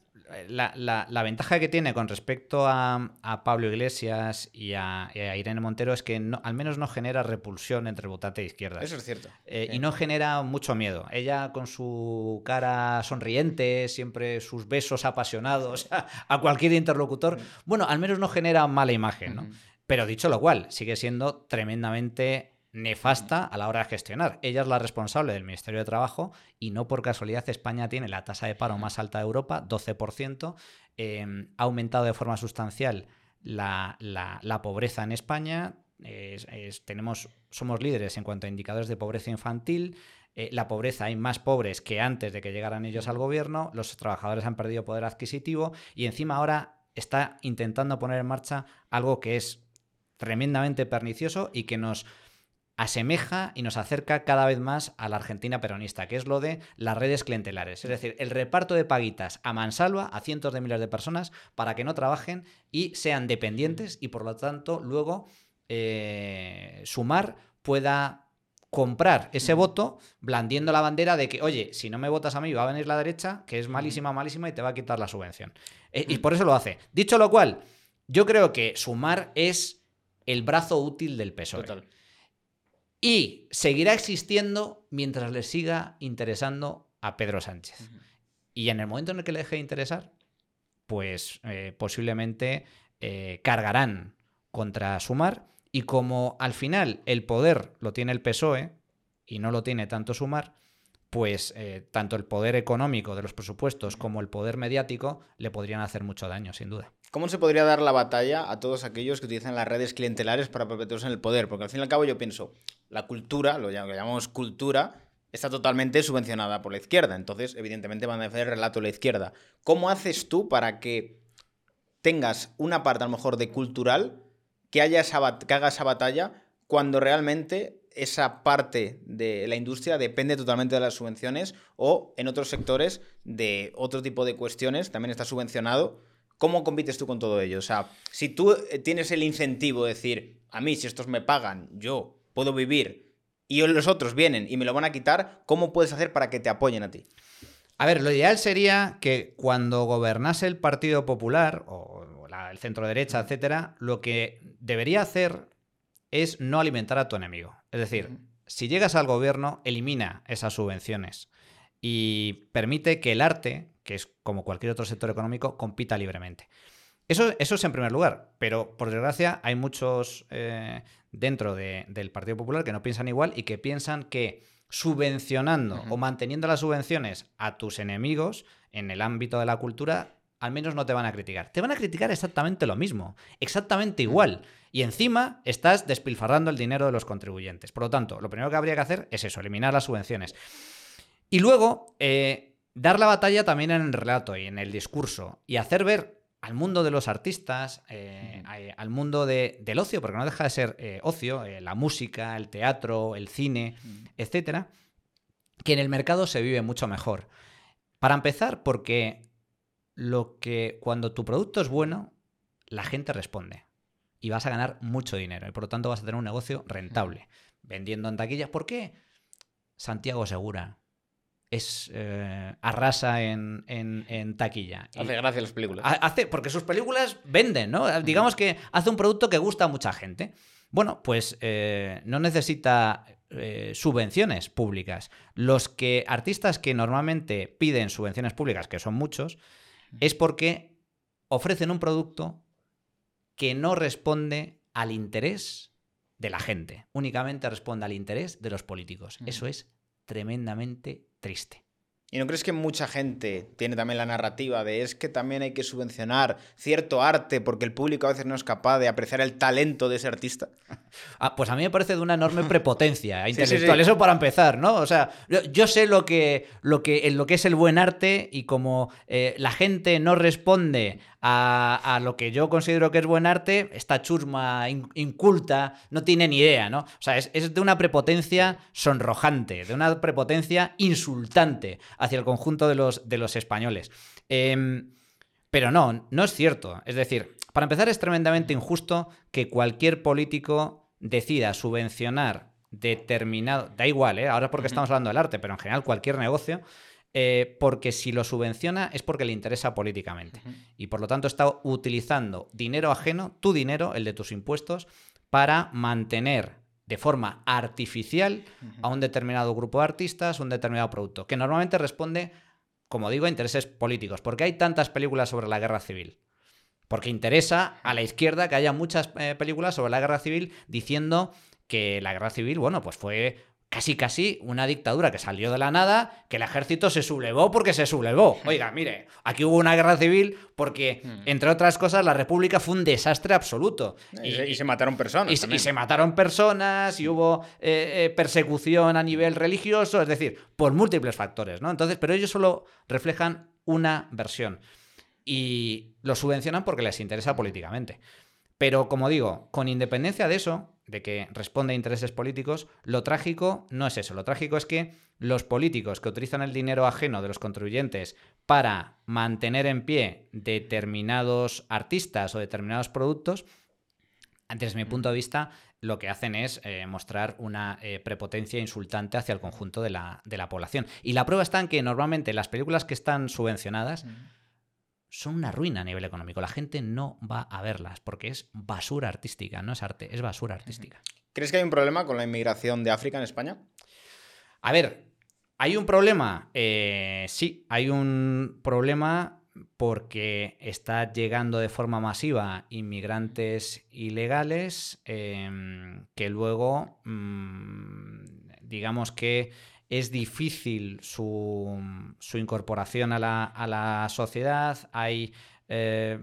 la, ventaja que tiene con respecto a, Pablo Iglesias y a, Irene Montero es que al menos no genera repulsión entre votante de izquierda. Eso es cierto. Eh, y no genera mucho miedo. Ella con su cara sonriente, siempre sus besos apasionados a, cualquier interlocutor, bueno, al menos no genera mala imagen, ¿no? Pero dicho lo cual, sigue siendo tremendamente nefasta a la hora de gestionar. Ella es la responsable del Ministerio de Trabajo y no por casualidad España tiene la tasa de paro más alta de Europa, 12%. Em, ha aumentado de forma sustancial la, pobreza en España. tenemos, somos líderes en cuanto a indicadores de pobreza infantil. Eh, la pobreza, hay más pobres que antes de que llegaran ellos al gobierno, los trabajadores han perdido poder adquisitivo y encima ahora está intentando poner en marcha algo que es tremendamente pernicioso y que nos asemeja y nos acerca cada vez más a la Argentina peronista, que es lo de las redes clientelares. Es decir, el reparto de paguitas a mansalva a cientos de miles de personas para que no trabajen y sean dependientes y por lo tanto luego eh, sumar pueda comprar ese voto blandiendo la bandera de que, oye, si no me votas a mí va a venir la derecha, que es malísima, malísima y te va a quitar la subvención. Eh, y por eso lo hace. Dicho lo cual, yo creo que sumar es el brazo útil del PSOE. Total. Y seguirá existiendo mientras le siga interesando a Pedro Sánchez. Y en el momento en el que le deje de interesar, pues eh, posiblemente eh, cargarán contra Sumar. Y como al final el poder lo tiene el PSOE y no lo tiene tanto Sumar, pues eh, tanto el poder económico de los presupuestos como el poder mediático le podrían hacer mucho daño, sin duda. ¿Cómo se podría dar la batalla a todos aquellos que utilizan las redes clientelares para perpetuarse en el poder? Porque al fin y al cabo yo pienso, la cultura, lo llamamos cultura, está totalmente subvencionada por la izquierda. Entonces, evidentemente van a defender el relato de la izquierda. ¿Cómo haces tú para que tengas una parte a lo mejor de cultural que, haya que haga esa batalla cuando realmente esa parte de la industria depende totalmente de las subvenciones o en otros sectores de otro tipo de cuestiones también está subvencionado? ¿Cómo compites tú con todo ello? O sea, si tú eh, tienes el incentivo de decir, a mí si estos me pagan, yo puedo vivir y los otros vienen y me lo van a quitar, ¿cómo puedes hacer para que te apoyen a ti? A ver, lo ideal sería que cuando gobernase el Partido Popular o el centro derecha, etcétera, lo que debería hacer es no alimentar a tu enemigo. Es decir, si llegas al gobierno, elimina esas subvenciones y permite que el arte, que es como cualquier otro sector económico, compita libremente. Eso, eso es en primer lugar, pero por desgracia hay muchos eh, dentro del Partido Popular que no piensan igual y que piensan que subvencionando o manteniendo las subvenciones a tus enemigos en el ámbito de la cultura, al menos no te van a criticar. Te van a criticar exactamente lo mismo, exactamente igual. Y encima estás despilfarrando el dinero de los contribuyentes. Por lo tanto, lo primero que habría que hacer es eso, eliminar las subvenciones. Y luego, eh, dar la batalla también en el relato y en el discurso y hacer ver al mundo de los artistas, eh, al mundo del ocio, porque no deja de ser eh, ocio, eh, la música, el teatro, el cine, etcétera, que en el mercado se vive mucho mejor. Para empezar, porque lo que cuando tu producto es bueno, la gente responde y vas a ganar mucho dinero y por lo tanto vas a tener un negocio rentable vendiendo en taquillas. ¿Por qué? Santiago Segura, es eh, arrasa en, taquilla. Hace gracia las películas. Hace, porque sus películas venden, ¿no? Digamos que hace un producto que gusta a mucha gente. Bueno, pues eh, no necesita eh, subvenciones públicas. Los que artistas que normalmente piden subvenciones públicas, que son muchos, es porque ofrecen un producto que no responde al interés de la gente, únicamente responde al interés de los políticos. Eso es tremendamente triste. ¿Y no crees que mucha gente tiene también la narrativa de es que también hay que subvencionar cierto arte porque el público a veces no es capaz de apreciar el talento de ese artista? Ah, pues a mí me parece de una enorme prepotencia intelectual. Eso para empezar, ¿no? O sea, yo, sé lo que, lo, que, lo que es el buen arte y como eh, la gente no responde a, lo que yo considero que es buen arte, esta chusma inculta no tiene ni idea, ¿no? O sea, es, es de una prepotencia sonrojante, de una prepotencia insultante hacia el conjunto de los, de los españoles. Em, pero no, no es cierto. Es decir, para empezar, es tremendamente injusto que cualquier político decida subvencionar determinado, da igual, ¿eh? ahora porque estamos hablando del arte, pero en general cualquier negocio, eh, porque si lo subvenciona es porque le interesa políticamente. Y por lo tanto está utilizando dinero ajeno, tu dinero, el de tus impuestos, para mantener de forma artificial a un determinado grupo de artistas, un determinado producto, que normalmente responde, como digo, a intereses políticos. ¿Por qué hay tantas películas sobre la guerra civil? Porque interesa a la izquierda que haya muchas eh, películas sobre la guerra civil diciendo que la guerra civil, bueno, pues fue casi casi una dictadura que salió de la nada, que el ejército se sublevó porque se sublevó. Oiga, mire, aquí hubo una guerra civil porque, hmm. entre otras cosas, la República fue un desastre absoluto. Y, se mataron personas. Y, se mataron personas y hubo eh, eh, persecución a nivel religioso, es decir, por múltiples factores, ¿no? Entonces, pero ellos solo reflejan una versión. Y lo subvencionan porque les interesa políticamente. Pero como digo, con independencia de eso, de que responde a intereses políticos, lo trágico no es eso. Lo trágico es que los políticos que utilizan el dinero ajeno de los contribuyentes para mantener en pie determinados artistas o determinados productos, desde mi punto de vista, lo que hacen es eh, mostrar una eh, prepotencia insultante hacia el conjunto de la, de la, población. Y la prueba está en que normalmente las películas que están subvencionadas son una ruina a nivel económico. La gente no va a verlas porque es basura artística, no es arte, es basura artística. ¿Crees que hay un problema con la inmigración de África en España? A ver, ¿hay un problema? Eh, sí, hay un problema porque está llegando de forma masiva inmigrantes ilegales em, que luego, mm, digamos que es difícil su, incorporación a la, sociedad, hay, eh,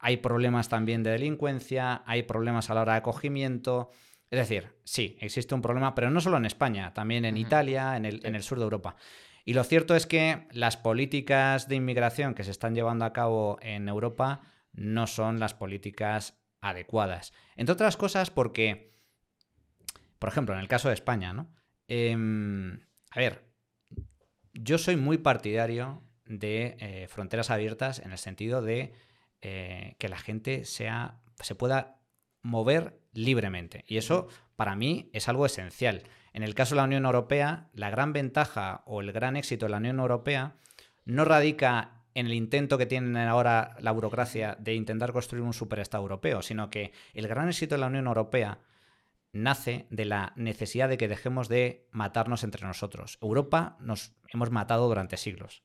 hay, problemas también de delincuencia, hay problemas a la hora de acogimiento. Es decir, sí, existe un problema, pero no solo en España, también en Italia, en el, en el sur de Europa. Y lo cierto es que las políticas de inmigración que se están llevando a cabo en Europa no son las políticas adecuadas. Entre otras cosas porque, por ejemplo, en el caso de España, ¿no? Em, a ver, yo soy muy partidario de eh, fronteras abiertas en el sentido de eh, que la gente sea, se pueda mover libremente. Y eso para mí es algo esencial. En el caso de la Unión Europea, la gran ventaja o el gran éxito de la Unión Europea no radica en el intento que tienen ahora la burocracia de intentar construir un superestado europeo, sino que el gran éxito de la Unión Europea nace de la necesidad de que dejemos de matarnos entre nosotros. Europa nos hemos matado durante siglos.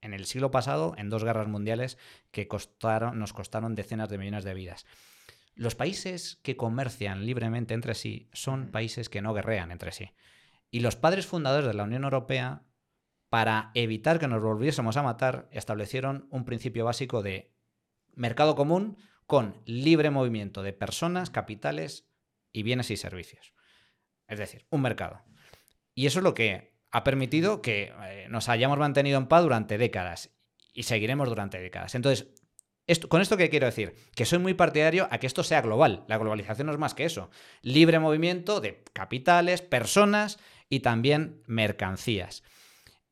En el siglo pasado, en dos guerras mundiales que costaron, nos costaron decenas de millones de vidas. Los países que comercian libremente entre sí son países que no guerrean entre sí. Y los padres fundadores de la Unión Europea, para evitar que nos volviésemos a matar, establecieron un principio básico de mercado común con libre movimiento de personas, capitales y bienes y servicios. Es decir, un mercado. Y eso es lo que ha permitido que eh, nos hayamos mantenido en paz durante décadas y seguiremos durante décadas. Entonces, esto, ¿con esto qué quiero decir? Que soy muy partidario a que esto sea global. La globalización no es más que eso. Libre movimiento de capitales, personas y también mercancías.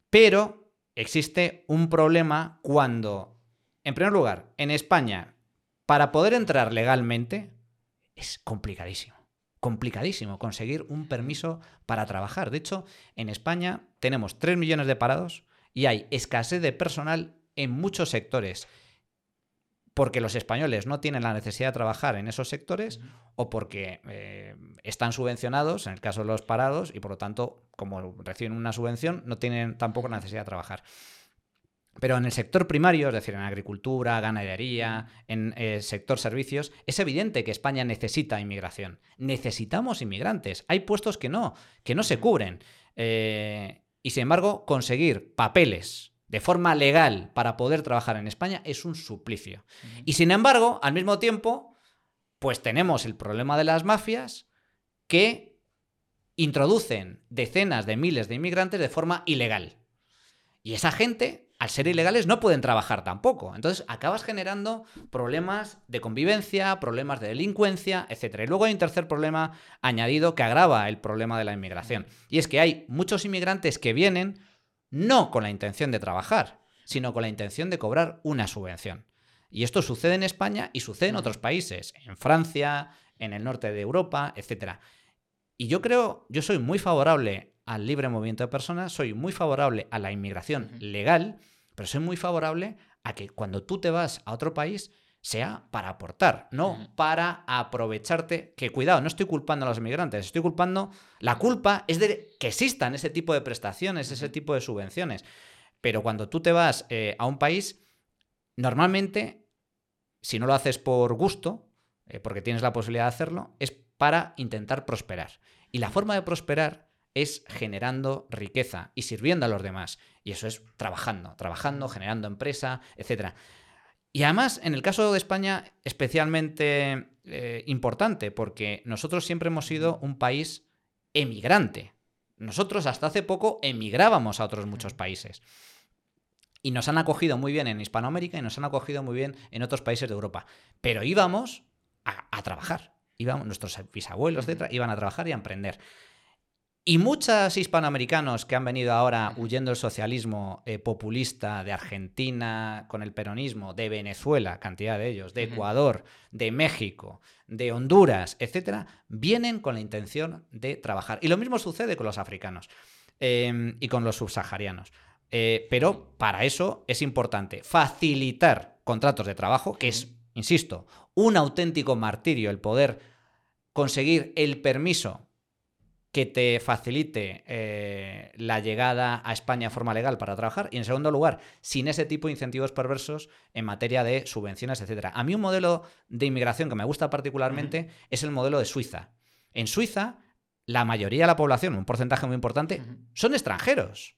Pero existe un problema cuando, en primer lugar, en España, para poder entrar legalmente, es complicadísimo complicadísimo conseguir un permiso para trabajar. De hecho, en España tenemos 3 millones de parados y hay escasez de personal en muchos sectores porque los españoles no tienen la necesidad de trabajar en esos sectores o porque eh, están subvencionados, en el caso de los parados, y por lo tanto, como reciben una subvención, no tienen tampoco la necesidad de trabajar. Pero en el sector primario, es decir, en agricultura, ganadería, en el eh, sector servicios, es evidente que España necesita inmigración. Necesitamos inmigrantes. Hay puestos que no, que no se cubren. Eh, y sin embargo, conseguir papeles de forma legal para poder trabajar en España es un suplicio. Y sin embargo, al mismo tiempo, pues tenemos el problema de las mafias que introducen decenas de miles de inmigrantes de forma ilegal. Y esa gente al ser ilegales no pueden trabajar tampoco. Entonces acabas generando problemas de convivencia, problemas de delincuencia, etc. Y luego hay un tercer problema añadido que agrava el problema de la inmigración. Y es que hay muchos inmigrantes que vienen no con la intención de trabajar, sino con la intención de cobrar una subvención. Y esto sucede en España y sucede en otros países, en Francia, en el norte de Europa, etc. Y yo creo, yo soy muy favorable al libre movimiento de personas, soy muy favorable a la inmigración legal, pero soy muy favorable a que cuando tú te vas a otro país sea para aportar, no para aprovecharte. Que cuidado, no estoy culpando a los inmigrantes, estoy culpando. La culpa es de que existan ese tipo de prestaciones, ese tipo de subvenciones. Pero cuando tú te vas eh, a un país, normalmente, si no lo haces por gusto, eh, porque tienes la posibilidad de hacerlo, es para intentar prosperar. Y la forma de prosperar es generando riqueza y sirviendo a los demás. Y eso es trabajando, trabajando, generando empresa, etc. Y además, en el caso de España, especialmente eh, importante, porque nosotros siempre hemos sido un país emigrante. Nosotros hasta hace poco emigrábamos a otros muchos países. Y nos han acogido muy bien en Hispanoamérica y nos han acogido muy bien en otros países de Europa. Pero íbamos a, trabajar. Íbamos, nuestros bisabuelos, etc., iban a trabajar y a emprender. Y muchos hispanoamericanos que han venido ahora huyendo del socialismo eh, populista de Argentina con el peronismo, de Venezuela, cantidad de ellos, de Ecuador, de México, de Honduras, etcétera, vienen con la intención de trabajar. Y lo mismo sucede con los africanos em, y con los subsaharianos. Eh, pero para eso es importante facilitar contratos de trabajo, que es, insisto, un auténtico martirio el poder conseguir el permiso que te facilite eh, la llegada a España de forma legal para trabajar y en segundo lugar, sin ese tipo de incentivos perversos en materia de subvenciones, etcétera. A mí un modelo de inmigración que me gusta particularmente es el modelo de Suiza. En Suiza, la mayoría de la población, un porcentaje muy importante, son extranjeros.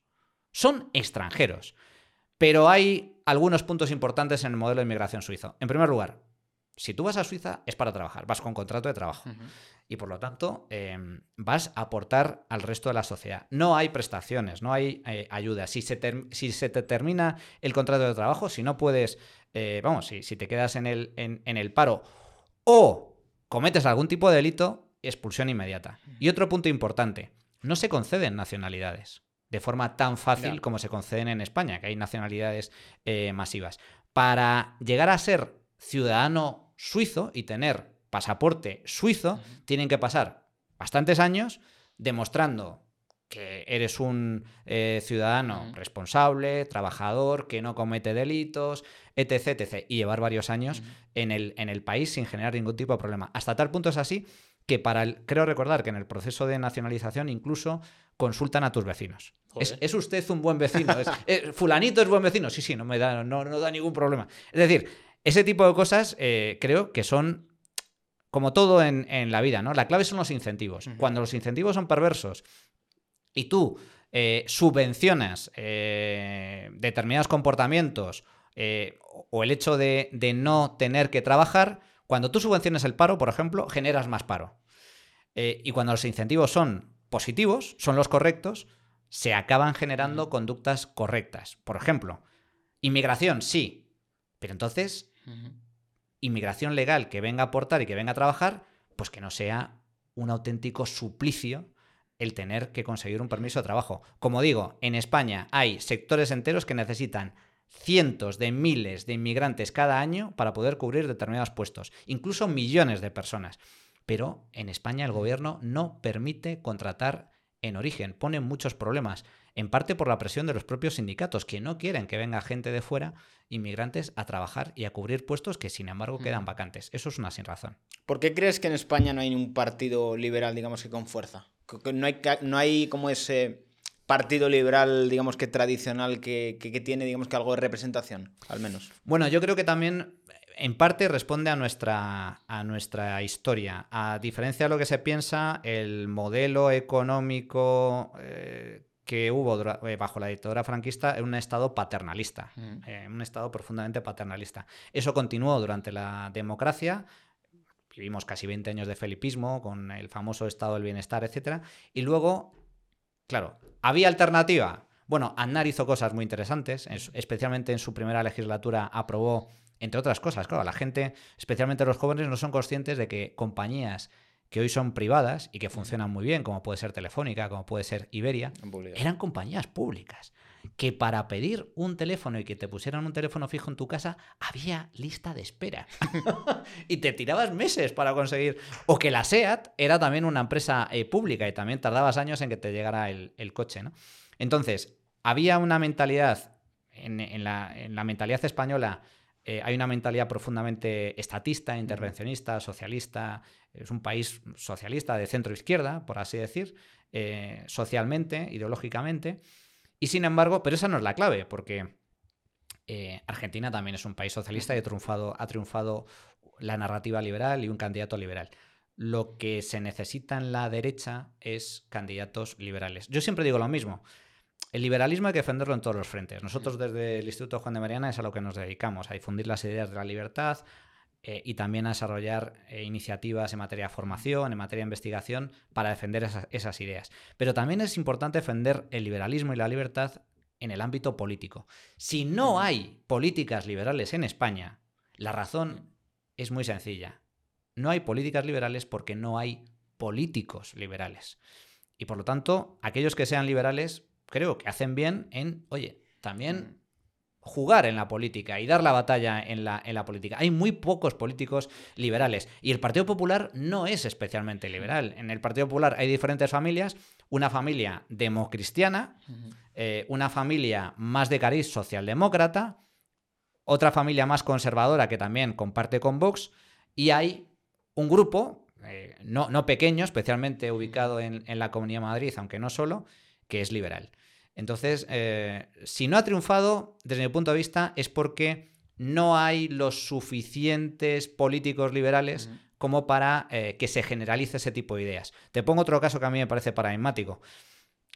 Son extranjeros. Pero hay algunos puntos importantes en el modelo de inmigración suizo. En primer lugar, si tú vas a Suiza es para trabajar, vas con contrato de trabajo y por lo tanto em, vas a aportar al resto de la sociedad. No hay prestaciones, no hay eh, ayuda. Si se, si se te termina el contrato de trabajo, si no puedes, eh, vamos, si, si, te quedas en el, en, el paro o cometes algún tipo de delito, expulsión inmediata. Y otro punto importante, no se conceden nacionalidades de forma tan fácil como se conceden en España, que hay nacionalidades eh, masivas. Para llegar a ser ciudadano suizo y tener pasaporte suizo, tienen que pasar bastantes años demostrando que eres un eh, ciudadano responsable, trabajador, que no comete delitos, etc, etc. Y llevar varios años en, el, en el país sin generar ningún tipo de problema. Hasta tal punto es así que para el, creo recordar que en el proceso de nacionalización incluso consultan a tus vecinos. ¿Es, usted un buen vecino? Eh, ¿Fulanito es buen vecino? Sí, sí, no me da, no, no da ningún problema. Es decir, ese tipo de cosas eh, creo que son como todo en, la vida, ¿no? La clave son los incentivos. Cuando los incentivos son perversos y tú eh, subvencionas eh, determinados comportamientos eh, o el hecho de, no tener que trabajar, cuando tú subvencionas el paro, por ejemplo, generas más paro. y cuando los incentivos son positivos, son los correctos, se acaban generando conductas correctas. Por ejemplo, inmigración, sí, pero entonces inmigración legal que venga a aportar y que venga a trabajar, pues que no sea un auténtico suplicio el tener que conseguir un permiso de trabajo. Como digo, en España hay sectores enteros que necesitan cientos de miles de inmigrantes cada año para poder cubrir determinados puestos, incluso millones de personas. Pero en España el gobierno no permite contratar en origen, pone muchos problemas en parte por la presión de los propios sindicatos, que no quieren que venga gente de fuera, inmigrantes, a trabajar y a cubrir puestos que sin embargo quedan vacantes. Eso es una sin razón. ¿Por qué crees que en España no hay un partido liberal, digamos que con fuerza? No hay, no hay como ese partido liberal, digamos que tradicional, que, que, tiene, digamos que algo de representación, al menos. Bueno, yo creo que también en parte responde a nuestra, a nuestra historia. A diferencia de lo que se piensa, el modelo económico eh, que hubo eh, bajo la dictadura franquista en un estado paternalista, mm. eh, un estado profundamente paternalista. Eso continuó durante la democracia, vivimos casi 20 años de felipismo con el famoso estado del bienestar, etc. Y luego, claro, ¿había alternativa? Bueno, Aznar hizo cosas muy interesantes, especialmente en su primera legislatura aprobó, entre otras cosas, claro, la gente, especialmente los jóvenes, no son conscientes de que compañías que hoy son privadas y que funcionan muy bien, como puede ser Telefónica, como puede ser Iberia, eran compañías públicas. Que para pedir un teléfono y que te pusieran un teléfono fijo en tu casa, había lista de espera. y te tirabas meses para conseguir. O que la SEAT era también una empresa eh, pública y también tardabas años en que te llegara el, coche. ¿no? Entonces, había una mentalidad, en, la, mentalidad española, eh, hay una mentalidad profundamente estatista, intervencionista, socialista, es un país socialista de centro izquierda, por así decir, eh, socialmente, ideológicamente. Y sin embargo, pero esa no es la clave, porque eh, Argentina también es un país socialista y ha triunfado, ha triunfado la narrativa liberal y un candidato liberal. lo que se necesita en la derecha es candidatos liberales. Yo siempre digo lo mismo. El liberalismo hay que defenderlo en todos los frentes. Nosotros desde el Instituto Juan de Mariana es a lo que nos dedicamos, a difundir las ideas de la libertad eh, y también a desarrollar eh, iniciativas en materia de formación, en materia de investigación, para defender esas, ideas. Pero también es importante defender el liberalismo y la libertad en el ámbito político. Si no hay políticas liberales en España, la razón es muy sencilla. No hay políticas liberales porque no hay políticos liberales. Y por lo tanto, aquellos que sean liberales, creo que hacen bien en, oye, también jugar en la política y dar la batalla en la, en la, política. Hay muy pocos políticos liberales y el Partido Popular no es especialmente liberal. En el Partido Popular hay diferentes familias, una familia democristiana, eh, una familia más de cariz socialdemócrata, otra familia más conservadora que también comparte con Vox y hay un grupo, eh, no, no, pequeño, especialmente ubicado en, la Comunidad de Madrid, aunque no solo, que es liberal. Entonces, eh, si no ha triunfado, desde mi punto de vista, es porque no hay los suficientes políticos liberales como para eh, que se generalice ese tipo de ideas. Te pongo otro caso que a mí me parece paradigmático.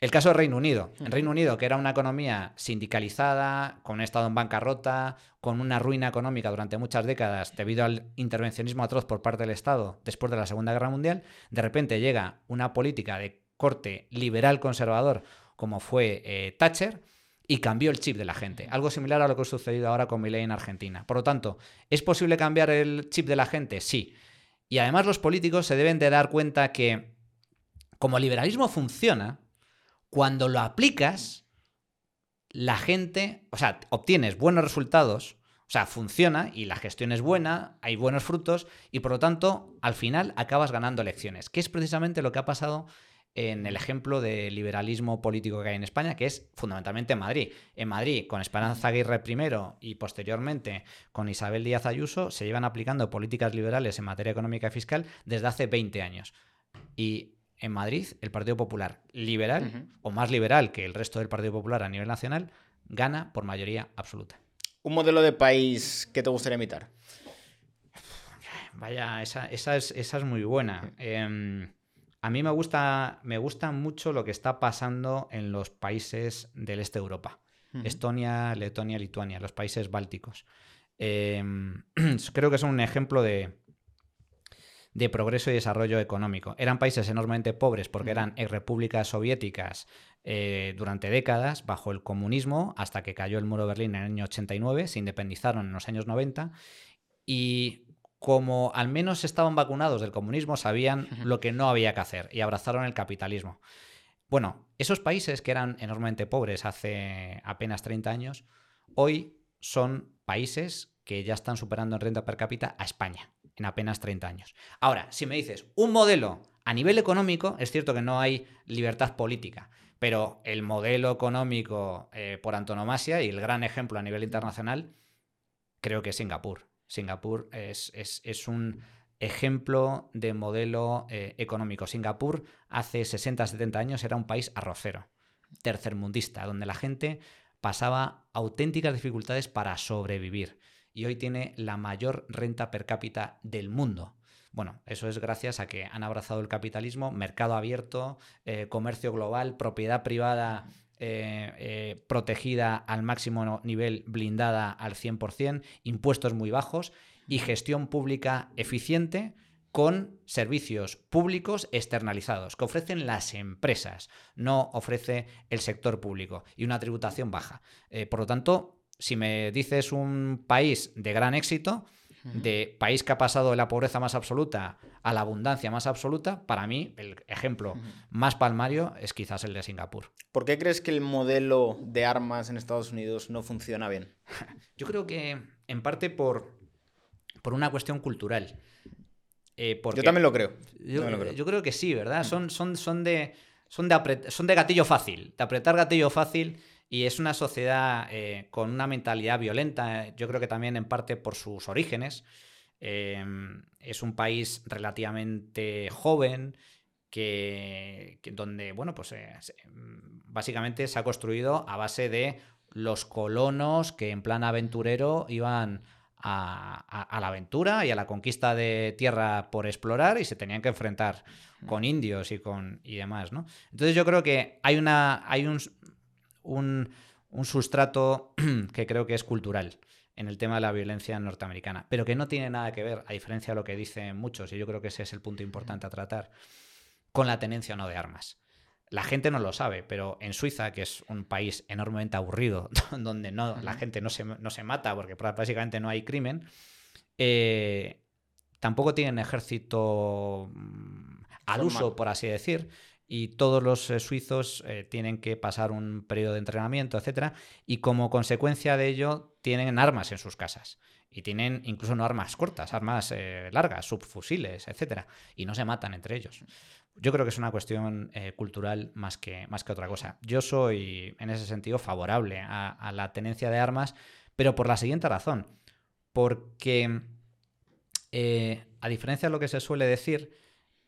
El caso de Reino Unido. En Reino Unido, que era una economía sindicalizada, con un Estado en bancarrota, con una ruina económica durante muchas décadas debido al intervencionismo atroz por parte del Estado después de la Segunda Guerra Mundial, de repente llega una política de corte liberal conservador como fue eh, Thatcher y cambió el chip de la gente. Algo similar a lo que ha sucedido ahora con Milei en Argentina. Por lo tanto, ¿es posible cambiar el chip de la gente? Sí. Y además los políticos se deben de dar cuenta que como el liberalismo funciona, cuando lo aplicas, la gente, o sea, obtienes buenos resultados, o sea, funciona y la gestión es buena, hay buenos frutos y por lo tanto, al final acabas ganando elecciones, que es precisamente lo que ha pasado en el ejemplo de liberalismo político que hay en España, que es fundamentalmente en Madrid. En Madrid, con Esperanza Aguirre primero y posteriormente con Isabel Díaz Ayuso, se llevan aplicando políticas liberales en materia económica y fiscal desde hace 20 años. Y en Madrid, el Partido Popular liberal, o más liberal que el resto del Partido Popular a nivel nacional, gana por mayoría absoluta. ¿Un modelo de país que te gustaría imitar? Vaya, esa, es, muy buena. Em, a mí me gusta, me gusta mucho lo que está pasando en los países del este de Europa. Estonia, Letonia, Lituania, los países bálticos. Em, creo que son un ejemplo de, de progreso y desarrollo económico. Eran países enormemente pobres porque eran repúblicas soviéticas eh, durante décadas bajo el comunismo hasta que cayó el muro de Berlín en el año 89, se independizaron en los años 90 y como al menos estaban vacunados del comunismo, sabían lo que no había que hacer y abrazaron el capitalismo. Bueno, esos países que eran enormemente pobres hace apenas 30 años, hoy son países que ya están superando en renta per cápita a España en apenas 30 años. Ahora, si me dices un modelo a nivel económico, es cierto que no hay libertad política, pero el modelo económico eh, por antonomasia y el gran ejemplo a nivel internacional, creo que es Singapur. Singapur es, un ejemplo de modelo eh, económico. Singapur hace 60, 70 años era un país arrocero, tercermundista, donde la gente pasaba auténticas dificultades para sobrevivir y hoy tiene la mayor renta per cápita del mundo. Bueno, eso es gracias a que han abrazado el capitalismo, mercado abierto, eh, comercio global, propiedad privada eh, eh, protegida al máximo nivel, blindada al 100%, impuestos muy bajos y gestión pública eficiente con servicios públicos externalizados que ofrecen las empresas, no ofrece el sector público y una tributación baja. por lo tanto, si me dices un país de gran éxito, de país que ha pasado de la pobreza más absoluta a la abundancia más absoluta, para mí el ejemplo más palmario es quizás el de Singapur. ¿Por qué crees que el modelo de armas en Estados Unidos no funciona bien? Yo creo que en parte por, por una cuestión cultural. Eh, yo también lo creo. Yo, creo. que sí, ¿verdad? Son, son, son, de, son, de son de gatillo fácil, de apretar gatillo fácil y es una sociedad eh, con una mentalidad violenta, yo creo que también en parte por sus orígenes. Em, es un país relativamente joven, que, donde, bueno, pues eh, básicamente se ha construido a base de los colonos que en plan aventurero iban a, la aventura y a la conquista de tierra por explorar y se tenían que enfrentar con indios y con y demás, ¿no? Entonces yo creo que hay una hay un, un, un sustrato que creo que es cultural en el tema de la violencia norteamericana, pero que no tiene nada que ver, a diferencia de lo que dicen muchos, y yo creo que ese es el punto importante a tratar, con la tenencia o no de armas. La gente no lo sabe, pero en Suiza, que es un país enormemente aburrido, donde no, la gente no se, no se, mata porque básicamente no hay crimen, eh, tampoco tienen ejército mm, al uso, por así decir, y todos los eh, suizos eh, tienen que pasar un periodo de entrenamiento, etc. Y como consecuencia de ello, tienen armas en sus casas. Y tienen incluso no armas cortas, armas largas, subfusiles, etc. Y no se matan entre ellos. Yo creo que es una cuestión eh, cultural más que, más que otra cosa. Yo soy, en ese sentido, favorable a, la tenencia de armas, pero por la siguiente razón. Porque, eh, a diferencia de lo que se suele decir,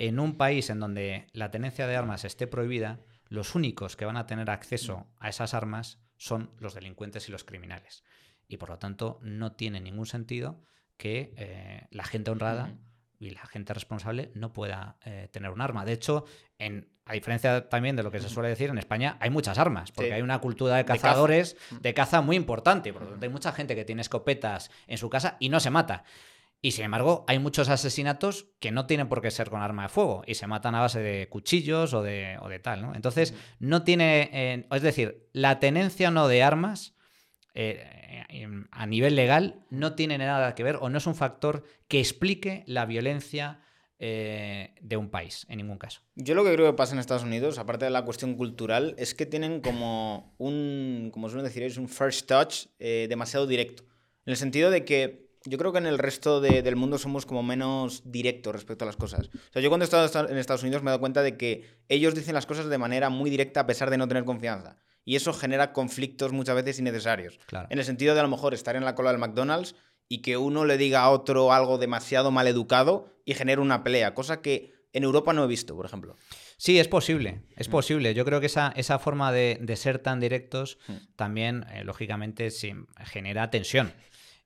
en un país en donde la tenencia de armas esté prohibida, los únicos que van a tener acceso a esas armas son los delincuentes y los criminales. Y por lo tanto, no tiene ningún sentido que eh, la gente honrada y la gente responsable no pueda eh, tener un arma. De hecho, en, a diferencia también de lo que se suele decir, en España hay muchas armas, porque hay una cultura de cazadores de caza. muy importante. Por lo tanto, hay mucha gente que tiene escopetas en su casa y no se mata. Y sin embargo, hay muchos asesinatos que no tienen por qué ser con arma de fuego y se matan a base de cuchillos o de, o de tal. ¿no? Entonces, no tiene. Eh, es decir, la tenencia no de armas eh, a nivel legal no tiene nada que ver o no es un factor que explique la violencia eh, de un país, en ningún caso. Yo lo que creo que pasa en Estados Unidos, aparte de la cuestión cultural, es que tienen como un, como suelen decir, es un first touch eh, demasiado directo. En el sentido de que yo creo que en el resto del mundo somos como menos directos respecto a las cosas. O sea, yo cuando he estado en Estados Unidos me he dado cuenta de que ellos dicen las cosas de manera muy directa a pesar de no tener confianza. Y eso genera conflictos muchas veces innecesarios. En el sentido de a lo mejor estar en la cola del McDonald's y que uno le diga a otro algo demasiado mal educado y genere una pelea, cosa que en Europa no he visto, por ejemplo. Sí, es posible, es mm. posible. Yo creo que esa, esa forma de, ser tan directos mm. también, eh, lógicamente, genera tensión.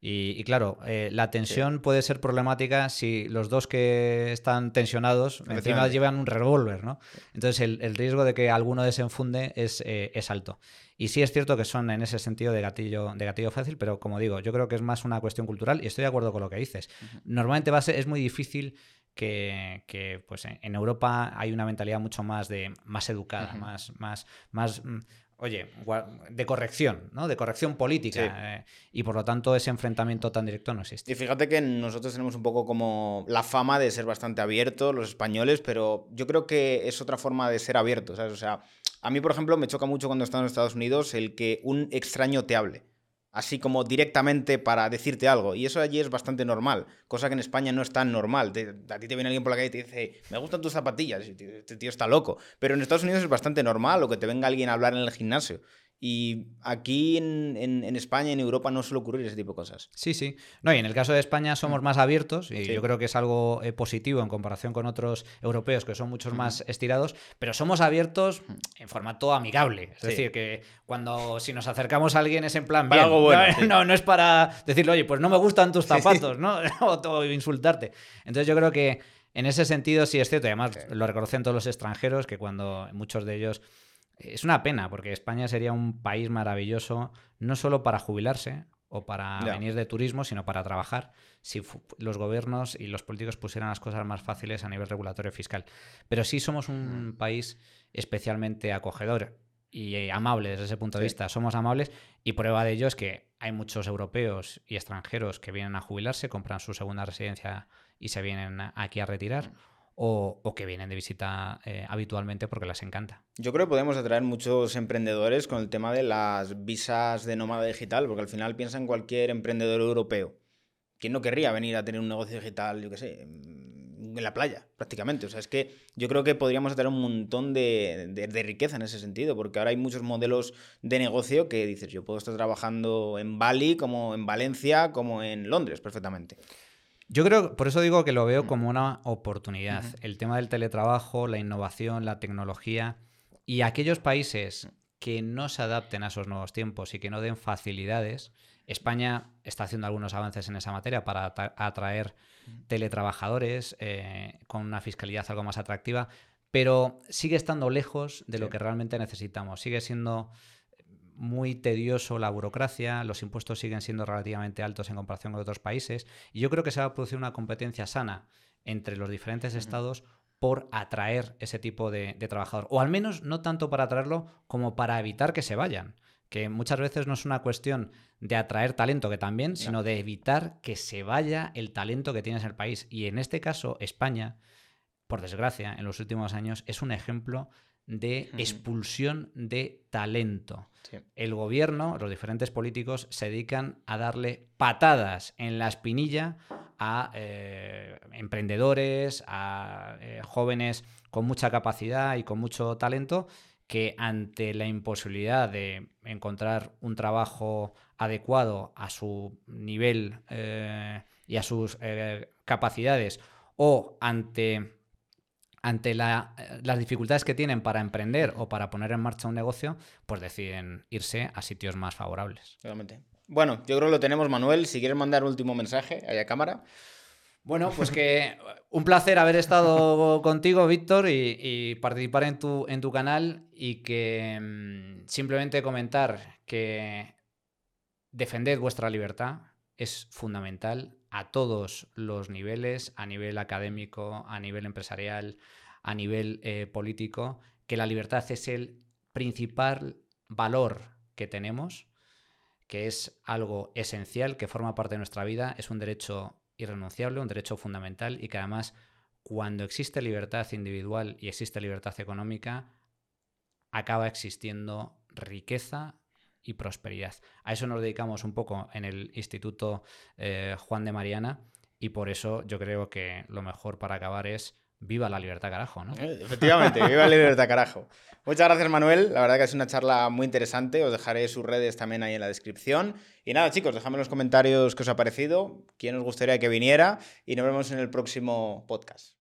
Y, claro, eh, la tensión puede ser problemática si los dos que están tensionados encima llevan un revólver, ¿no? Entonces el, riesgo de que alguno desenfunde es, eh, es alto. Y sí es cierto que son en ese sentido de gatillo, de gatillo fácil, pero como digo, yo creo que es más una cuestión cultural y estoy de acuerdo con lo que dices. Normalmente va a ser, es muy difícil que, que, pues en Europa hay una mentalidad mucho más de más educada, más, más, más mm, oye, de corrección, ¿no? De corrección política. Eh, y por lo tanto ese enfrentamiento tan directo no existe. Y fíjate que nosotros tenemos un poco como la fama de ser bastante abiertos, los españoles, pero yo creo que es otra forma de ser abiertos, ¿sabes? O sea, a mí, por ejemplo, me choca mucho cuando he estado en Estados Unidos el que un extraño te hable así como directamente para decirte algo. Y eso allí es bastante normal, cosa que en España no es tan normal. a ti te viene alguien por la calle y te dice, me gustan tus zapatillas, y este tío está loco. Pero en Estados Unidos es bastante normal o que te venga alguien a hablar en el gimnasio. Y aquí en, en, España y en Europa no suele ocurrir ese tipo de cosas. Sí, sí. No, y en el caso de España somos mm. más abiertos y yo creo que es algo eh, positivo en comparación con otros europeos que son muchos más estirados, pero somos abiertos en formato amigable. Es decir, que cuando si nos acercamos a alguien es en plan bien, algo bueno, no, no, es para decirle, oye, pues no me gustan tus zapatos, ¿no? o, insultarte. Entonces yo creo que en ese sentido sí es cierto, y además lo reconocen todos los extranjeros, que cuando muchos de ellos es una pena, porque España sería un país maravilloso, no solo para jubilarse o para venir de turismo, sino para trabajar, si los gobiernos y los políticos pusieran las cosas más fáciles a nivel regulatorio fiscal. Pero sí somos un mm. país especialmente acogedor y amable desde ese punto de vista. Somos amables y prueba de ello es que hay muchos europeos y extranjeros que vienen a jubilarse, compran su segunda residencia y se vienen aquí a retirar. O, que vienen de visita eh, habitualmente porque les encanta. Yo creo que podemos atraer muchos emprendedores con el tema de las visas de nómada digital, porque al final piensa en cualquier emprendedor europeo. ¿Quién no querría venir a tener un negocio digital, yo qué sé, en la playa, prácticamente? O sea, es que yo creo que podríamos atraer un montón de, de, riqueza en ese sentido, porque ahora hay muchos modelos de negocio que dices, yo puedo estar trabajando en Bali, como en Valencia, como en Londres, perfectamente. Yo creo, por eso digo que lo veo como una oportunidad. El tema del teletrabajo, la innovación, la tecnología y aquellos países que no se adapten a esos nuevos tiempos y que no den facilidades, España está haciendo algunos avances en esa materia para atraer teletrabajadores eh, con una fiscalidad algo más atractiva, pero sigue estando lejos de lo que realmente necesitamos. Sigue siendo muy tedioso la burocracia, los impuestos siguen siendo relativamente altos en comparación con otros países, y yo creo que se va a producir una competencia sana entre los diferentes estados por atraer ese tipo de, trabajador, o al menos no tanto para atraerlo como para evitar que se vayan, que muchas veces no es una cuestión de atraer talento, que también, sino de evitar que se vaya el talento que tienes en el país. Y en este caso, España, por desgracia, en los últimos años, es un ejemplo de expulsión de talento. El gobierno, los diferentes políticos, se dedican a darle patadas en la espinilla a eh, emprendedores, a eh, jóvenes con mucha capacidad y con mucho talento que ante la imposibilidad de encontrar un trabajo adecuado a su nivel eh, y a sus capacidades o ante ante las dificultades que tienen para emprender o para poner en marcha un negocio, pues deciden irse a sitios más favorables. Realmente. Bueno, yo creo que lo tenemos, Manuel. Si quieres mandar un último mensaje ahí a cámara. Bueno, pues que un placer haber estado contigo, Víctor, y, participar en tu, en tu canal y que mm, simplemente comentar que defended vuestra libertad es fundamental a todos los niveles, a nivel académico, a nivel empresarial, a nivel eh, político, que la libertad es el principal valor que tenemos, que es algo esencial, que forma parte de nuestra vida, es un derecho irrenunciable, un derecho fundamental y que además cuando existe libertad individual y existe libertad económica, acaba existiendo riqueza y prosperidad. A eso nos dedicamos un poco en el Instituto eh, Juan de Mariana y por eso yo creo que lo mejor para acabar es viva la libertad carajo, ¿no? Eh, efectivamente, viva la libertad carajo. Muchas gracias Manuel, la verdad que es una charla muy interesante, os dejaré sus redes también ahí en la descripción. Y nada chicos, dejadme en los comentarios qué os ha parecido, quién os gustaría que viniera y nos vemos en el próximo podcast.